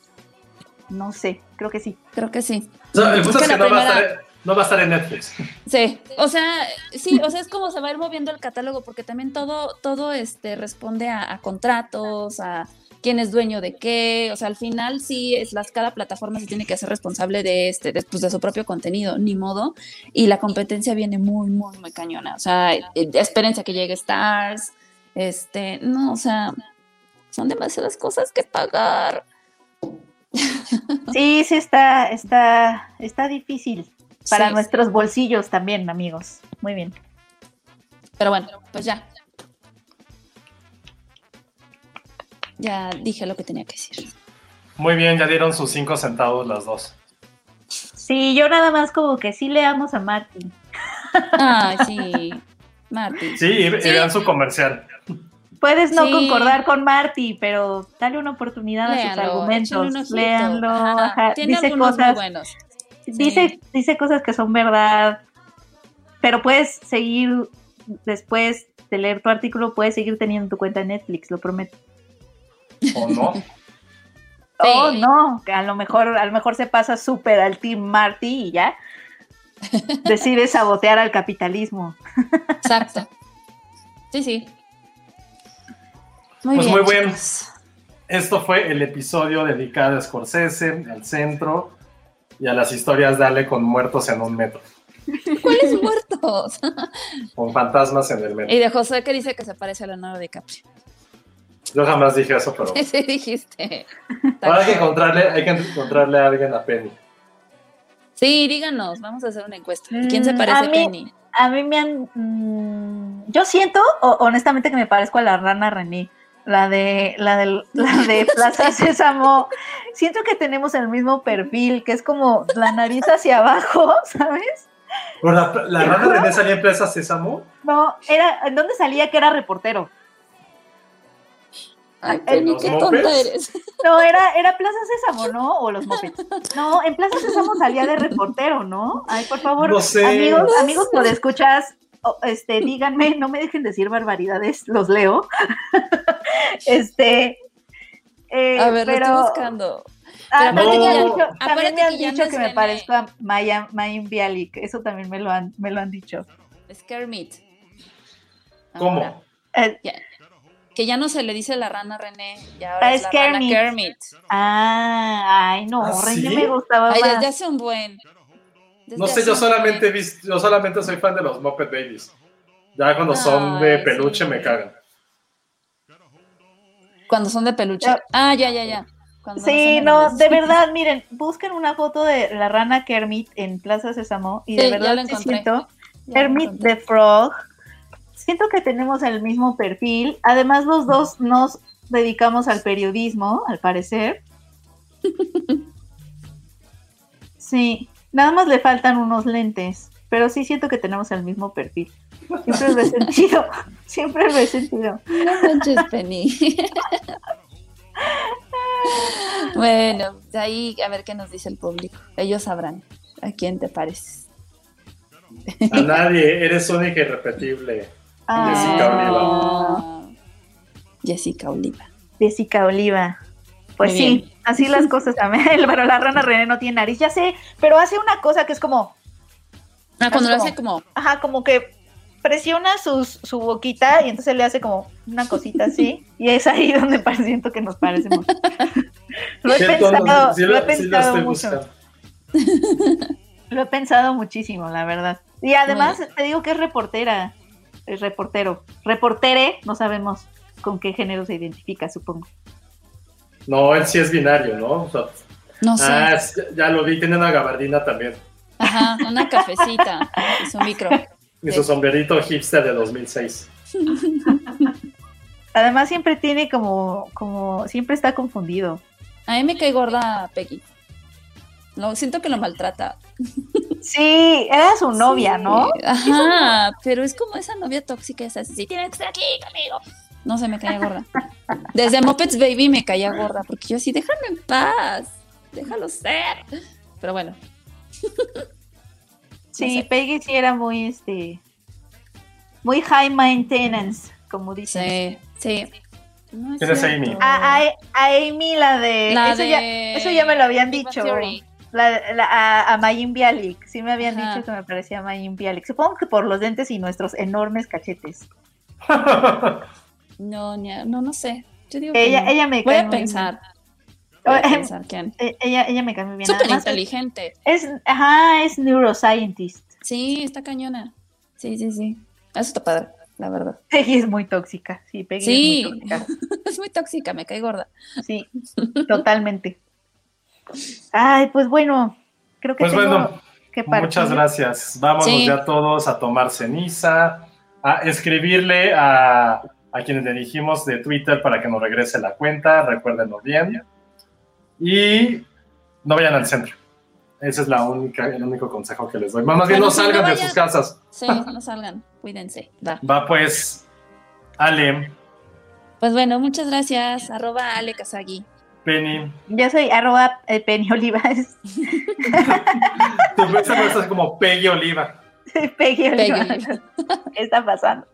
No sé, creo que sí. Creo que sí. O sea, el punto es que no, va a estar, en- no va a estar en Netflix. Sí, o sea, sí, o sea, es como se va a ir moviendo el catálogo, porque también todo, todo este responde a, a contratos, a quién es dueño de qué, o sea, al final sí es las, cada plataforma se tiene que hacer responsable de este, de, pues, de su propio contenido, ni modo, y la competencia viene muy, muy, muy cañona, o sea, eh, espérense a que llegue Stars, este, no, o sea, son demasiadas cosas que pagar. Sí, sí está, está, está difícil para Sí. nuestros bolsillos también, amigos. Muy bien. Pero bueno, pues ya. Ya dije lo que tenía que decir. Muy bien, ya dieron sus cinco centavos las dos. Sí, yo nada más como que sí leamos a Martin. Ay, sí. Marty. Sí, y, y Sí. vean su comercial. Puedes no Sí. concordar con Marty, pero dale una oportunidad a sus argumentos. Léanlo. Ajá, Tiene Dice algunos muy cosas, buenos. dice, dice cosas que son verdad, pero puedes seguir después de leer tu artículo, puedes seguir teniendo tu cuenta de Netflix, lo prometo. ¿O no? Oh, no, que a lo mejor, a lo mejor se pasa súper al Team Marty y ya decide sabotear al capitalismo. Exacto. Sí, sí. Muy Pues bien. muy bien. chicos. Esto fue el episodio dedicado a Scorsese, al centro y a las historias de Ale con muertos en un metro, ¿Cuáles muertos? con fantasmas en el metro. y de José que dice que se parece a Leonardo DiCaprio. Yo jamás dije eso, pero Sí, dijiste. ahora hay que encontrarle, hay que encontrarle a alguien a Penny. Sí, díganos, vamos a hacer una encuesta. ¿Quién se Mm, parece a a mí- Penny? A mí me han... mm, yo siento, honestamente, que me parezco a la rana René. La de, la de, la de Plaza Sésamo. Siento que tenemos el mismo perfil, que es como la nariz hacia abajo, ¿sabes? Pero la, la rana René salía en Plaza Sésamo. No, era, ¿en dónde salía que era reportero? Ay, Penny, qué mopeds. tonta eres. No, era, era Plaza Sésamo, ¿no? O los Muppets. No, en Plaza Sésamo salía de reportero, ¿no? Ay, por favor, No sé. amigos, No amigos por escuchas, este, díganme, no me dejen decir barbaridades, los leo. este, eh, A ver, lo pero estoy buscando. ah, también me han dicho, también Acuérdate me han que dicho me parezco a Maya, Mayim Bialik, eso también me lo han, me lo han dicho. Es Kermit. ¿Cómo? Ahora, Eh, ya- que ya no se le dice la rana René, ya Ah, ahora es, es la rana Kermit. Kermit. ah, ay, no, ¿Ah, René sí? me gustaba Ay, más. desde hace un buen. No sé, yo solamente visto, yo solamente soy fan de los Muppet Babies. Ya cuando son de peluche sí. me cagan. Cuando son de peluche. Ya. Ah, ya, ya, ya. Cuando Sí, no, de verdad, miren, busquen una foto de la rana Kermit en Plaza Sésamo y Sí, de verdad siento lo Kermit the Frog. Siento que tenemos el mismo perfil. Además, los dos nos dedicamos al periodismo, al parecer. Sí, nada más le faltan unos lentes, pero sí siento que tenemos el mismo perfil. Siempre lo he sentido, siempre lo he sentido. No manches, Penny. bueno, de ahí a ver qué nos dice el público. Ellos sabrán a quién te pareces. A nadie, eres única y irrepetible. Jessica Ah, Jessica Oliva. Jessica Oliva. Pues Muy sí, bien. Así las cosas también. Pero la rana René no tiene nariz, ya sé, pero hace una cosa que es como, Ah, cuando lo hace como. ajá, como que presiona sus, su boquita y entonces le hace como una cosita así. y es ahí donde pare- siento que nos parecemos. lo he ¿Qué pensado? Sí lo he pensado mucho. Lo he pensado muchísimo, la verdad. Y además te digo que es reportera, es reportero. Reportere, no sabemos con qué género se identifica, supongo. No, él sí es binario, ¿no? O sea, No sé. ah, es- ya lo vi, tiene una gabardina también. Ajá, una cafecita y su micro. Y su sombrerito hipster de 2006. Además siempre tiene como, como, siempre está confundido. A mí me cae gorda Peggy. Lo, siento que lo maltrata. Sí, era su novia, Sí, ¿no? Ajá, pero es como esa novia tóxica, esa "Sí, tienes que estar aquí conmigo. No sé, me caía gorda. Desde Muppets Baby me caía gorda, porque yo así, déjame en paz, déjalo ser. Pero bueno, Sí, sé. Peggy sí era muy, este, muy high maintenance, como dicen. sí, sí. No es ¿Quién es cierto. Amy? A, a- a Amy la de, La eso, Ya, eso ya me lo habían dicho. Theory. La- la- a, a Mayim Bialik, sí me habían Ajá. dicho que me parecía Mayim Bialik. Supongo que por los dentes y nuestros enormes cachetes. No, ni a- no, no sé. Yo digo que Ella, no. ella me Voy cae a muy pensar. Voy a bien. pensar quién. Eh, Ella, ella me cae muy bien. Súper inteligente. es, ajá, es neuroscientist. Sí, está cañona. Sí, sí, sí. Eso está padre, la verdad. Peggy es muy tóxica. Sí, Peggy Sí. es muy tóxica. Es muy tóxica, me cae gorda. Sí, totalmente. Ay, pues bueno, creo que Pues tengo bueno, que partir. Muchas gracias. Vámonos Sí. ya todos a tomar ceniza, a escribirle a, a quienes le dijimos de Twitter para que nos regrese la cuenta, recuérdenlo bien. Y no vayan al centro. Ese es la única, el único consejo que les doy. Más bien no salgan de sus casas. Sí, no salgan, cuídense. Va. Va pues, Ale, Pues bueno, muchas gracias. Arroba Ale Kazagi. Penny. Yo soy arroba eh, Penny Oliva. es Tu es como Peggy Oliva. Peggy Oliva. Oliva. ¿Qué está pasando?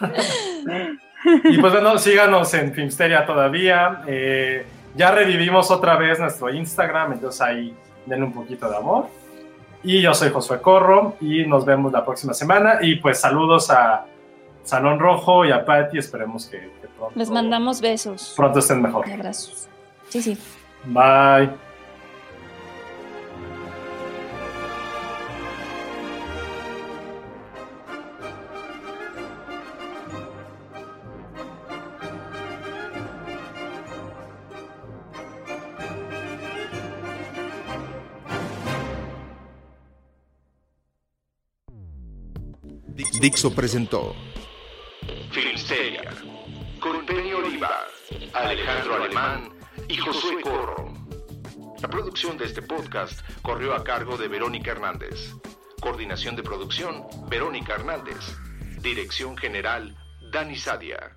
Y pues bueno, síganos en Filmsteria todavía. Eh, ya revivimos otra vez nuestro Instagram, entonces ahí denle un poquito de amor. Y yo soy Josué Corro y nos vemos la próxima semana. Y pues saludos a Salón Rojo y a Patty. Esperemos que, que pronto, Les mandamos besos pronto estén mejor. y abrazos. Sí, sí. Bye. Dixo presentó Filmsteria, con Penny Oliva, Alejandro Alemán y Josué Corro. La producción de este podcast corrió a cargo de Verónica Hernández. Coordinación de producción, Verónica Hernández. Dirección general, Dani Sadia.